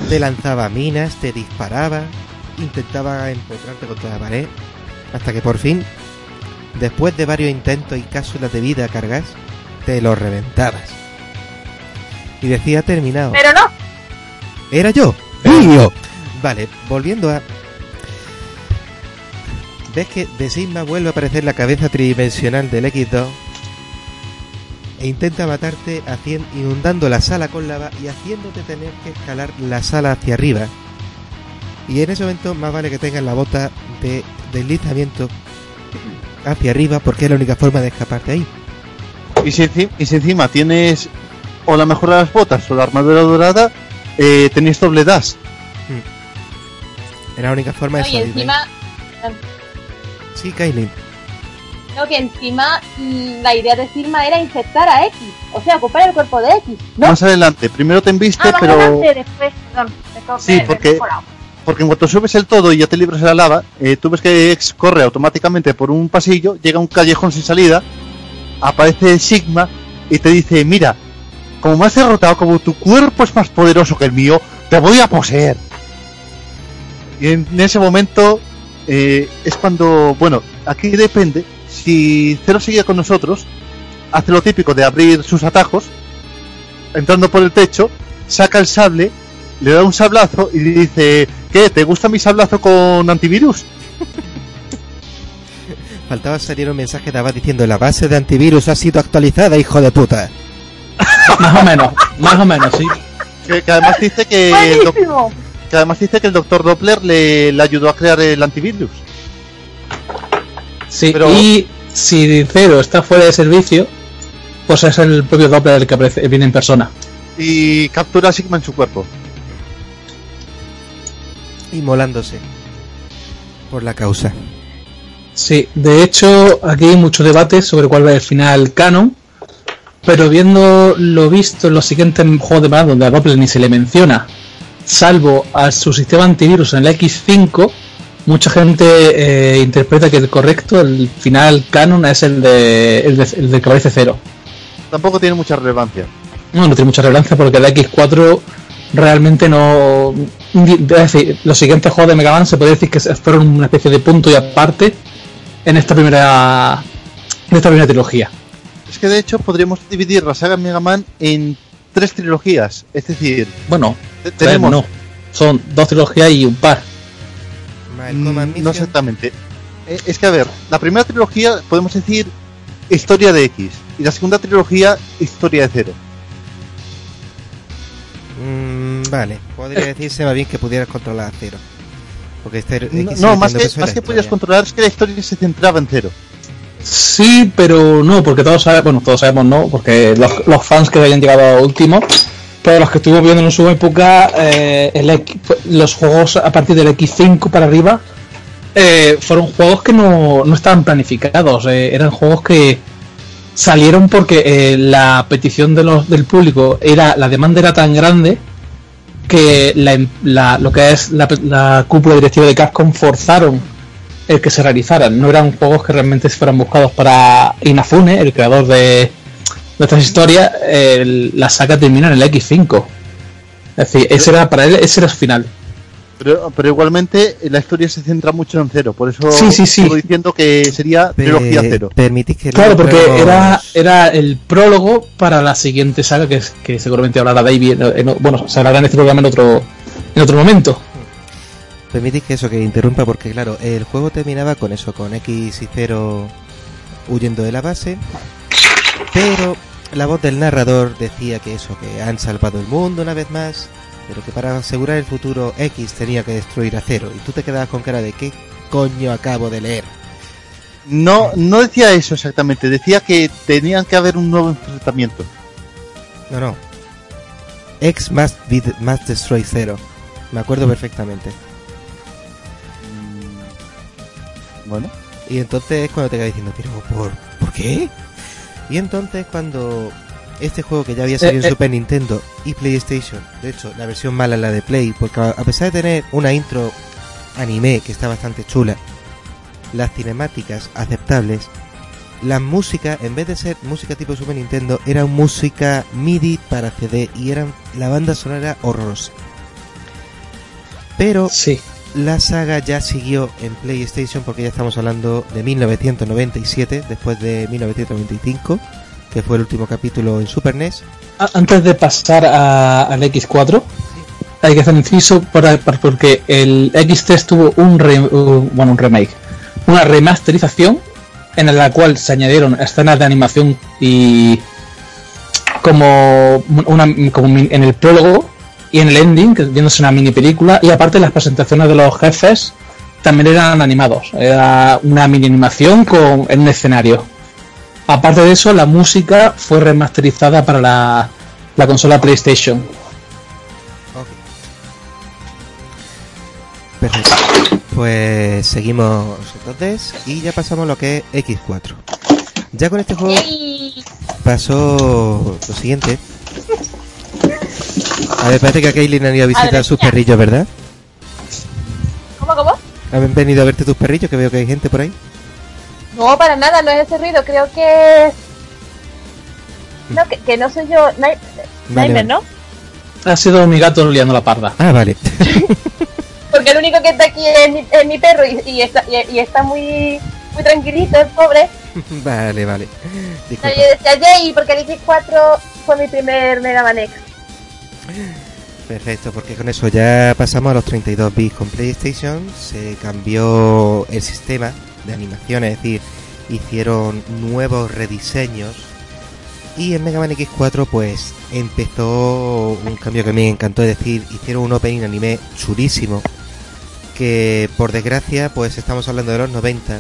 Te lanzaba minas, te disparaba, intentaba empotrarte contra la pared hasta que por fin después de varios intentos y cápsulas de vida cargas te lo reventabas. Y decía terminado. Pero no. Era yo. ¡Yo! Vale, volviendo a. Ves que de Sigma vuelve a aparecer la cabeza tridimensional del X2 e intenta matarte inundando la sala con lava y haciéndote tener que escalar la sala hacia arriba. Y en ese momento más vale que tengas la bota de deslizamiento hacia arriba porque es la única forma de escaparte ahí. Y si, enci- y si encima tienes o la mejora de las botas o la armadura dorada, eh, tenéis doble dash. Era la única forma de No, y salir ahí. encima, Sí, Kailin. No, que encima mm, la idea de Sigma era infectar a X, o sea, ocupar el cuerpo de X. ¿no? Más adelante, primero te embiste, ah, más pero. adelante, después, perdón. me co- Sí, porque-. Porque en cuanto subes el todo y ya te libras de la lava, eh, tú ves que X corre automáticamente por un pasillo, llega a un callejón sin salida, aparece Sigma y te dice, mira, como me has derrotado, como tu cuerpo es más poderoso que el mío, te voy a poseer. Y en ese momento eh, es cuando, bueno, aquí depende, si Cero sigue con nosotros, hace lo típico de abrir sus atajos, entrando por el techo, saca el sable, le da un sablazo y dice, ¿qué? ¿Te gusta mi sablazo con antivirus? Faltaba salir un mensaje de Abad diciendo la base de antivirus ha sido actualizada, hijo de puta. Más o menos, más o menos, sí. Que, que además dice que. Que además dice que el doctor Doppler le, le ayudó a crear el antivirus. Sí, Pero- y si Cero está fuera de servicio, pues es el propio Doppler el que aparece, viene en persona. Y captura a Sigma en su cuerpo. Inmolándose. Por la causa. Sí, de hecho, aquí hay mucho debate sobre cuál va a ser el final canon, pero viendo lo visto en los siguientes juegos de Mario donde a Doppler ni se le menciona, salvo a su sistema antivirus en el X5, mucha gente eh, interpreta que el correcto, el final canon es el de, el de, el de que aparece cero. Tampoco tiene mucha relevancia. No, no tiene mucha relevancia porque el X4 realmente no. Es decir, los siguientes juegos de Mega Man se puede decir que fueron una especie de punto y aparte en esta primera. en esta primera trilogía. Es que de hecho podríamos dividir la saga Mega Man en tres trilogías. Es decir, Bueno, tenemos... no. Son dos trilogías y un par. Mm. No exactamente. Eh, Es que a ver, la primera trilogía podemos decir historia de X. Y la segunda trilogía, historia de cero. Mm, vale, podría decirse más bien que pudieras controlar a cero. Porque este No, X no, más que, más que podías controlar es que la historia se centraba en cero. Sí, pero no, porque todos sabemos, bueno, todos sabemos no, porque los, fans que hayan llegado a último, pero los que estuvimos viendo en su época, eh, el los juegos a partir del X5 para arriba, eh, fueron juegos que no, no estaban planificados, eh, eran juegos que salieron porque eh, la petición de los, del público era, la demanda era tan grande que la, em- lo que es la, la cúpula directiva de Capcom forzaron el que se realizaran. No eran juegos que realmente fueran buscados para Inafune, el creador de, estas historias. el- la saga termina en el X5. Es decir, ese era para él, ese era su final. Pero, pero igualmente la historia se centra mucho en cero. Por eso Sí, sí, sí. sigo diciendo que sería Pe- trilogía cero. Permitís que Claro, porque era, era el prólogo para la siguiente saga que, es- que seguramente hablará David. en- en- bueno, se hablará en este programa en otro, en otro momento. Permitís que eso, que interrumpa, porque claro, el juego terminaba con eso, con X y 0 huyendo de la base, pero la voz del narrador decía que eso, que han salvado el mundo una vez más, pero que para asegurar el futuro X tenía que destruir a cero, y tú te quedabas con cara de ¿qué coño acabo de leer? No, no decía eso exactamente. Decía que tenían que haber un nuevo enfrentamiento. No, no. X must, be must destroy cero. Me acuerdo perfectamente. Bueno, Y entonces es cuando te quedas diciendo, pero ¿por, ¿por qué? Y entonces cuando este juego que ya había salido Eh, en eh. Super Nintendo y PlayStation, de hecho la versión mala es la de Play, porque a a pesar de tener una intro anime que está bastante chula, las cinemáticas aceptables, la música, en vez de ser música tipo Super Nintendo, era música MIDI para CD y eran la banda sonora horrorosa. Pero Sí. La saga ya siguió en PlayStation porque ya estamos hablando de 1997, después de 1995, que fue el último capítulo en Super NES. A- Antes de pasar a- al X4, hay que hacer un inciso para, para- porque el X3 tuvo un, re- bueno, un remake, una remasterización en la cual se añadieron escenas de animación y como, una, como en el prólogo y en el ending, que viéndose una mini película, y aparte las presentaciones de los jefes también eran animados, era una mini animación con, en un escenario. Aparte de eso, la música fue remasterizada para la, la consola PlayStation. Perfecto. Pues seguimos entonces y ya pasamos a lo que es X4. Ya con este juego pasó lo siguiente. A ver, parece que a Kaylin han ido a visitar ver, sus perrillos, ¿verdad? ¿Cómo, cómo? ¿Han venido a verte tus perrillos? Que veo que hay gente por ahí. No, para nada, no es ese ruido, creo que es... No, que, que no soy yo, Ni- Vale. ¿no? Ha sido mi gato liando la parda. Ah, vale. Porque el único que está aquí es mi, es mi perro y, y está, y, y está muy muy tranquilito, el pobre. vale, vale. No, Disculpa. yo decía Jay, porque el X4 fue mi primer Mega Man X. Perfecto, porque con eso ya pasamos a los 32 bits con PlayStation. Se cambió el sistema de animación, es decir, hicieron nuevos rediseños. Y en Mega Man X4 pues empezó un cambio que a mí me encantó, es decir, hicieron un opening anime chulísimo. Que por desgracia pues estamos hablando de los 90.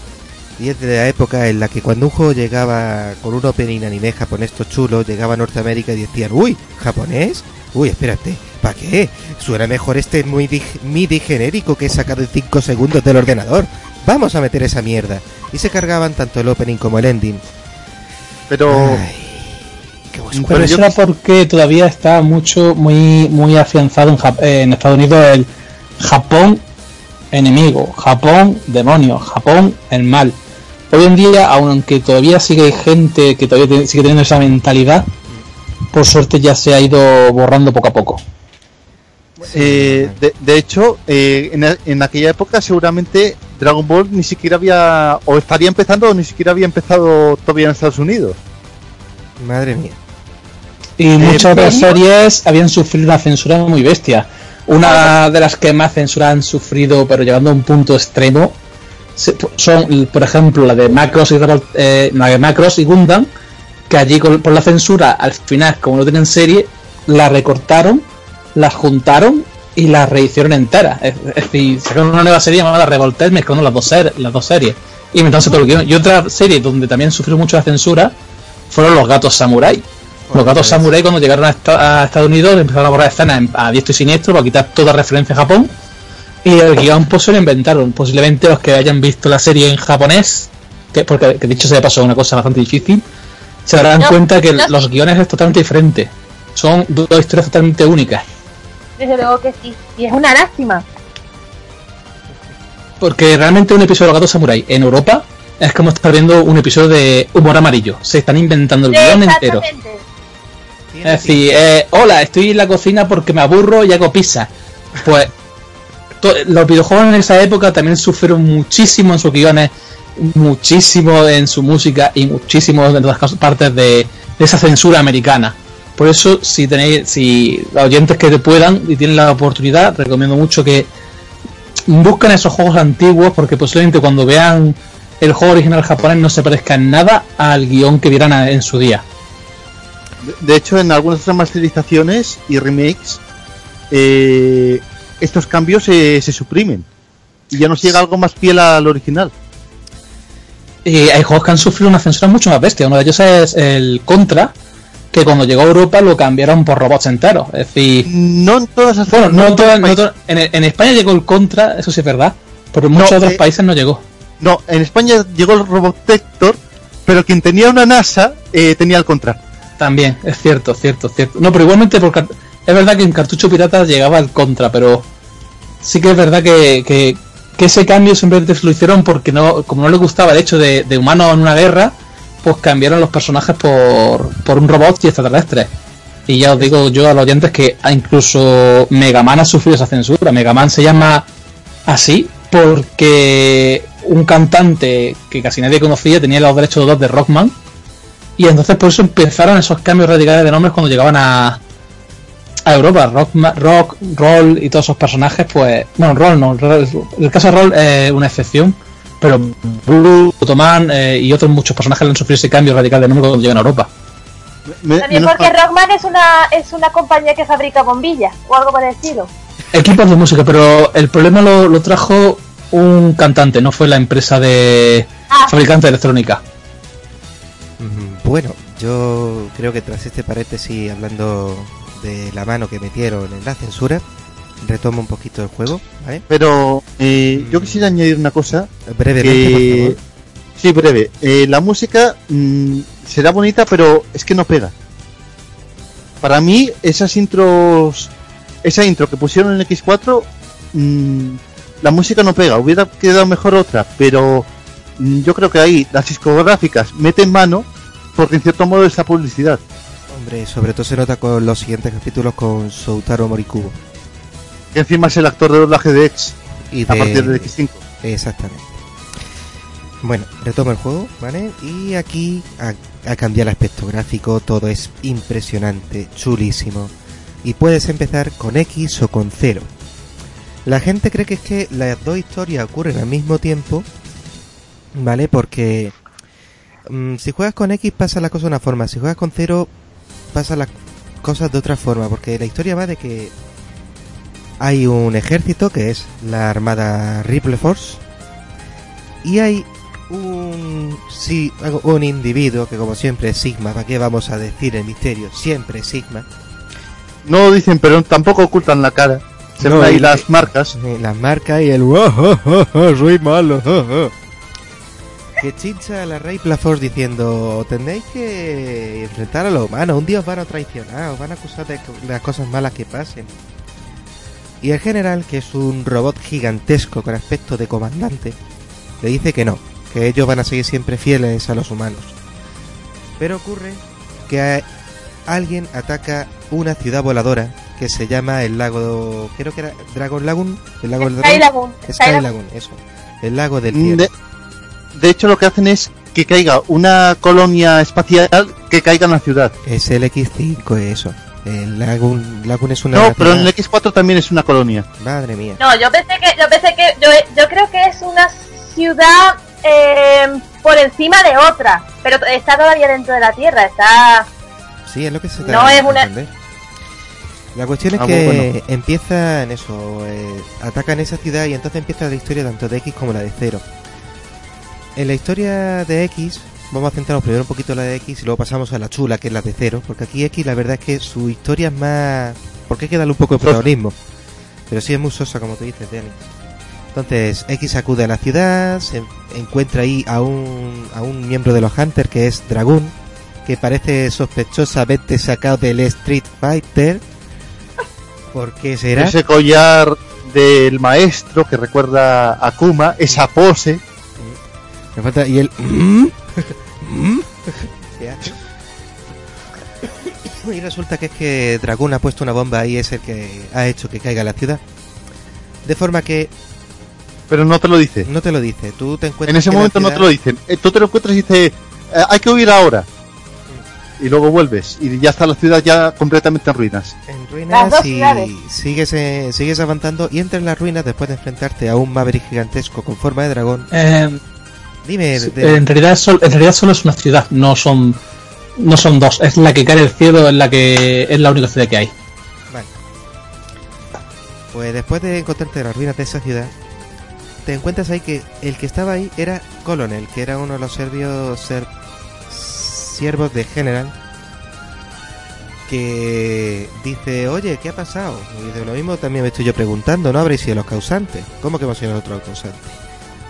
Y es de la época en la que cuando un juego llegaba con un opening anime japonés todo chulo, llegaba a Norteamérica y decían, uy, japonés, uy, espérate, ¿para qué? Suena mejor este muy dig- MIDI genérico que he sacado en 5 segundos del ordenador. Vamos a meter esa mierda. Y se cargaban tanto el opening como el ending. Pero Ay, Pero eso era porque todavía está mucho, muy, muy afianzado en, Jap- en Estados Unidos el Japón enemigo, Japón demonio, Japón el mal. Hoy en día, aunque todavía sigue gente que todavía sigue teniendo esa mentalidad, por suerte ya se ha ido borrando poco a poco. Eh, de, de hecho, eh, en, en aquella época seguramente Dragon Ball ni siquiera había, o estaría empezando, o ni siquiera había empezado todavía en Estados Unidos. Madre mía. Y muchas ¿en otras series habían sufrido una censura muy bestia. Una de las que más censura han sufrido, pero llegando a un punto extremo, se- son, por ejemplo, la de Macros y, eh, la de Macross y Gundam, que allí con- por la censura, al final, como no tienen serie, la recortaron, las juntaron y las rehicieron enteras. Es, es decir, sacaron una nueva serie llamada Revolter mezclando las dos, ser- las dos series. Y inventándose todo guion. Y otra serie donde también sufrió mucho la censura fueron los gatos samurai. Los gatos samurai cuando llegaron a, esta- a Estados Unidos empezaron a borrar escenas en- a diestro y siniestro para quitar toda referencia a Japón. Y el guion pues se lo inventaron. Posiblemente los que hayan visto la serie en japonés, que porque que dicho sea de paso una cosa bastante difícil, se darán No, cuenta que no. los guiones es totalmente diferente. Son dos historias totalmente únicas. Desde luego que sí. Y es una lástima. Porque realmente un episodio de los gatos samurai en Europa es como estar viendo un episodio de humor amarillo. Se están inventando el guion entero. Es decir, eh, hola, estoy en la cocina porque me aburro y hago pizza. Pues los videojuegos en esa época también sufrieron muchísimo en sus guiones, muchísimo en su música y muchísimo en otras partes de, esa censura americana. Por eso, si tenéis, si los oyentes que te puedan y tienen la oportunidad, recomiendo mucho que busquen esos juegos antiguos porque posiblemente cuando vean el juego original japonés no se parezca en nada al guion que vieran en su día. De, hecho, en algunas otras masterizaciones y remakes, eh, estos cambios se, se suprimen. Y ya nos llega algo más fiel al original. Y hay juegos que han sufrido una censura mucho más bestia. Uno de ellos es el Contra, que cuando llegó a Europa lo cambiaron por robots enteros. Es decir, No en todas las bueno, no, en no en, en España llegó el Contra, eso sí es verdad, pero en muchos No, otros eh, países no llegó. No, en España llegó el Robotector, pero quien tenía una NASA eh, tenía el contra. También, es cierto, cierto, cierto. No, pero igualmente por car- es verdad que en cartucho pirata llegaba el Contra, pero sí que es verdad que, ese cambio simplemente se lo hicieron porque no, como no les gustaba el hecho de, humanos en una guerra, pues cambiaron los personajes por, por un robot y extraterrestres. Y ya os digo yo a los oyentes que ah, incluso Mega Man ha sufrido esa censura. Mega Man se llama así porque un cantante que casi nadie conocía tenía los derechos de autor de Rockman. Y entonces por eso empezaron esos cambios radicales de nombres cuando llegaban a, a Europa. Rock, Rock, Roll y todos esos personajes, pues. Bueno, Roll no. Roll- el caso de Roll es una excepción. Pero Blue, Otoman eh, y otros muchos personajes han sufrido ese cambio radical de nombre cuando llegan a Europa. Me- También porque Rockman es una, es una compañía que fabrica bombillas o algo por el estilo. Equipos de música, pero el problema lo, lo trajo un cantante, no fue la empresa de Ah. fabricante de electrónica. Mm, Bueno, yo creo que tras este paréntesis hablando de la mano que metieron en la censura, retomo un poquito el juego, ¿vale? Pero eh, yo quisiera añadir una cosa. Brevemente, por que- favor. Sí, breve. Eh, la música mm, será bonita, pero es que no pega. Para mí, esas intros, esa intro que pusieron en el X4, mm, la música no pega. Hubiera quedado mejor otra, pero mm, yo creo que ahí las discográficas meten mano porque en cierto modo es la publicidad. Hombre, sobre todo se nota con los siguientes capítulos con Soutaro Morikubo. Que encima es el actor de doblaje de X Y a de- partir del X5. Exactamente. Bueno, retomo el juego, ¿vale? Y aquí ha, ha cambiado el aspecto gráfico, todo es impresionante, chulísimo. Y puedes empezar con X o con 0. La gente cree que es que las dos historias ocurren al mismo tiempo, ¿vale? Porque mm, si juegas con X pasa la cosa de una forma, si juegas con 0 pasa las cosas de otra forma, porque la historia va de que hay un ejército que es la armada Ripple Force y hay un sí, un individuo que como siempre es Sigma, ¿para qué vamos a decir el misterio? Siempre es Sigma. No lo dicen, pero tampoco ocultan la cara. Se No, ven ahí y- las marcas. Eh, Las marcas y el "Oh, oh, oh, oh, soy malo. Oh, oh". Que chincha a la Ripple Force diciendo tendréis que enfrentar a los humanos, un día os van a traicionar, os van a acusar de las cosas malas que pasen. Y el general, que es un robot gigantesco con aspecto de comandante, le dice que no, que ellos van a seguir siempre fieles a los humanos. Pero ocurre que alguien ataca una ciudad voladora que se llama el lago, creo que era Dragon Lagoon, el lago del Sky dragón. Lagoon. Sky Sky Lagoon. Lagoon, eso. El lago del Mm, cielo. De, de hecho, lo que hacen es que caiga una colonia espacial que caiga en la ciudad. Es el X5 eso. El Lagoon, Lagoon es una No, pero en el X4 también es una colonia. Madre mía. No, yo pensé que, yo pensé que, yo, yo creo que es una ciudad eh, por encima de otra, pero está todavía dentro de la Tierra, está... Sí, es lo que se No da es una- entender. La cuestión es Ah, que bueno. empieza en eso, eh, atacan esa ciudad y entonces empieza la historia tanto de X como la de Cero. En la historia de X, vamos a centrarnos primero un poquito en la de X y luego pasamos a la chula, que es la de Cero, porque aquí X la verdad es que su historia es más... porque hay que darle un poco de protagonismo. Pero sí es muy sosa, como tú dices, Dani. Entonces, X acude a la ciudad, se encuentra ahí a un, a un miembro de los Hunters que es Dragoon, que parece sospechosamente sacado del Street Fighter. ¿Por qué será? Ese collar del maestro que recuerda a Kuma, esa pose. Me falta. Y el. ¿Mm? ¿Mm? Y resulta que es que Dragoon ha puesto una bomba y es el que ha hecho que caiga la ciudad. De forma que Pero no te lo dice. no te lo dice. Tú te encuentras. En ese momento no te lo dicen. Eh, Tú te lo encuentras y dices, eh, hay que huir ahora. Y luego vuelves. Y ya está la ciudad ya completamente en ruinas. en ruinas y sigues, eh, sigues avanzando y entras en las ruinas después de enfrentarte a un Maverick gigantesco con forma de dragón. Eh, Dime, de- en, realidad sol- en realidad solo es una ciudad, no son no son dos. Es la que cae del cielo, es la que es la única ciudad que hay. Vale. Pues después de encontrarte en las ruinas de esa ciudad, te encuentras ahí que el que estaba ahí era Colonel, que era uno de los serbios ser- siervos de General, que dice, oye, ¿qué ha pasado? Y dice, lo mismo también me estoy yo preguntando, ¿no habréis sido los causantes? ¿Cómo que hemos sido nosotros los causantes?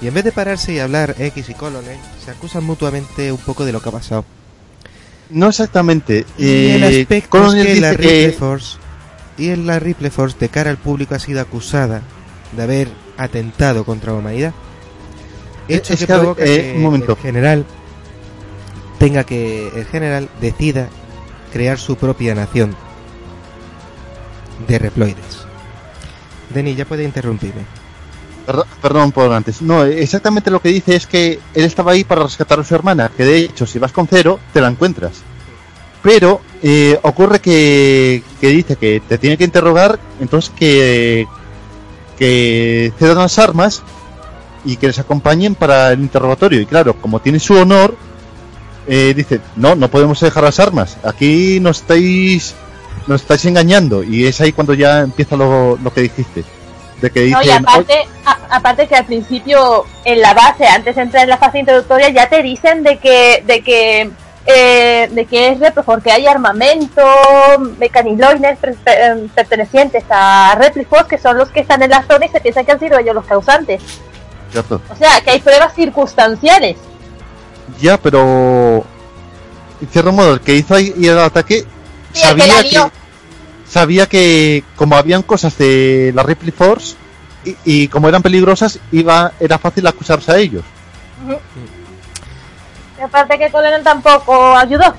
Y en vez de pararse y hablar X y Colonel, se acusan mutuamente un poco de lo que ha pasado. No exactamente. Y el Eh, aspecto Colonel es que la que- Force y en la Ripple Force de cara al público ha sido acusada de haber atentado contra la humanidad. Hecho Es que provoca eh, que un el general tenga que el general decida crear su propia nación de reploides. Denny, ya puede interrumpirme. Perdón, por antes. No, exactamente lo que dice es que él estaba ahí para rescatar a su hermana, que de hecho si vas con cero te la encuentras. Pero eh, ocurre que, que dice que te tiene que interrogar, entonces que, que cedan las armas y que les acompañen para el interrogatorio. Y claro, como tiene su honor, eh, dice, no, no podemos dejar las armas. Aquí nos estáis, nos estáis engañando. Y es ahí cuando ya empieza lo, lo que dijiste. De que No, y aparte, a- aparte que al principio en la base, antes de entrar en la fase introductoria, ya te dicen de que, de que eh, de que es Repro, porque hay armamento, em, pertenecientes a Repliforce, que son los que están en la zona y se piensan que han sido ellos los causantes. ¿Cierto? O sea, que hay pruebas circunstanciales. Ya, pero. En cierto modo, el que hizo ahí el ataque Sí, sabía que. Sabía que, como habían cosas de la Ripley Force y, y como eran peligrosas, iba era fácil acusarse a ellos. Y aparte que Colonel tampoco ayudó.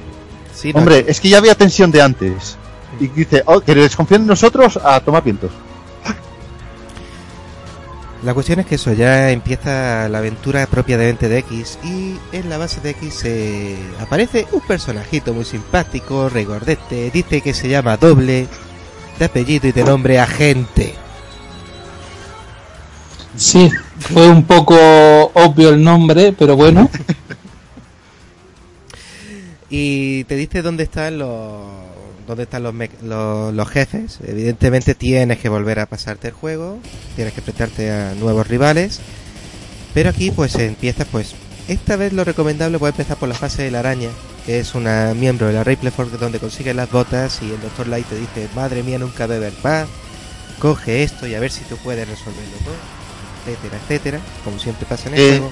Sí, no, Hombre, es que ya había tensión de antes. Y dice, oh, que desconfíen en nosotros a tomar vientos. La cuestión es que eso ya empieza la aventura propiamente de X y en la base de X eh, aparece un personajito muy simpático, regordete, dice que se llama Doble, de apellido y de nombre Agente. Sí, fue un poco obvio el nombre, pero bueno. Y te dice dónde están los dónde están los, los, los jefes. Evidentemente tienes que volver a pasarte el juego, tienes que enfrentarte a nuevos rivales. Pero aquí pues empiezas pues esta vez lo recomendable puede empezar por la fase de la araña, que es una miembro de la Ripley Force donde consigues las botas y el Dr. Light te dice, "Madre mía, nunca beber paz. Coge esto y a ver si tú puedes resolverlo todo." etcétera, etcétera, como siempre pasa en el Eh. juego.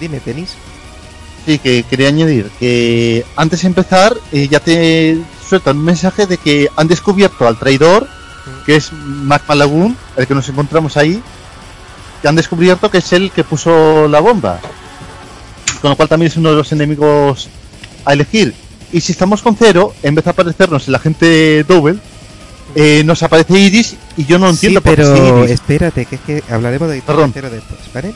Dime, Penis. Sí, que quería añadir que antes de empezar eh, ya te sueltan un mensaje de que han descubierto al traidor, que es Magma Lagoon, el que nos encontramos ahí, que han descubierto que es el que puso la bomba. Con lo cual también es uno de los enemigos a elegir. Y si estamos con cero, en vez de aparecernos el agente Double, eh, nos aparece Iris y yo no entiendo sí, por qué pero Iris. espérate, que es que hablaremos de Perdón. cero después, ¿vale?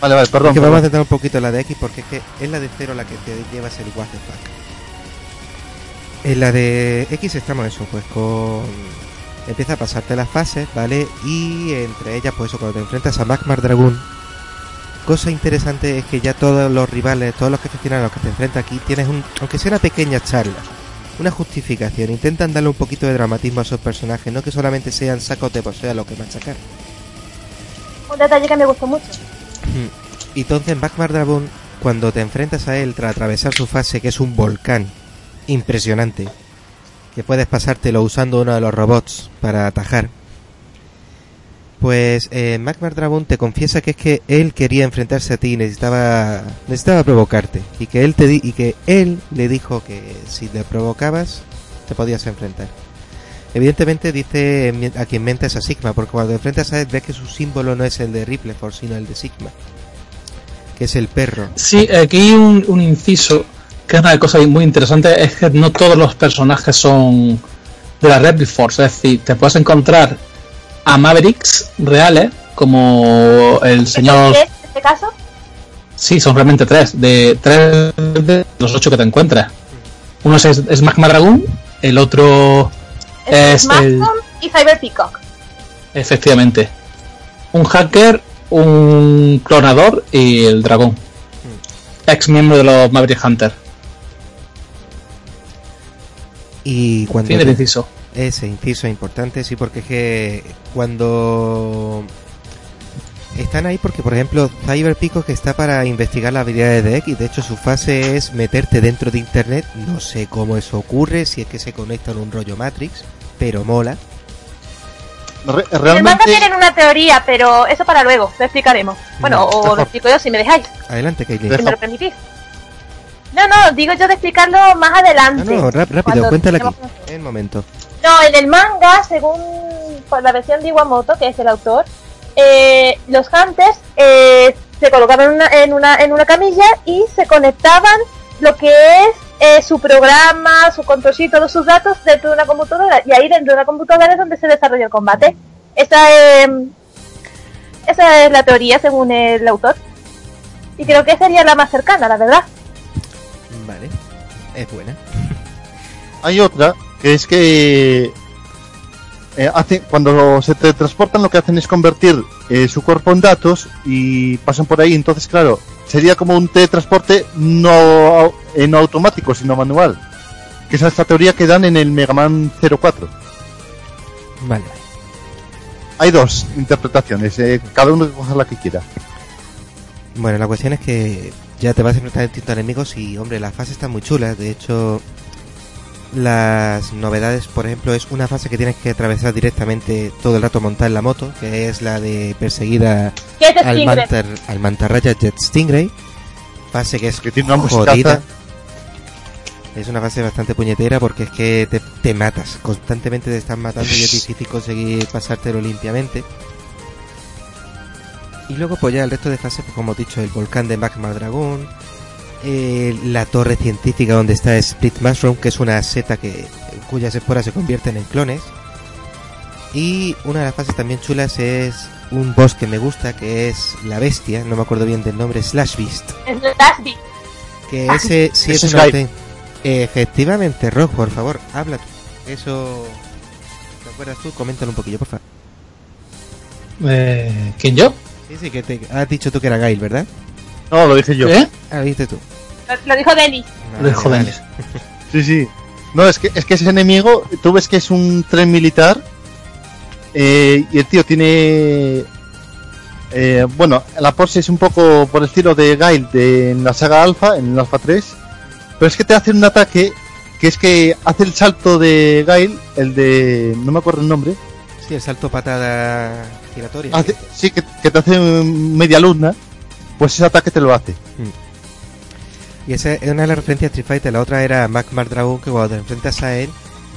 Vale, vale, perdón. Es que vamos a centrar un poquito la de X porque es que es la de cero la que te llevas el what the fuck. En la de X estamos eso, pues con... Empieza a pasarte las fases, ¿vale? Y entre ellas, pues eso, cuando te enfrentas a Magmar Dragoon, cosa interesante es que ya todos los rivales, todos los jefes finales a los que te enfrentas aquí, tienes un, aunque sea una pequeña charla, una justificación, intentan darle un poquito de dramatismo a esos personajes, no que solamente sean sacos de poseo a lo que machacar. Un detalle que me gustó mucho. Y entonces Magmar Dragon, cuando te enfrentas a él tras atravesar su fase, que es un volcán impresionante, que puedes pasártelo usando uno de los robots para atajar, pues eh, Magmar Dragon te confiesa que es que él quería enfrentarse a ti y necesitaba, necesitaba provocarte. Y que él te di- y que él le dijo que si te provocabas, te podías enfrentar. Evidentemente dice a quien mente a Sigma, porque cuando te enfrentas a él ves que su símbolo no es el de Ripple sino el de Sigma. Que es el perro. Sí, aquí un, un inciso, que es una cosa muy interesante, es que no todos los personajes son de la Red Force, es decir, te puedes encontrar a Mavericks reales, como el señor... ¿Qué es en este caso? Sí, son realmente tres, de tres de los ocho que te encuentras. Uno es, es Magma Dragoon, el otro Es, Es el- y Cyber Peacock. Efectivamente. Un hacker, un clonador y el dragón. Ex miembro de los Maverick Hunter. Y cuando Fin del te- inciso. ese inciso es importante, sí, porque es que cuando están ahí, porque por ejemplo, Cyber Pico que está para investigar las habilidades de X, de hecho su fase es meterte dentro de internet, no sé cómo eso ocurre, si es que se conecta en un rollo Matrix, pero mola. Re- En el manga realmente, tienen una teoría, pero eso para luego, lo explicaremos. Bueno, No, o lo explico yo si me dejáis, Adelante. Deja- si me lo permitís. No, no, digo yo de explicarlo más adelante. No, no, rápido, Cuando cuéntala aquí. En el momento. No, en el manga, según por la versión de Iwamoto, que es el autor, eh, los hunters eh, se colocaban en una, en, una, en una camilla y se conectaban lo que es eh, su programa, su control y todos sus datos dentro de una computadora. Y ahí dentro de una computadora es donde se desarrolla el combate. Esa, eh, esa es la teoría según el autor. Y creo que sería la más cercana, la verdad. Vale. Es buena. hay otra que es que eh, hace, cuando se teletransportan lo que hacen es convertir eh, su cuerpo en datos y pasan por ahí. Entonces, claro, sería como un teletransporte no, eh, no automático, sino manual. Que es esta teoría que dan en el Mega Man 04. Vale. Hay dos interpretaciones, eh, cada uno coja la que quiera. Bueno, la cuestión es que ya te vas a enfrentar a distintos enemigos y, hombre, las fases están muy chulas. De hecho, las novedades, por ejemplo, es una fase que tienes que atravesar directamente todo el rato montar en la moto, que es la de perseguir a, ¿Qué es al, mantar, al mantarraya Jet Stingray. Fase que es Que tiene una jodida. Es una fase bastante puñetera porque es que te, te matas. Constantemente te están matando y es difícil conseguir pasártelo limpiamente. Y luego pues ya el resto de fases, pues, como he dicho, el volcán de Magma Dragon, eh, la torre científica donde está Split Mushroom, que es una seta que cuyas esporas se convierten en clones. Y una de las fases también chulas es un boss que me gusta, que es la bestia, no me acuerdo bien del nombre, Slash Beast. Es Last Beat. Que ese sí es una Efectivamente, Rock, por favor, habla tú. Eso. ¿Te acuerdas tú? Coméntalo un poquillo, por favor. Eh, ¿Quién yo? Sí, sí, que te has dicho tú que era Gail, ¿verdad? No, lo dije yo. ¿Eh? Ah, lo dijiste tú. Lo, lo dijo Denis. Lo dijo Vale, Denis. Sí, sí. No, es que, es que ese enemigo, tú ves que es un tren militar eh, y el tío tiene... eh, bueno, la Porsche es un poco por el estilo de Gail de, en la saga Alpha, en el Alpha 3, pero es que te hace un ataque que es que hace el salto de Gail, el de... no me acuerdo el nombre, Sí, el salto patada giratoria. hace- sí, que, que te hace media luna, pues ese ataque te lo hace. Y esa es una de las referencias de Street Fighter. La otra era Magmar Dragon, que cuando te enfrentas a él,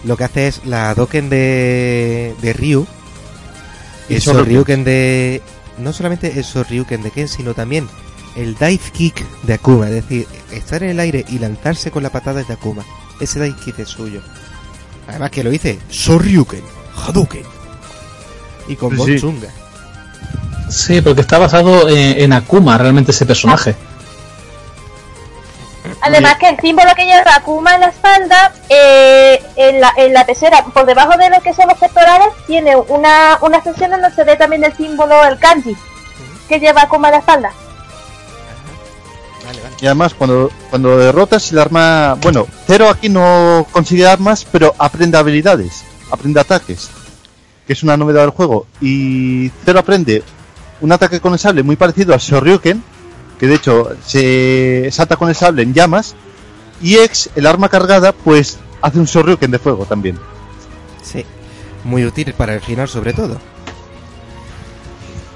lo que hace es la Doken de, de Ryu. Y El. Sorryuken de. No solamente el Sorryuken de Ken, sino también el Dive Kick de Akuma. Es decir, estar en el aire y lanzarse con la patada de Akuma. Ese Dive Kick es suyo. Además que lo dice Sorryuken, Hadouken. Y con Sí, voz sí. chunga. Sí, porque está basado en, en Akuma, realmente ese personaje. Además que el símbolo que lleva Akuma en la espalda, eh, en, la, en la por debajo de lo que son los pectorales, tiene una, una sección donde se ve también el símbolo, el kanji, que lleva Akuma en la espalda. Vale, vale. Y además, cuando, cuando lo derrotas, el arma. Bueno, Cero aquí no consigue armas, pero aprende habilidades, aprende ataques, que es una novedad del juego. Y Cero aprende un ataque con el sable muy parecido a Shoryuken, que de hecho se salta con el sable en llamas. Y X, el arma cargada, pues hace un Shoryuken de fuego también. Sí. Muy útil para el final, sobre todo.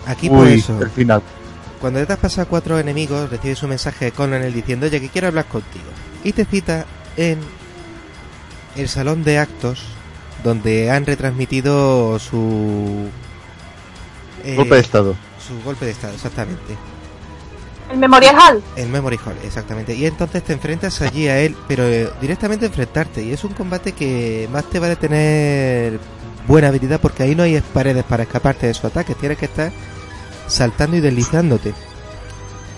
Aquí por Uy, eso. el final. Cuando te has pasado a cuatro enemigos, recibes un mensaje de Colonel diciendo, oye, que quiero hablar contigo. Y te cita en el salón de actos, donde han retransmitido su... eh, Golpe de estado. Su golpe de estado, exactamente. El Memorial Hall. El Memory Hall, exactamente. Y entonces te enfrentas allí a él, pero eh, directamente enfrentarte. Y es un combate que más te vale tener buena habilidad porque ahí no hay paredes para escaparte de su ataque. Tienes que estar saltando y deslizándote.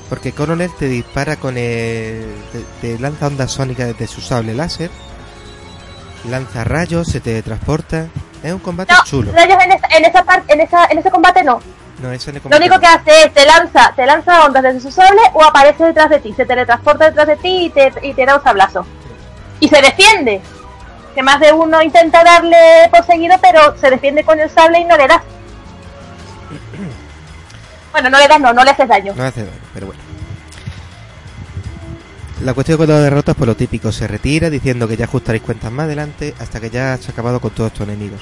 Porque Coronel te dispara con el... Te, te lanza ondas sónicas desde su sable láser. Lanza rayos, se te transporta. Es un combate No, chulo. rayos en esa, en esa parte, en esa, en ese combate no. No, ese el Lo único que hace es te lanza, te lanza ondas desde su sable o aparece detrás de ti, se teletransporta detrás de ti y te, y te da un sablazo. Y se defiende. Que más de uno intenta darle por seguido, pero se defiende con el sable y no le das. Bueno, no le das, no, no le haces daño. No hace daño, pero bueno. La cuestión cuando lo derrotas, pues lo típico, se retira diciendo que ya ajustaréis cuentas más adelante hasta que ya has acabado con todos estos enemigos.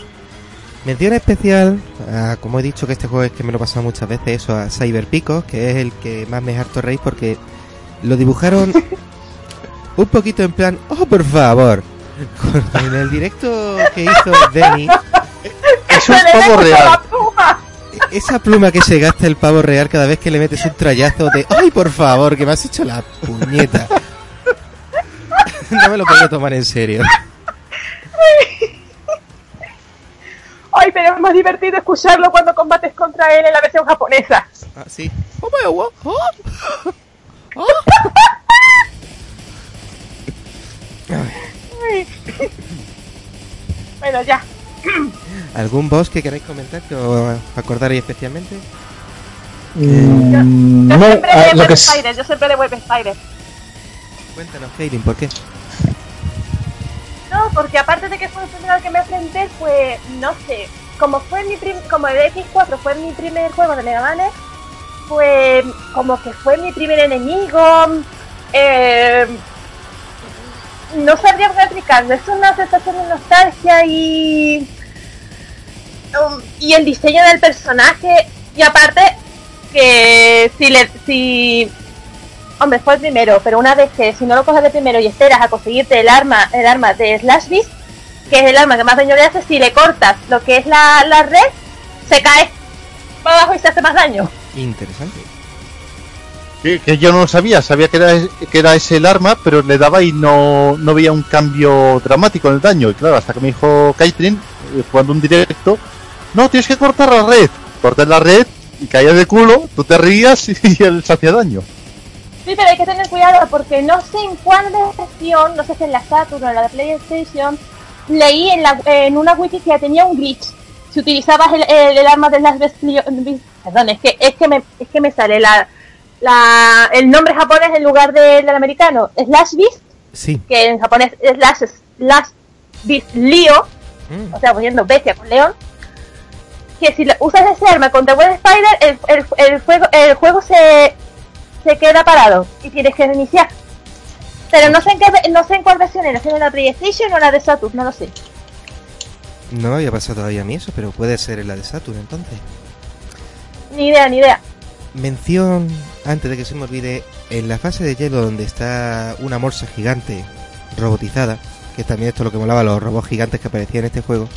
Mención especial, a, como he dicho que este juego es que me lo he pasado muchas veces, eso a Cyber Picos, que es el que más me harto reír porque lo dibujaron un poquito en plan, oh por favor. Con- En el directo que hizo Denny, Es un mucho real. Esa pluma que se gasta el pavo real cada vez que le metes un trayazo de ¡Ay, por favor, que me has hecho la puñeta! no me lo puedo tomar en serio. Ay, pero es más divertido escucharlo cuando combates contra él en la versión japonesa. Ah, sí. Oh. Oh. Oh. Ay, Bueno, ya. ¿Algún boss que queráis comentar que os acordaréis especialmente? Mm, Yo no, siempre ah, de lo Web que es, Spider, yo siempre de Web Spider. Cuéntanos, Kaylin, ¿por qué? No, porque aparte de que fue el primero al que me enfrenté, fue, no sé, como fue mi prim como el X4 fue mi primer juego de Mega Man, fue como que fue mi primer enemigo. Eh, no sabría cómo explicarlo, es una sensación de nostalgia y. um, y el diseño del personaje. Y aparte, que si le. si Hombre, fue el primero, pero una vez que si no lo coges de primero y esperas a conseguirte el arma, el arma de Slash Beast, que es el arma que más daño le hace, si le cortas lo que es la, la red, se cae para abajo y se hace más daño. Interesante. Que, que yo no lo sabía, sabía que era, que era ese el arma, pero le daba y no, no veía un cambio dramático en el daño. Y claro, hasta que me dijo Kaitrin, eh, jugando un directo, no, tienes que cortar la red. Corté la red y caía de culo, tú te rías y él se hacía daño. Sí, pero hay que tener cuidado porque no sé en cuál versión, no sé si en la Saturn o en la de PlayStation, leí en, la, en una wiki que tenía un glitch. Si utilizabas el, el, el arma de las Perdón, es que, es que, me, es que me sale la, la, el nombre japonés en lugar del, del americano. Slash Beast, Sí. que en japonés es Slash, Slash Beast Leo, Mm. o sea, poniendo bestia con león. Que si usas ese arma contra Web Spider, el, el, el, juego, el juego se, se queda parado y tienes que reiniciar. Pero no sé en qué, no sé en cuál versión era, si era la PlayStation o la de Saturn, no lo sé. No me había pasado todavía a mí eso, pero puede ser en la de Saturn entonces. Ni idea, ni idea. Mención, antes de que se me olvide, en la fase de hielo donde está una morsa gigante robotizada, que también esto es lo que molaba los robots gigantes que aparecían en este juego,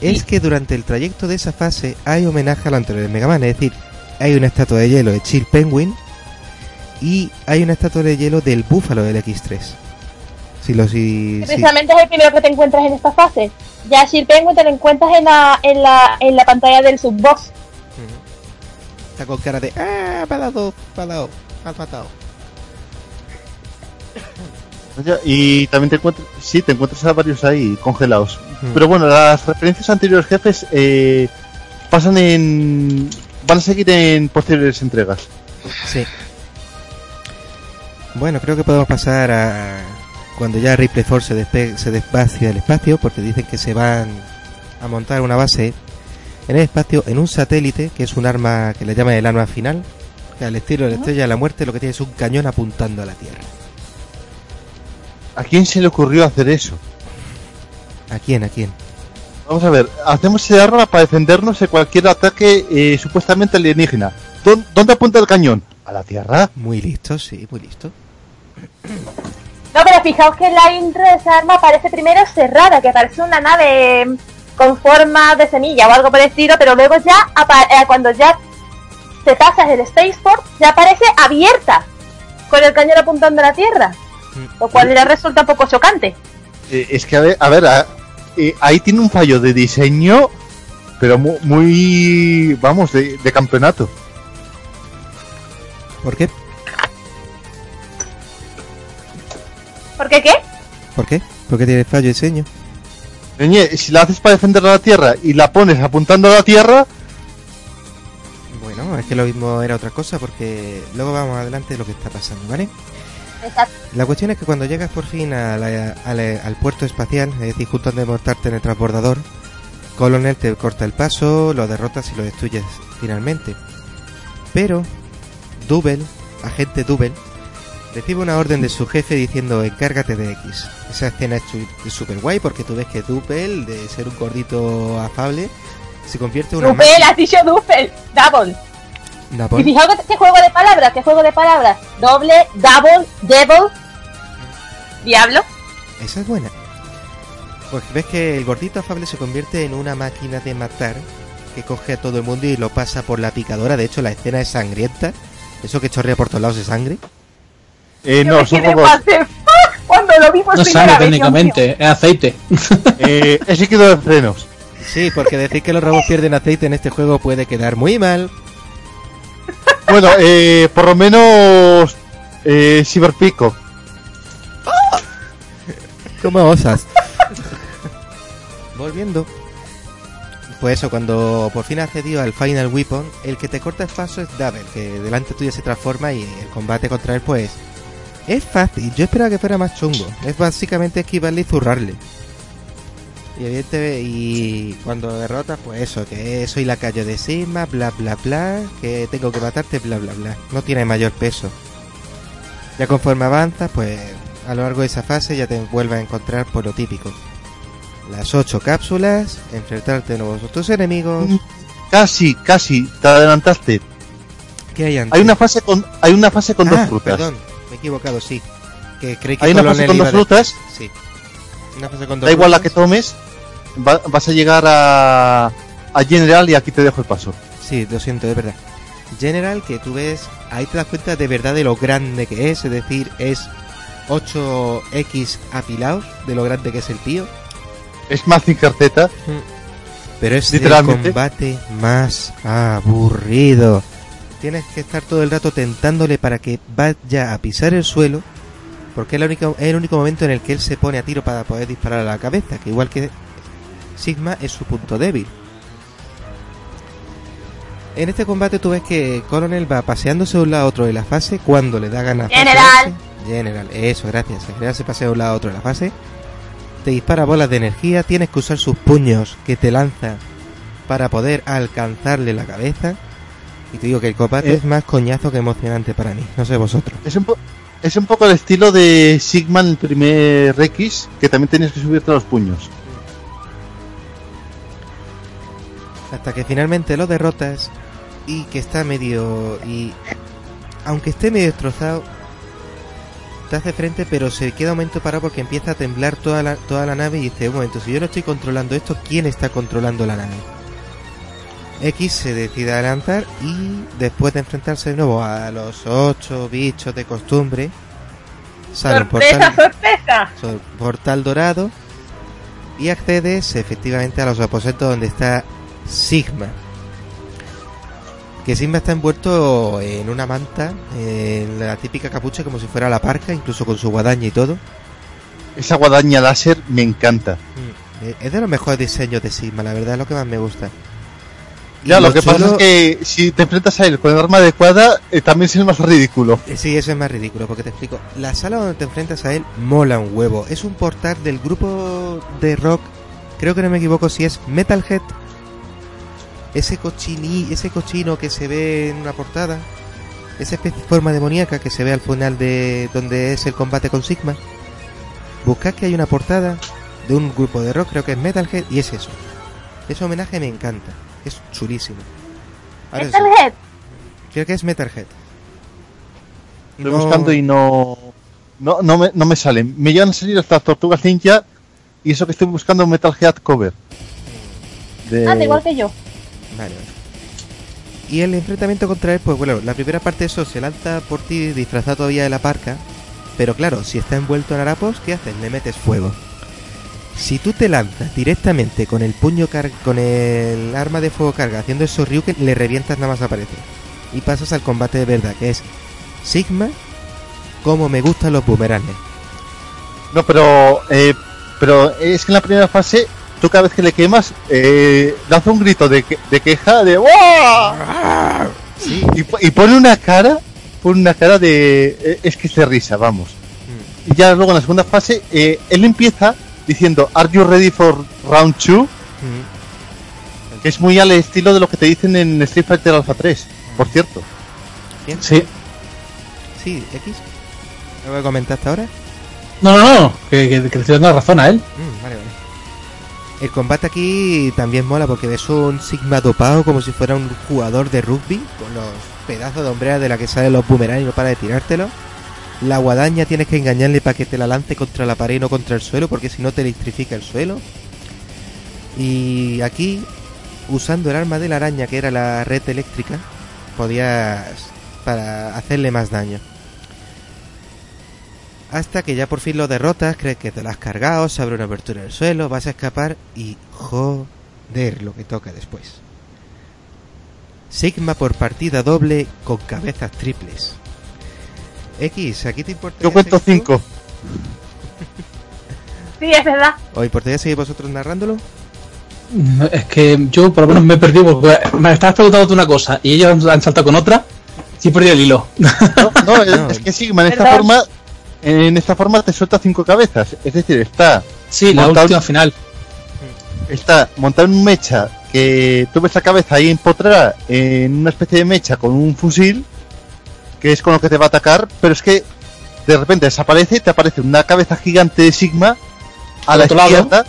es que durante el trayecto de esa fase hay homenaje a lo anterior de Mega Man, es decir, hay una estatua de hielo de Chill Penguin y hay una estatua de hielo del búfalo del X3. Si lo si, si- Precisamente es el primero que te encuentras en esta fase. Ya Sir Penguin te lo encuentras en la, en la, en la pantalla del subboss. Está con cara de ¡Ah! Dado, me has matado. Y también te encuentras, sí, te encuentras a varios ahí congelados. Hmm. Pero bueno, las referencias anteriores jefes eh, pasan en. van a seguir en posteriores entregas. Sí. Bueno, creo que podemos pasar a cuando ya Ripley Force se, despe- se despacia del espacio, porque dicen que se van a montar una base en el espacio en un satélite, que es un arma que le llaman el arma final, que al estilo de la estrella de la muerte lo que tiene es un cañón apuntando a la Tierra. ¿A quién se le ocurrió hacer eso? ¿A quién? ¿A quién? Vamos a ver, hacemos ese arma para defendernos de cualquier ataque eh, supuestamente alienígena. ¿Dó- ¿Dónde apunta el cañón? ¿A la Tierra? Muy listo, sí, muy listo. No, pero fijaos que la intro de esa arma parece primero cerrada, que parece una nave con forma de semilla o algo por el estilo, pero luego ya, eh, cuando ya te pasas el Spaceport, ya aparece abierta, con el cañón apuntando a la Tierra, lo cual ya resulta un poco chocante. Eh, es que, a ver, a ver, a- eh, ahí tiene un fallo de diseño, pero mu- muy, vamos, de, de campeonato. ¿Por qué? ¿Por qué qué? ¿Por qué? ¿Por qué tiene fallo de diseño? Oye, si la haces para defender a la Tierra y la pones apuntando a la Tierra, Bueno, es que lo mismo era otra cosa, porque luego vamos adelante de lo que está pasando, ¿vale? Exacto. La cuestión es que cuando llegas por fin a la- a la- al puerto espacial, es decir, justo antes de montarte en el transbordador, Colonel te corta el paso, lo derrotas y lo destruyes finalmente. Pero, Double, agente Double, recibe una orden de su jefe diciendo encárgate de X. Esa escena es es súper guay porque tú ves que Double, de ser un gordito afable, se convierte en una Dupel, has dicho Dupel, Double. Y Napol. fijaos que- qué juego de palabras, qué juego de palabras. Doble, double, devil, diablo. Esa es buena. Pues ves que el gordito afable se convierte en una máquina de matar que coge a todo el mundo y lo pasa por la picadora. De hecho, la escena es sangrienta. Eso que chorrea por todos lados de sangre. Eh, no, son fuck Cuando lo vi por No mío. técnicamente, es aceite. Eh, es líquido de frenos. Sí, porque decir que los robots pierden aceite en este juego puede quedar muy mal. Bueno, eh, por lo menos eh, Cyberpico. ¿Cómo osas? Volviendo. Pues eso, cuando por fin ha accedido al Final Weapon, el que te corta el paso es Double, que delante tuya se transforma y el combate contra él, pues. Es fácil, yo esperaba que fuera más chungo. Es básicamente esquivarle y zurrarle. Y evidente, y cuando derrotas, pues eso, que soy lacayo de Sigma, bla bla bla, que tengo que matarte, bla bla bla. No tiene mayor peso. Ya conforme avanzas, pues a lo largo de esa fase ya te vuelves a encontrar por lo típico. Las ocho cápsulas, enfrentarte de nuevo a tus enemigos. Mm, Casi, casi, te adelantaste. ¿Qué hay antes? Hay una fase con, hay una fase con Ah, dos frutas. Perdón, equivocado, sí. Que creí que Hay una fase con dos frutas. decir- Sí. Una fase con dos Da igual la que tomes, va- vas a llegar a, a General y aquí te dejo el paso. Sí, lo siento, es verdad. General, que tú ves, ahí te das cuenta de verdad de lo grande que es, es decir, es 8X apilados, de lo grande que es el tío. Es más Z. Pero es el combate más aburrido. Tienes que estar todo el rato tentándole para que vaya a pisar el suelo, porque es, la única- es el único momento en el que él se pone a tiro para poder disparar a la cabeza, que igual que Sigma es su punto débil. En este combate tú ves que Coronel va paseándose de un lado a otro de la fase cuando le da ganas. de General. General, eso, gracias. El general se pasea de un lado a otro de la fase. Te dispara bolas de energía, tienes que usar sus puños que te lanza para poder alcanzarle la cabeza. Y te digo que el combate Eh. es más coñazo que emocionante para mí. No sé vosotros. Es un, po- es un poco el estilo de Sigma en el primer X, que también tienes que subirte los puños. hasta que finalmente lo derrotas y que está medio y aunque esté medio destrozado te hace frente pero se queda un momento parado porque empieza a temblar toda la, toda la nave y dice un momento si yo no estoy controlando esto quién está controlando la nave X se decide a lanzar y después de enfrentarse de nuevo a los ocho bichos de costumbre sale un ¡Sorpresa, portal, sorpresa! portal dorado y accedes efectivamente a los aposentos donde está Sigma. Que Sigma está envuelto en una manta, en la típica capucha como si fuera la parca, incluso con su guadaña y todo. Esa guadaña láser me encanta. Eh, Es de los mejores diseños de Sigma, la verdad es lo que más me gusta. Ya, lo que pasa es que si te enfrentas a él con el arma adecuada, eh, también es más ridículo. Eh, Sí, eso es más ridículo, porque te explico. La sala donde te enfrentas a él mola un huevo. Es un portal del grupo de rock, creo que no me equivoco si es Metalhead. Ese cochini, ese cochino que se ve en una portada. Esa especie de forma demoníaca que se ve al final de donde es el combate con Sigma. Buscad que hay una portada de un grupo de rock, creo que es Metalhead, y es eso. Ese homenaje me encanta. Es chulísimo. Ahora sí, Metalhead. creo que es Metalhead. Estoy No- buscando y no, no, no, me, no me salen. Me llegan a salir hasta Tortugas Ninja y eso que estoy buscando es Metal Gear Cover. De- Anda, igual que yo. Vale, vale. Y el enfrentamiento contra él, pues bueno, la primera parte de eso se lanza por ti disfrazado todavía de la parca. Pero claro, si está envuelto en harapos, ¿qué haces? Le metes fuego. Si tú te lanzas directamente con el puño car con el arma de fuego carga haciendo eso Ryuken, le revientas nada más aparece. Y pasas al combate de verdad, que es Sigma, como me gustan los boomerangs. No, pero, eh, pero es que en la primera fase, tú cada vez que le quemas, eh, lanza un grito de, que- de queja de ¡Wow! Sí. Y, y pone una cara, pone una cara de... eh, es que es de risa, vamos. Mm. Y ya luego en la segunda fase, eh, él empieza diciendo ¿Are you ready for round 2? Mm. Que es muy al estilo de lo que te dicen en Street Fighter Alpha 3, por cierto. ¿Quién? Sí. Sí, X. ¿Algo que comentaste ahora? No, no, no, que, que, que le estoy dando la razón a él. Mm, vale, vale. El combate aquí también mola porque ves un Sigma dopado como si fuera un jugador de rugby con los pedazos de hombrea de la que salen los boomerang y no para de tirártelo. La guadaña tienes que engañarle para que te la lance contra la pared y no contra el suelo porque si no te electrifica el suelo. Y aquí, usando el arma de la araña que era la red eléctrica, podías para hacerle más daño. Hasta que ya por fin lo derrotas, crees que te lo has cargado, se abre una abertura en el suelo, vas a escapar y joder lo que toca después. Sigma por partida doble con cabezas triples. X, ¿aquí te importa? Yo cuento 5. Sí, es verdad. ¿O importaría seguir vosotros narrándolo? No, Es que yo por lo menos me he perdido porque me estabas preguntando de una cosa y ellos han, saltado con otra. Sí, he perdido el hilo. No, no, es, No. es que Sigma en esta forma, en esta forma te suelta cinco cabezas. Es decir, está Sí, la última final. está montado en un mecha que tú ves la cabeza ahí empotrada en una especie de mecha con un fusil, que es con lo que te va a atacar, pero es que de repente desaparece y te aparece una cabeza gigante de Sigma a la otro lado. izquierda.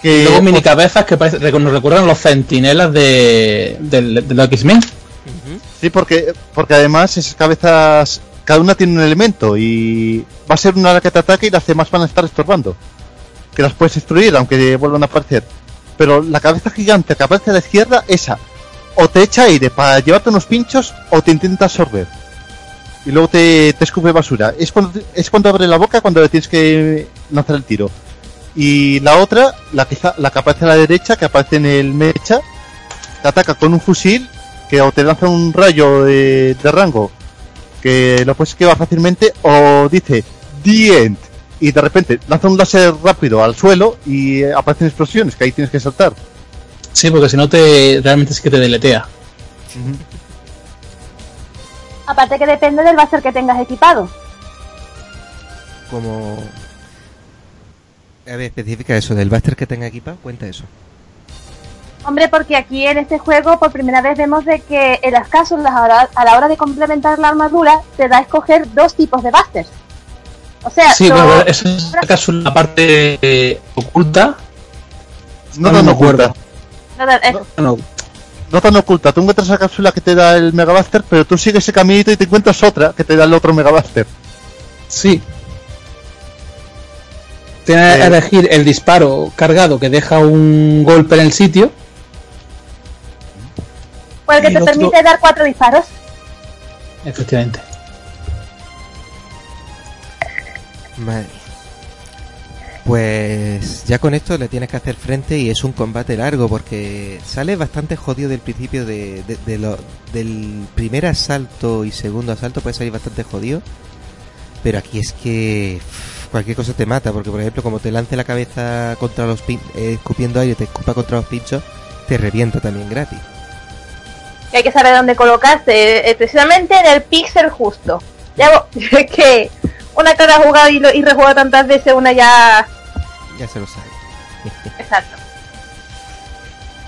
Que Y luego mini cabezas que parece- nos recuerdan los centinelas de, del- de los X-Men. Sí, porque, porque además esas cabezas, cada una tiene un elemento y va a ser una la que te ataque y las demás van a estar estorbando. Que las puedes destruir aunque vuelvan a aparecer. Pero la cabeza gigante que aparece a la izquierda, esa, o te echa aire para llevarte unos pinchos o te intenta absorber. Y luego te, te escupe basura. Es cuando, es cuando abre la boca cuando le tienes que lanzar el tiro. Y la otra, la que, la que aparece a la derecha, que aparece en el mecha, te ataca con un fusil que o te lanza un rayo de, de rango que lo puedes esquivar fácilmente o dice The End y de repente lanza un láser rápido al suelo y aparecen explosiones que ahí tienes que saltar. Sí, porque si no te realmente sí que te deletea. Aparte que depende del buzzer que tengas equipado. Como... A ver, especifica eso, del Buster que tenga equipado, cuenta eso. Hombre, porque aquí en este juego por primera vez vemos de que en las cápsulas a la, hora de complementar la armadura te da a escoger dos tipos de busters. O sea, Sí, bueno, eso es acaso la parte eh, oculta. No No oculta. no, no. Bueno, No tan oculta. Tú encuentras la cápsula que te da el Megabuster, pero tú sigues ese caminito y te encuentras otra que te da el otro Megabuster. sí. Tienes que Eh. elegir el disparo cargado que deja un golpe en el sitio. Pues el que te otro- permite dar cuatro disparos. Efectivamente. Madre. Pues ya con esto le tienes que hacer frente y es un combate largo porque sale bastante jodido del principio de, lo- del primer asalto y segundo asalto puede salir bastante jodido. Pero aquí es que cualquier cosa te mata porque por ejemplo como te lance la cabeza contra los pin eh, escupiendo aire te escupa contra los pinchos te revienta también gratis. Hay que saber dónde colocarse, eh, precisamente en el píxel justo. Ya que una ha jugado y, lo- y rejugado tantas veces, una ya... Ya se lo sabe. Exacto.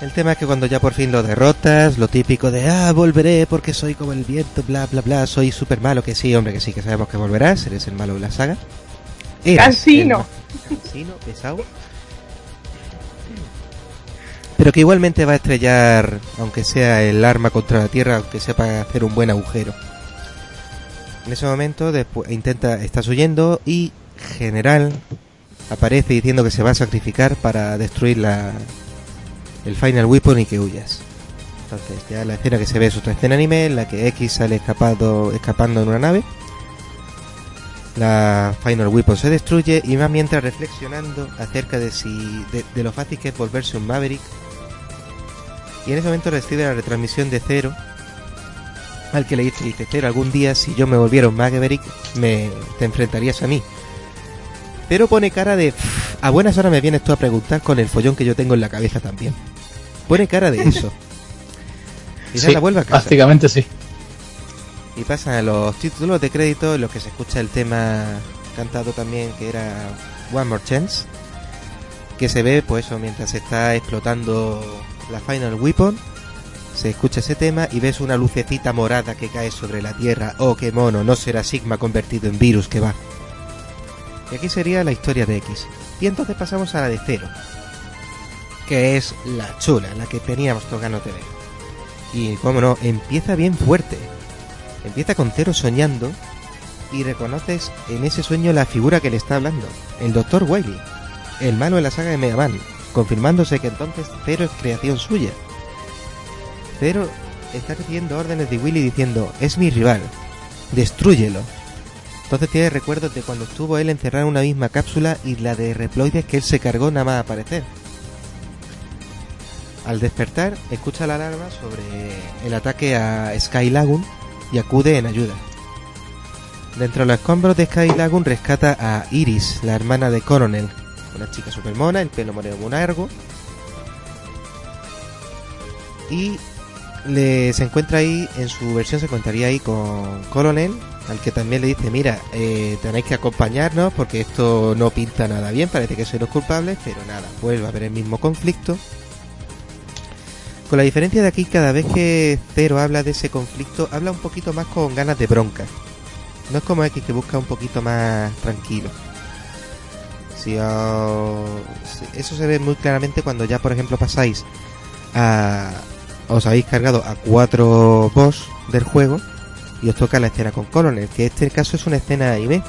El tema es que cuando ya por fin lo derrotas, lo típico de, ah, volveré porque soy como el viento, bla, bla, bla, soy súper malo, que sí, hombre, que sí, que sabemos que volverás, eres el malo de la saga. El ma- Cansino, pesado. Pero que igualmente va a estrellar, aunque sea el arma contra la tierra, aunque sea para hacer un buen agujero. En ese momento después intenta, estás huyendo y General aparece diciendo que se va a sacrificar para destruir la, el Final Weapon y que huyas. Entonces, ya la escena que se ve es otra escena anime en la que X sale escapado, escapando en una nave. La Final Weapon se destruye y va mientras reflexionando acerca de si de, de lo fácil que es volverse un Maverick. Y en ese momento recibe la retransmisión de Zero, al que le dice, Zero, algún día si yo me volviera un Maverick, me te enfrentarías a mí. Pero pone cara de, "Pff, a buenas horas me vienes tú a preguntar con el follón que yo tengo en la cabeza también. Pone cara de eso. Y Sí, la vuelve a casa. prácticamente sí. Y pasan a los títulos de crédito en los que se escucha el tema cantado también que era One More Chance. Que se ve pues eso mientras se está explotando la Final Weapon. Se escucha ese tema y ves una lucecita morada que cae sobre la tierra. Oh, qué mono, no será Sigma convertido en virus que va. Y aquí sería la historia de X. Y entonces pasamos a la de Cero. Que es la chula, la que teníamos de ver. Y cómo no, empieza bien fuerte. Empieza con Cero soñando y reconoces en ese sueño la figura que le está hablando, el Dr. Wily, el malo de la saga de Mega Man, confirmándose que entonces Cero es creación suya. Cero está recibiendo órdenes de Willy diciendo, es mi rival, destrúyelo. Entonces tiene recuerdos de cuando estuvo él encerrado en una misma cápsula y la de reploides que él se cargó nada más aparecer. Al despertar, escucha la alarma sobre el ataque a Sky Lagoon y acude en ayuda. Dentro de los escombros de Sky Lagoon rescata a Iris, la hermana de Coronel, una chica super mona, el pelo moreno muy largo. Y le, se encuentra ahí, en su versión se encontraría ahí con Coronel al que también le dice, mira, eh, tenéis que acompañarnos porque esto no pinta nada bien, parece que sois los culpables, pero nada, vuelve a haber el mismo conflicto. Con la diferencia de aquí, cada vez que Zero habla de ese conflicto, habla un poquito más con ganas de bronca. No es como X que busca un poquito más tranquilo. Si si- eso se ve muy claramente cuando ya, por ejemplo, pasáis a... Os habéis cargado a cuatro boss del juego y os toca la escena con Colonel, que este caso es una escena anime.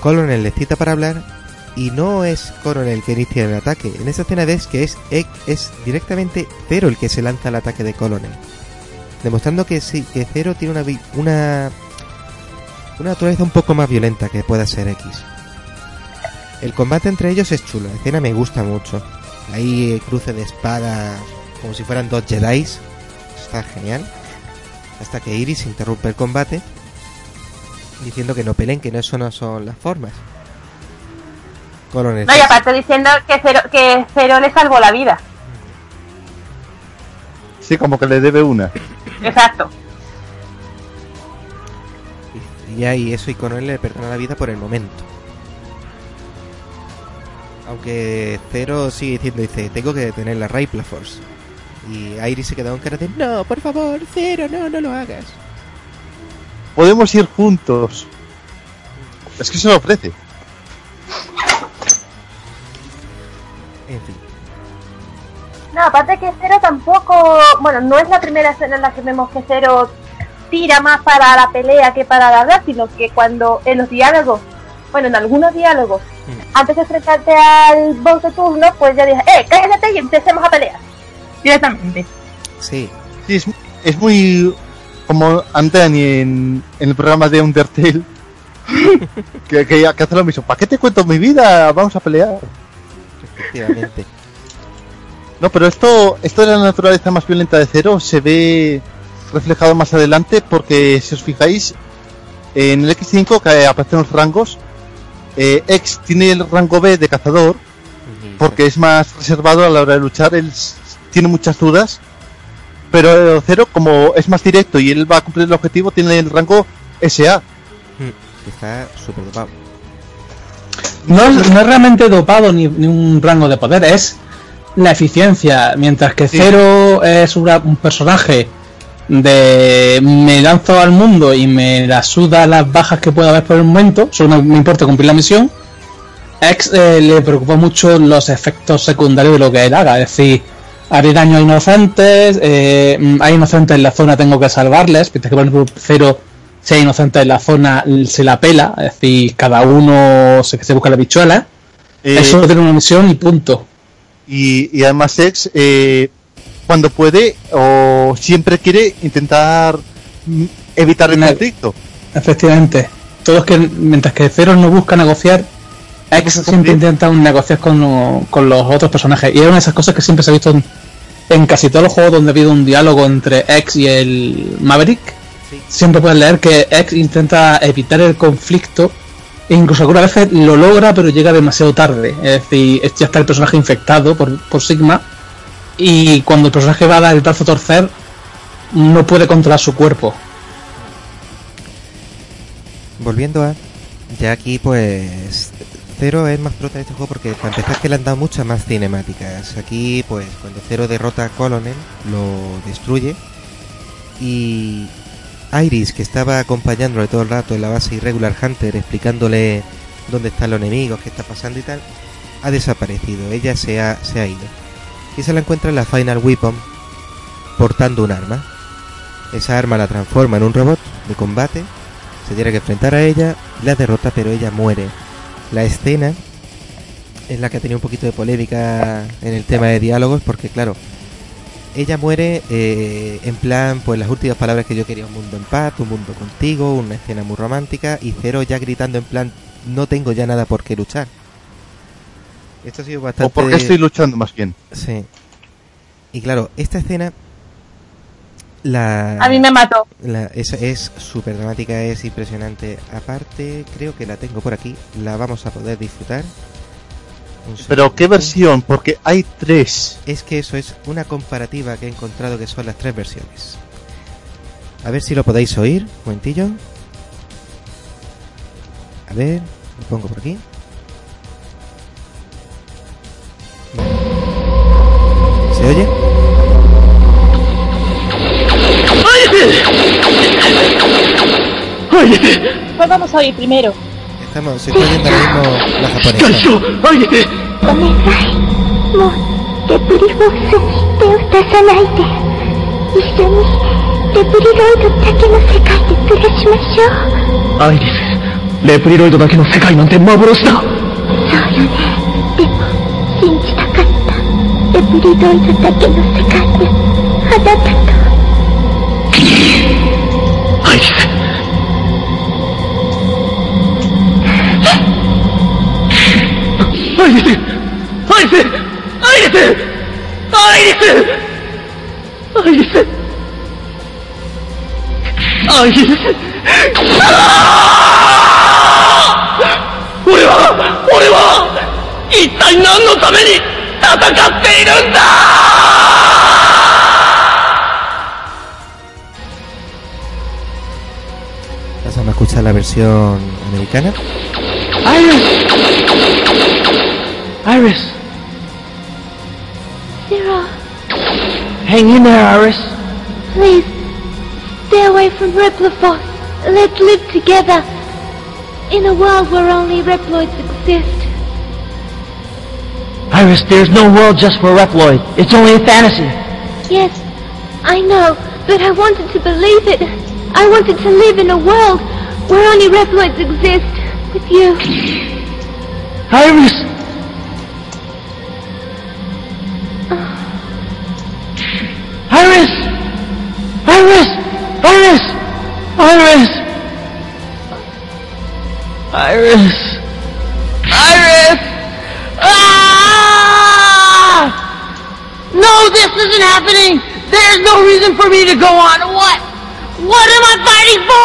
Colonel les cita para hablar y no es Colonel que inicia el ataque. En esa escena ves que es, es directamente Zero el que se lanza al ataque de Colonel. Demostrando que sí, que Zero tiene una, una, una naturaleza un poco más violenta que pueda ser X. El combate entre ellos es chulo, la escena me gusta mucho. Hay cruce de espadas como si fueran dos Jedis. Está genial. Hasta que Iris interrumpe el combate diciendo que no peleen, que no eso no son las formas. Colonel. No, y aparte diciendo que Cero, que Cero le salvó la vida. Sí, como que le debe una. Exacto. Y ahí eso y Colonel le perdona la vida por el momento. Aunque Zero sigue diciendo, dice, tengo que detener la Ripla Force. Y Iris se queda con cara de, no, por favor, Zero, no, no lo hagas. Podemos ir juntos. Es que se lo ofrece. En fin. No, aparte que Cero tampoco, bueno, no es la primera escena en la que vemos que Cero tira más para la pelea que para la verdad, sino que cuando en los diálogos, bueno, en algunos diálogos, antes de enfrentarte al boss de turno, pues ya dije, eh, cállate y empecemos a pelear. Directamente. Sí, Sí, es, es muy como Antani en, en el programa de Undertale. que, que, que hace lo mismo. ¿Para qué te cuento mi vida? Vamos a pelear. efectivamente. No, pero esto, esto de la naturaleza más violenta de Cero se ve reflejado más adelante porque si os fijáis en el X5 que aparecen los rangos eh, X tiene el rango B de cazador porque es más reservado a la hora de luchar él tiene muchas dudas pero Cero como es más directo y él va a cumplir el objetivo tiene el rango SA Que está súper dopado. No es, no es realmente dopado ni, ni un rango de poder, es la eficiencia. Mientras que Sí. Zero es una- un personaje de me lanzo al mundo y me la suda las bajas que pueda haber por el momento, solo me, me importa cumplir la misión. X eh, le preocupa mucho los efectos secundarios de lo que él haga, es decir, haré daño a inocentes, eh, mm, hay inocentes en la zona, tengo que salvarles, mientras que por ejemplo Zero, si hay inocentes en la zona, se la pela, es decir, cada uno se, se busca la bichuela, Eh, eso tiene una misión y punto. y, y además X eh, cuando puede o siempre quiere intentar mm, evitar el conflicto Efectivamente. Todos que, mientras que Zero no busca negociar, X busca siempre cumplir. intenta un negociar con, lo- con los otros personajes. Y es una de esas cosas que siempre se ha visto en, en casi todos los juegos donde ha habido un diálogo entre X y el Maverick. Sí. Siempre puedes leer que X intenta evitar el conflicto. E incluso algunas veces lo logra, pero llega demasiado tarde. Es decir, ya está el personaje infectado por, por Sigma. Y cuando el personaje va a dar el brazo a torcer, no puede controlar su cuerpo. Volviendo a. Ya aquí, pues. Zero es más prota de este juego porque para empezar que le han dado muchas más cinemáticas. Aquí, pues, cuando Zero derrota a Colonel, lo destruye. Y. Iris, que estaba acompañándole todo el rato en la base Irregular Hunter, explicándole dónde están los enemigos, qué está pasando y tal, ha desaparecido. Ella se ha, se ha ido. Y se la encuentra en la Final Weapon portando un arma. Esa arma la transforma en un robot de combate se tiene que enfrentar a ella, la derrota, pero ella muere. La escena es la que ha tenido un poquito de polémica en el tema de diálogos, porque claro, ella muere eh, en plan, pues las últimas palabras que yo quería, un mundo en paz, un mundo contigo, una escena muy romántica, y Cero ya gritando en plan, no tengo ya nada por qué luchar. Esto ha sido o bastante... porque estoy luchando más bien Sí. Y claro, esta escena... La... A mí me mató. La, es es súper dramática, es impresionante. Aparte, creo que la tengo por aquí. La vamos a poder disfrutar. Pero qué versión porque hay tres Es que eso es una comparativa que he encontrado que son las tres versiones. A ver si lo podéis oír. Un momentillo. A ver, lo pongo por aquí. ¿Se oye? ¡Ay! Pues vamos a ir primero. Estamos incluyendo ahora mismo la japonesa. ¡Ay! ¡Ay! レプリロイドだけの世界なんて幻だそうよねでも信じたかったレプリロイドだけの世界であなたとアイリスアイリスアイリスアイリスアイリスアイリスアイリス俺は俺は一体何のために戦っているんだ Pasamos a escuchar la versión americana. Iris! Iris! Zero Hang in there, Iris. please stay away from Repliforce let's live together in a world where only Reploids exist Iris, there's no world just for Reploid. It's only a fantasy. Yes, I know, but I wanted to believe it. I wanted to live in a world where only Reploids exist with you. Iris! Iris! Iris! Iris! Iris! Iris! Iris! Ah! No, this isn't happening! There's no reason for me to go on. What? What am I fighting for?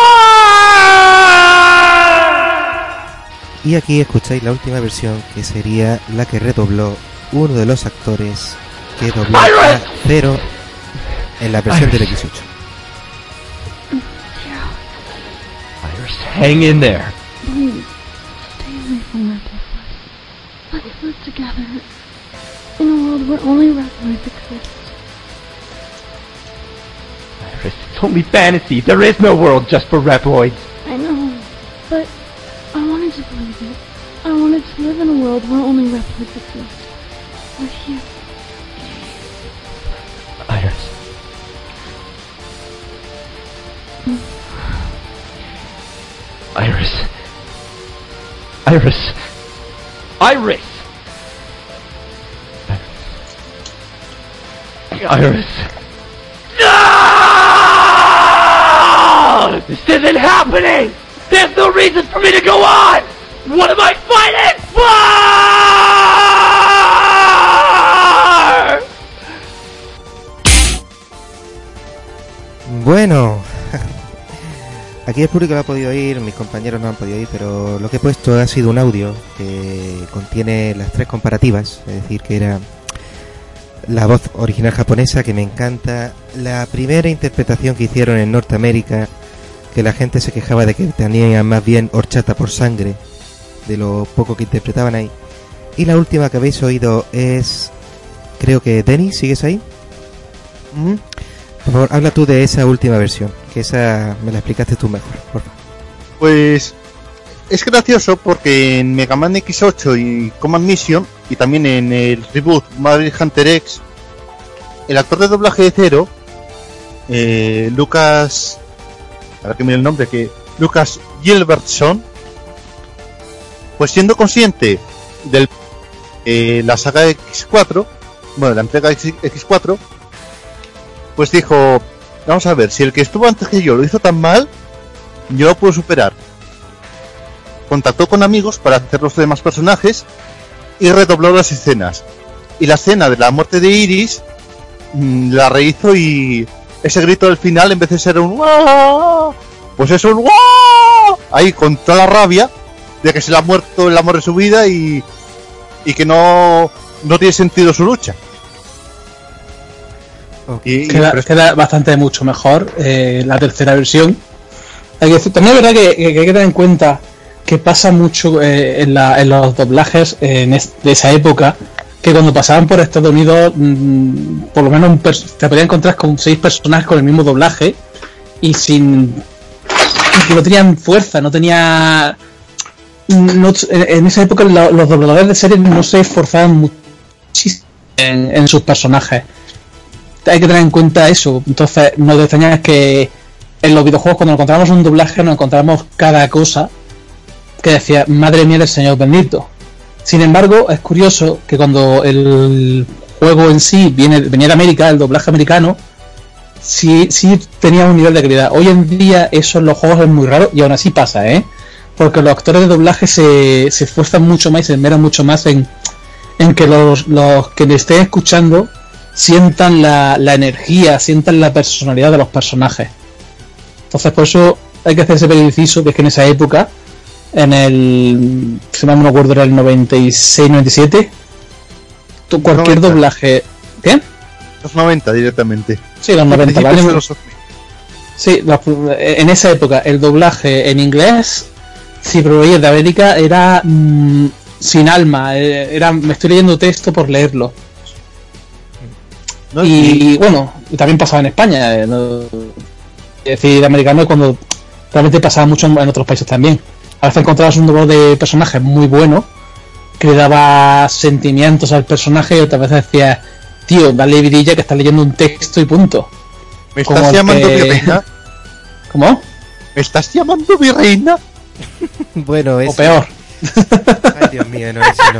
Y aquí escucháis la última versión, que sería la que redobló uno de los actores que dobló a Zero en la versión del X8. Iris, hang in there. Please, stay away from Reploids. Let's live together in a world where only Reploids exist. Iris, it's only fantasy. There is no world just for Reploids. I know, but I wanted to believe it. I wanted to live in a world where only Reploids exist. With you. Iris. Iris. Iris! Iris. No! This isn't happening! There's no reason for me to go on! What am I fighting for? Bueno, aquí el público lo ha podido oír, mis compañeros no han podido oír, pero lo que he puesto ha sido un audio que contiene las tres comparativas, es decir, que era la voz original japonesa, que me encanta, la primera interpretación que hicieron en Norteamérica, que la gente se quejaba de que tenían más bien horchata por sangre, de lo poco que interpretaban ahí, y la última que habéis oído es, creo que Denis, ¿sigues ahí? ¿Mm? Por favor, habla tú de esa última versión, que esa me la explicaste tú mejor, por favor. Pues es gracioso porque en Mega Man X8 y Command Mission y también en el reboot Marvel Hunter X, el actor de doblaje de cero, eh, Lucas, a ver que mire el nombre, que Lucas Gilbertson, pues siendo consciente de la saga X4, bueno, la entrega X- X4, pues dijo, vamos a ver, si el que estuvo antes que yo lo hizo tan mal, yo lo puedo superar. Contactó con amigos para hacer los demás personajes y redobló las escenas. Y la escena de la muerte de Iris mm, la rehizo y ese grito del final en vez de ser un "¡Guau!", pues es un "¡Guau!", ahí con toda la rabia de que se le ha muerto el amor de su vida y, y que no, no tiene sentido su lucha. Y, y- Queda, queda bastante mucho mejor eh, la tercera versión. Hay que decir- también es verdad que, que hay que tener en cuenta que pasa mucho eh, en, la- en los doblajes eh, en es- de esa época, que cuando pasaban por Estados Unidos, mm, por lo menos un te podías encontrar con seis personajes con el mismo doblaje y sin y que no tenían fuerza, no tenía no- en en esa época lo- los dobladores de series no se esforzaban muchísimo en, en sus personajes hay que tener en cuenta eso. Entonces, no te que en los videojuegos, cuando encontramos un doblaje, nos encontramos cada cosa que decía, madre mía del Señor bendito. Sin embargo, es curioso que cuando el juego en sí viene, venía de América, el doblaje americano, sí, sí tenía un nivel de calidad. Hoy en día, eso en los juegos es muy raro y aún así pasa, ¿eh? Porque los actores de doblaje se, se esfuerzan mucho más y se esmeran mucho más en, en que los, los que le estén escuchando sientan la, la energía, sientan la personalidad de los personajes. Entonces, por eso hay que hacerse inciso que es que en esa época, en el. Si no me acuerdo, era el 96-97, tú- cualquier 90. doblaje. ¿Qué? los 90 directamente. Sí, los 90, Principios ¿vale? de los 2000. Sí, los- en esa época el doblaje en inglés, si proveías de América, era mm, sin alma. eh, Era, me estoy leyendo texto por leerlo. ¿No? Y, bueno, y también pasaba en España. eh, no- es decir, americano cuando realmente pasaba mucho en, en otros países también. A veces encontrabas un doblador de personajes muy bueno que le daba sentimientos al personaje y otras veces decías, tío, dale vidilla que estás leyendo un texto y punto. ¿Me como estás el llamando que- mi reina? ¿Cómo? ¿Me estás llamando mi reina? Bueno, es. O peor. Ay, Dios mío, no, eso no.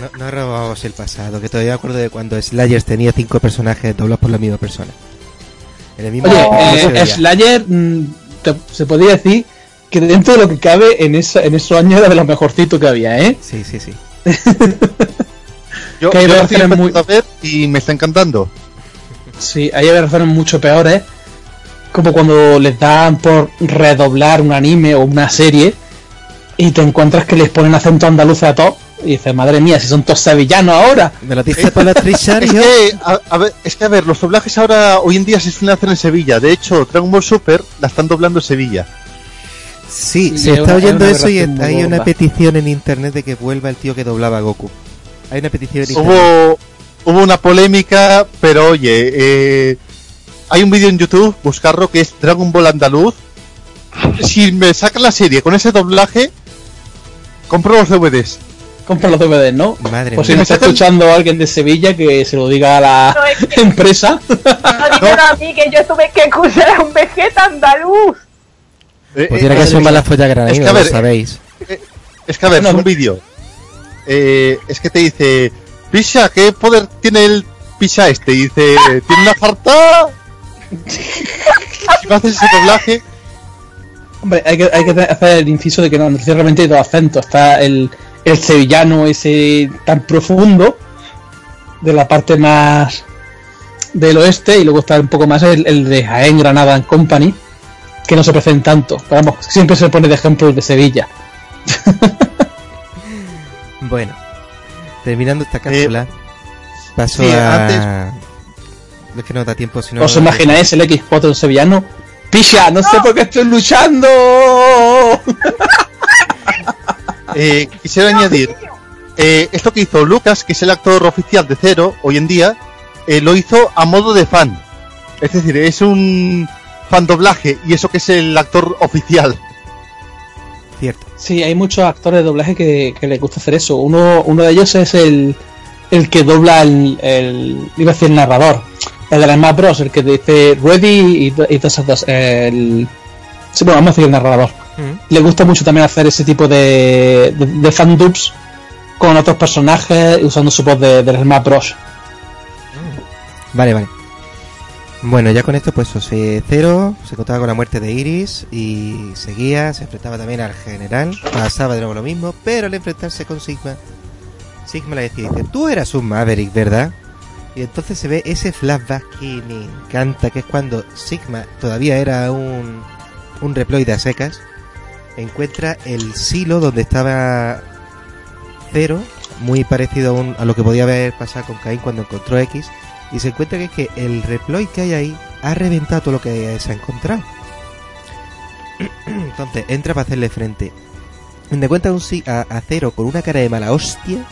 No, no robamos el pasado, que todavía me acuerdo de cuando Slayers tenía cinco personajes doblados por la misma persona. En el mismo Oye, eh. Slayer mm, te- se podría decir que dentro de lo que cabe en, esa, en esos años era de los mejorcitos que había, ¿eh? Sí, sí, sí. Yo, Que hay yo lo versiones estoy muy- a ver y me está encantando. Sí, hay versiones mucho peores, como cuando les dan por redoblar un anime o una serie y te encuentras que les ponen acento andaluz a todos y dices, madre mía, si son todos sevillanos ahora. ¿Me lo dice la actriz Es que, a, a ver, es que, a ver, los doblajes ahora, hoy en día se suelen hacer en Sevilla. De hecho, Dragon Ball Super la están doblando en Sevilla. Sí, se es está una- oyendo eso y hay una petición en internet de que vuelva el tío que doblaba a Goku. Hay una petición en internet. Hubo, hubo una polémica, pero oye, eh, hay un vídeo en YouTube, buscarlo, que es Dragon Ball Andaluz. Si me sacan la serie con ese doblaje, compro los DVDs. Compra los DVDs, ¿no? Madre Por si me está escuchando alguien de Sevilla que se lo diga a la No, es que- empresa. No, dímelo a mí que yo tuve que escuchar a un vegeta andaluz. Eh, Pues eh, tiene que madre ser mala folla granadina, Es que, a lo ver, sabéis. Es que a ver, No, es un vídeo. Eh, es que te dice, Pisha, ¿qué poder tiene el Pisha este? Y dice, tiene una jarta. si no haces ese doblaje, Hombre, hay que, hay que hacer el inciso de que no, no tiene realmente dos acentos. Está el, el sevillano ese tan profundo, de la parte más del oeste, y luego está un poco más el, el de Jaén, Granada and Company, que no se parecen tanto. Pero vamos, siempre se pone de ejemplo el de Sevilla. Bueno, terminando Eh, esta cápsula, paso sí, a... Es que no da tiempo, si no... ¿Os imagináis el X4 en sevillano? ¡Pisha! ¡No sé por qué estoy luchando! eh, quisiera añadir, eh, esto que hizo Lucas, que es el actor oficial de Cero hoy en día, eh, lo hizo a modo de fan. Es decir, es un fan doblaje y eso que es el actor oficial. Cierto. Sí, hay muchos actores de doblaje que, que les gusta hacer eso. Uno, uno de ellos es el, el que dobla el, el. Iba a decir el narrador. El de las Smash Bros. El que dice Ready y, y todas esas dos. El, sí, bueno, vamos a decir el narrador. Mm. Le gusta mucho también hacer ese tipo de, de, de fan dubs con otros personajes usando su voz de, de las Smash Bros. Vale, vale. Bueno, ya con esto, pues Ose Cero se contaba con la muerte de Iris y seguía, se enfrentaba también al general, pasaba de nuevo lo mismo, pero al enfrentarse con Sigma, Sigma le decía, dice, tú eras un Maverick, ¿verdad? Y entonces se ve ese flashback que me encanta, que es cuando Sigma todavía era un, un reploide a secas, encuentra el silo donde estaba Cero, muy parecido a, un- a lo que podía haber pasado con Caín cuando encontró X, y se encuentra que es que el reploy que hay ahí ha reventado todo lo que se ha encontrado. Entonces entra para hacerle frente. Me cuenta un a, a Cero con una cara de mala hostia.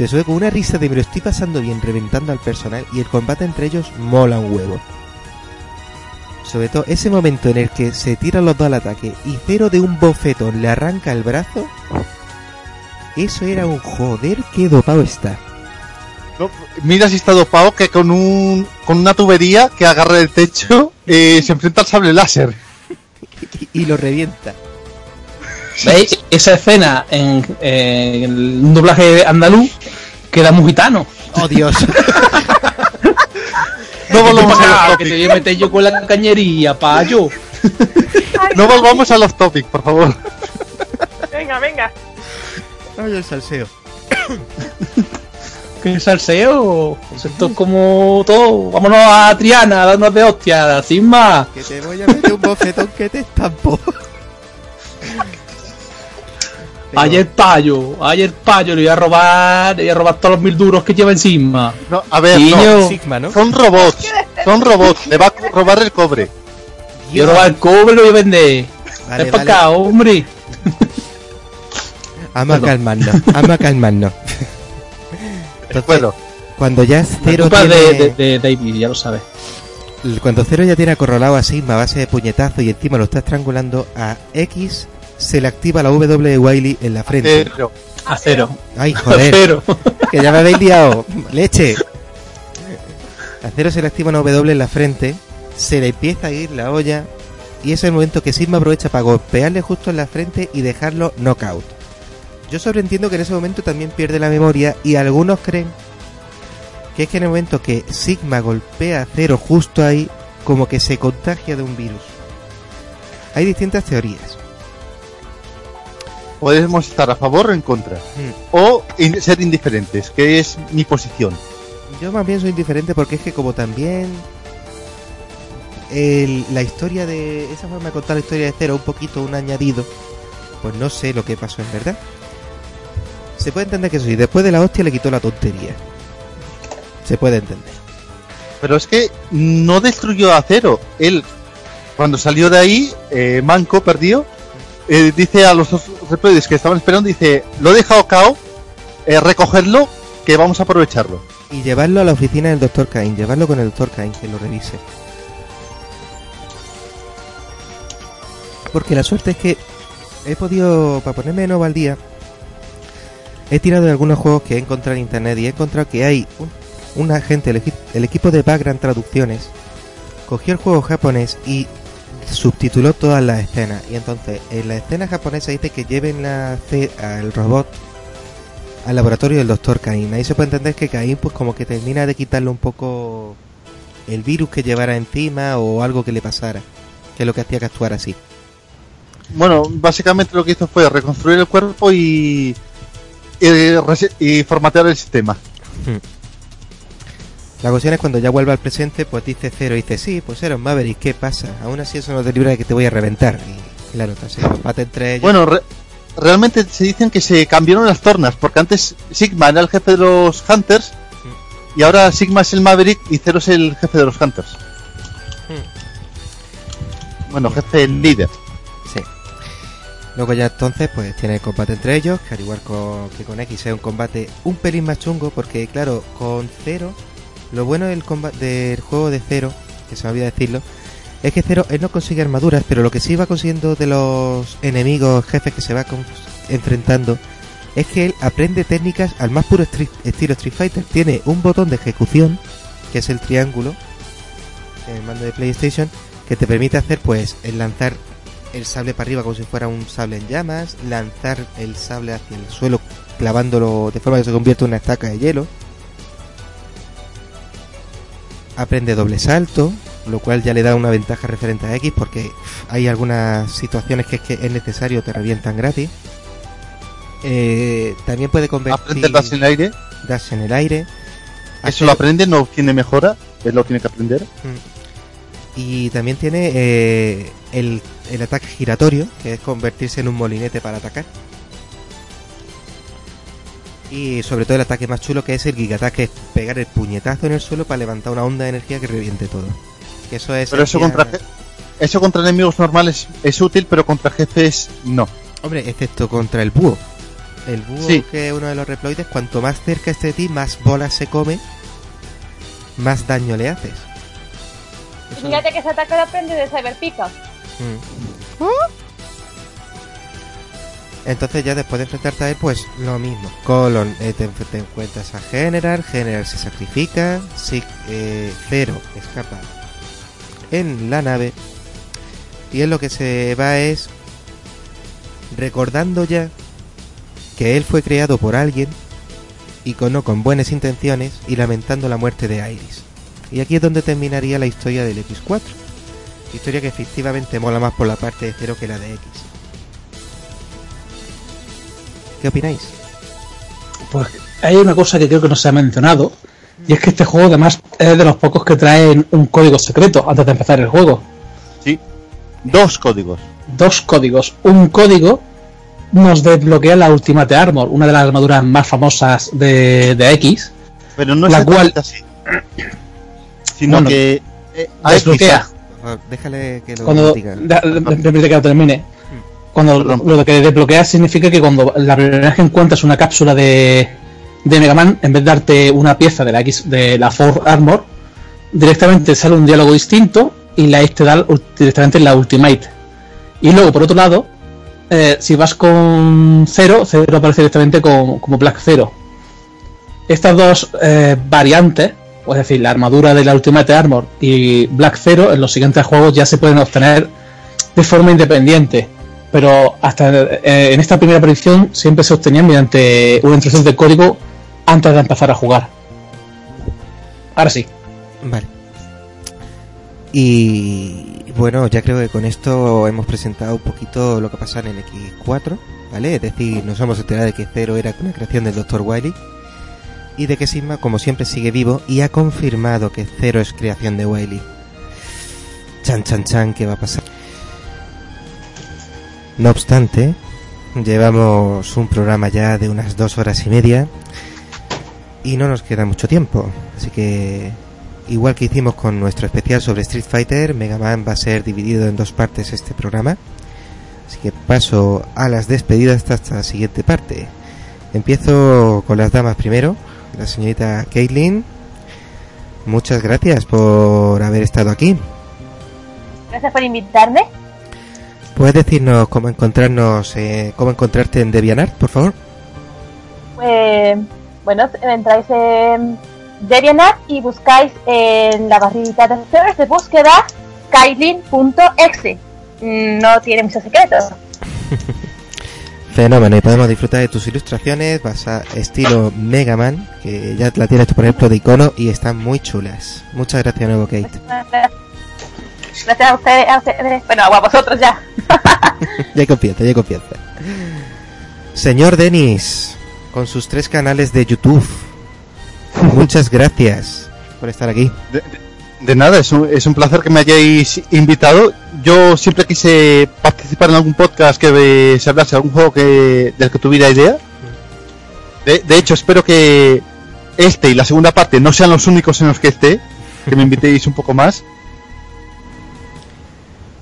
Se sube con una risa de me lo estoy pasando bien reventando al personal y el combate entre ellos mola un huevo. Sobre todo ese momento en el que se tiran los dos al ataque y Cero de un bofetón le arranca el brazo. Eso era un joder que dopado está. No, mira si está dopado que con un con una tubería que agarra el techo eh, se enfrenta al sable láser. Y, y lo revienta. ¿Veis? Esa escena en, eh, en un doblaje andaluz queda muy gitano. Oh Dios. No volvamos a los que te topics. voy a meter yo con la cañería, payo. No volvamos a los topics, por favor. Venga, venga. Ay, el salseo. ¿Qué salseo? Esto es como todo. Vámonos a Triana, a darnos de hostia, sin más. Que te voy a meter un bofetón que te estampo. Pero- Ayer payo, ayer payo, le voy a robar, le voy a robar todos los mil duros que lleva encima. No, a ver, no. Sigma, ¿no? Son robots. Son robots. Le va a robar el cobre. Yo robar el cobre y lo voy a vender. Vale, Ven para vale. acá, hombre. Vamos a Perdón. calmarnos, vamos a calmarnos. Entonces, Bueno, cuando ya La Cero culpa tiene... de, de- de David, ya lo sabes. Cuando Cero ya tiene acorralado a Sigma a base de puñetazo y encima lo está estrangulando, a X se le activa la W de Wiley en la frente. pero A cero. Ay, A joder, cero. que ya me habéis liado. Leche. A Cero se le activa una W en la frente, se le empieza a ir la olla y es el momento que Sigma aprovecha para golpearle justo en la frente y dejarlo knockout. Yo sobreentiendo que en ese momento también pierde la memoria y algunos creen que es que en el momento que Sigma golpea a Cero justo ahí, como que se contagia de un virus. Hay distintas teorías. Podemos estar a favor o en contra. Hmm. O in- ser indiferentes, que es mi posición. Yo más bien soy indiferente porque es que como también el- la historia de esa forma de contar la historia de Cero un poquito un añadido, pues no sé lo que pasó en verdad. Se puede entender que sí, después de la hostia le quitó la tontería. Se puede entender. Pero es que no destruyó a cero. Él, cuando salió de ahí, eh, Manco perdió. eh, dice a los dos reploides que estaban esperando, dice, lo he dejado cao, eh, recogerlo, que vamos a aprovecharlo. Y llevarlo a la oficina del Dr. Cain, llevarlo con el Dr. Cain, que lo revise. Porque la suerte es que he podido, para ponerme de nuevo al día, he tirado de algunos juegos que he encontrado en internet y he encontrado que hay un, una gente, el, el equipo de Background Traducciones, cogió el juego japonés y subtituló todas las escenas. Y entonces, en la escena japonesa dice que lleven la, C- al robot al laboratorio del doctor Cain. Ahí se puede entender que Cain pues como que termina de quitarle un poco el virus que llevara encima o algo que le pasara, que es lo que hacía que actuara así. Bueno, básicamente lo que hizo fue reconstruir el cuerpo y, y formatear el sistema. La cuestión es cuando ya vuelve al presente, pues dice Cero, dice, sí, pues un Maverick, ¿qué pasa? Aún así eso no te libra de que te voy a reventar. Y claro, entonces el combate entre ellos... Bueno, re- realmente se dicen que se cambiaron las tornas, porque antes Sigma era el jefe de los Hunters y ahora Sigma es el Maverick y Zero es el jefe de los Hunters. Bueno, jefe líder. Sí. Luego ya entonces pues tiene el combate entre ellos, que al igual con- que con X es un combate un pelín más chungo, porque claro, con Cero, lo bueno del, del juego de Cero, que se me olvida decirlo, es que Cero él no consigue armaduras, pero lo que sí va consiguiendo de los enemigos, jefes que se va enfrentando, es que él aprende técnicas al más puro estilo Street Fighter. Tiene un botón de ejecución, que es el triángulo, en el mando de PlayStation, que te permite hacer pues el lanzar el sable para arriba como si fuera un sable en llamas, lanzar el sable hacia el suelo clavándolo de forma que se convierte en una estaca de hielo. Aprende doble salto, lo cual ya le da una ventaja referente a X porque hay algunas situaciones que es que es necesario te revientan gratis. Eh, también puede convertir Aprende el dash en el aire. dash en el aire. Eso lo aprende, no tiene mejora. Él lo tiene que aprender. Y también tiene eh, el, el ataque giratorio, que es convertirse en un molinete para atacar. Y sobre todo el ataque más chulo que es el Gigattack, que es pegar el puñetazo en el suelo para levantar una onda de energía que reviente todo. Que eso es. Pero eso energía- contra, eso contra enemigos normales es útil, pero contra jefes no. Hombre, excepto contra el búho. El búho, Sí. que es uno de los reploides, cuanto más cerca esté de ti, más bolas se come, más daño le haces. Eso- Fíjate que ese ataque lo aprende de Cyberpica. Mm. Entonces ya después de enfrentarte a él, pues lo mismo. Colon, eh, te, encuentras a General, General se sacrifica, Sig, eh, Zero escapa en la nave y en lo que se va es recordando ya que él fue creado por alguien y con, no con buenas intenciones y lamentando la muerte de Iris. Y aquí es donde terminaría la historia del X4. Historia que efectivamente mola más por la parte de cero que la de X. ¿Qué opináis? Pues hay una cosa que creo que no se ha mencionado, y es que este juego además es de los pocos que traen un código secreto antes de empezar el juego. Sí. Dos códigos. Dos códigos. Un código nos desbloquea la Ultimate Armor, una de las armaduras más famosas de, de X. Pero no La exactamente así. Sino Bueno, que eh, Desbloquea. Déjale que lo Cuando, diga. que lo termine. Cuando lo que desbloquea significa que cuando la primera vez que encuentras una cápsula de, de Mega Man, en vez de darte una pieza de la X de la Ford Armor, directamente sale un diálogo distinto y la X te da directamente la Ultimate. Y luego, por otro lado, eh, si vas con Zero, Zero aparece directamente como, como Black Zero. Estas dos eh, variantes, es decir, la armadura de la Ultimate Armor y Black Zero, en los siguientes juegos ya se pueden obtener de forma independiente. Pero hasta eh, en esta primera aparición siempre se obtenían mediante una instrucción de código antes de empezar a jugar. Ahora sí. Vale. Y bueno, ya creo que con esto hemos presentado un poquito lo que pasa en el X4, ¿vale? Es decir, nos hemos enterado de que Zero era una creación del Dr. Wily y de que Sigma, como siempre, sigue vivo y ha confirmado que Zero es creación de Wily. Chan, chan, chan, ¿qué va a pasar? No obstante, llevamos un programa ya de unas dos horas y media y no nos queda mucho tiempo, así que igual que hicimos con nuestro especial sobre Street Fighter, Mega Man va a ser dividido en dos partes este programa. Así que paso a las despedidas hasta la siguiente parte. Empiezo con las damas primero. La señorita Caitlin. Muchas gracias por haber estado aquí. Gracias por invitarme. ¿Puedes decirnos cómo encontrarnos, eh, cómo encontrarte en DeviantArt, por favor? Pues, bueno, entráis en DeviantArt y buscáis en la barrita de search de búsqueda kailin.exe. Mm, No tiene muchos secretos. Fenómeno, y podemos disfrutar de tus ilustraciones, vas a estilo Mega Man, que ya la tienes tú, por ejemplo, de icono y están muy chulas. Muchas gracias de nuevo, Kate. Gracias a ustedes, a ustedes. Bueno, a vosotros ya. ya hay confianza, ya hay confianza. Señor Denis, con sus tres canales de YouTube, muchas gracias por estar aquí. De, de- de nada, es un, es un placer que me hayáis invitado. Yo siempre quise participar en algún podcast que se hablase de algún juego que, del que tuviera idea. De, de hecho, espero que este y la segunda parte no sean los únicos en los que esté, que me invitéis un poco más.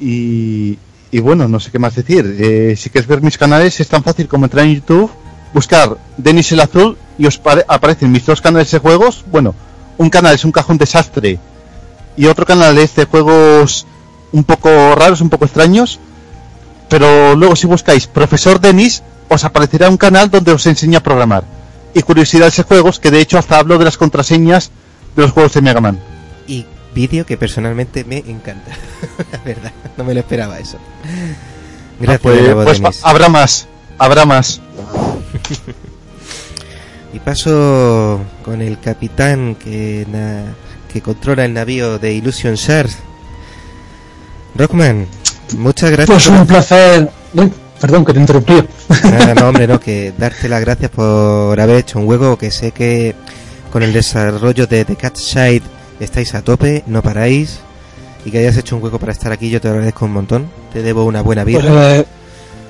Y, bueno, no sé qué más decir. Eh, si quieres ver mis canales, es tan fácil como entrar en YouTube, buscar Denis el Azul y os pare- aparecen mis dos canales de juegos. Bueno, un canal es un cajón desastre y otro canal es de juegos un poco raros, un poco extraños. Pero luego si buscáis Profesor Denis, os aparecerá un canal donde os enseña a programar. Y curiosidades de juegos, que de hecho hasta hablo de las contraseñas de los juegos de Mega Man. Vídeo que personalmente me encanta. La verdad, no me lo esperaba eso. Gracias, Pues, pues habrá más, habrá más. Y paso con el capitán que, na- que controla el navío de Illusion Shard. Rockman, muchas gracias. Pues un placer. Uy, perdón que te interrumpí. Nada, no, hombre, no, que darte las gracias por haber hecho un juego que sé que con el desarrollo de The Cat Side estáis a tope, no paráis. Y que hayas hecho un juego para estar aquí, yo te lo agradezco un montón. Te debo una buena vida. Pues, eh,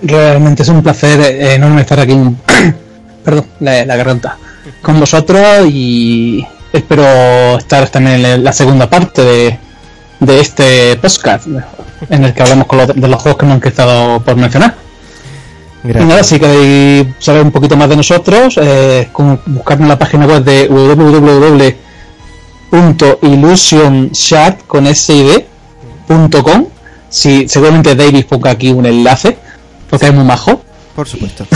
realmente es un placer eh, enorme estar aquí. perdón, la, la garganta, con vosotros y espero estar también en la segunda parte de, de este podcast en el que hablamos con los, de los juegos que me han quedado por mencionar. Y nada, si queréis saber un poquito más de nosotros, eh, buscarnos en la página web de www.illusionchat con sid.com. Si seguramente David ponga aquí un enlace, porque es muy majo. Por supuesto.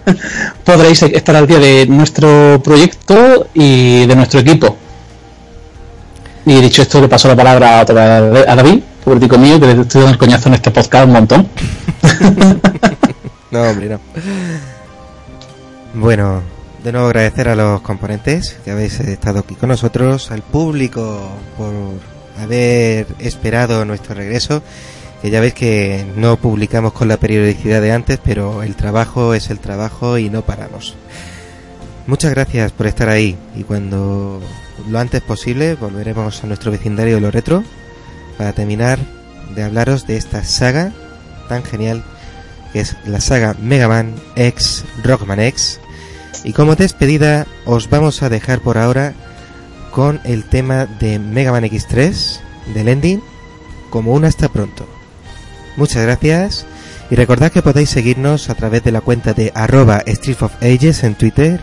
Podréis estar al día de nuestro proyecto y de nuestro equipo. Y dicho esto, le paso la palabra a David, pobretico mío, que le estoy dando el coñazo en este podcast un montón. No, hombre, no. Bueno, de nuevo agradecer a los componentes que habéis estado aquí con nosotros, al público por haber esperado nuestro regreso, que ya veis que no publicamos con la periodicidad de antes, pero el trabajo es el trabajo y no paramos. Muchas gracias por estar ahí y cuando lo antes posible volveremos a nuestro vecindario de lo retro para terminar de hablaros de esta saga tan genial que es la saga Mega Man X Rockman X. Y como despedida os vamos a dejar por ahora con el tema de Mega Man X3 del ending como un hasta pronto. Muchas gracias y recordad que podéis seguirnos a través de la cuenta de arroba Street of Ages en Twitter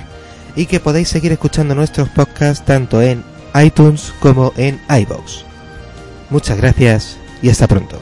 y que podéis seguir escuchando nuestros podcasts tanto en iTunes como en iBox. Muchas gracias y hasta pronto.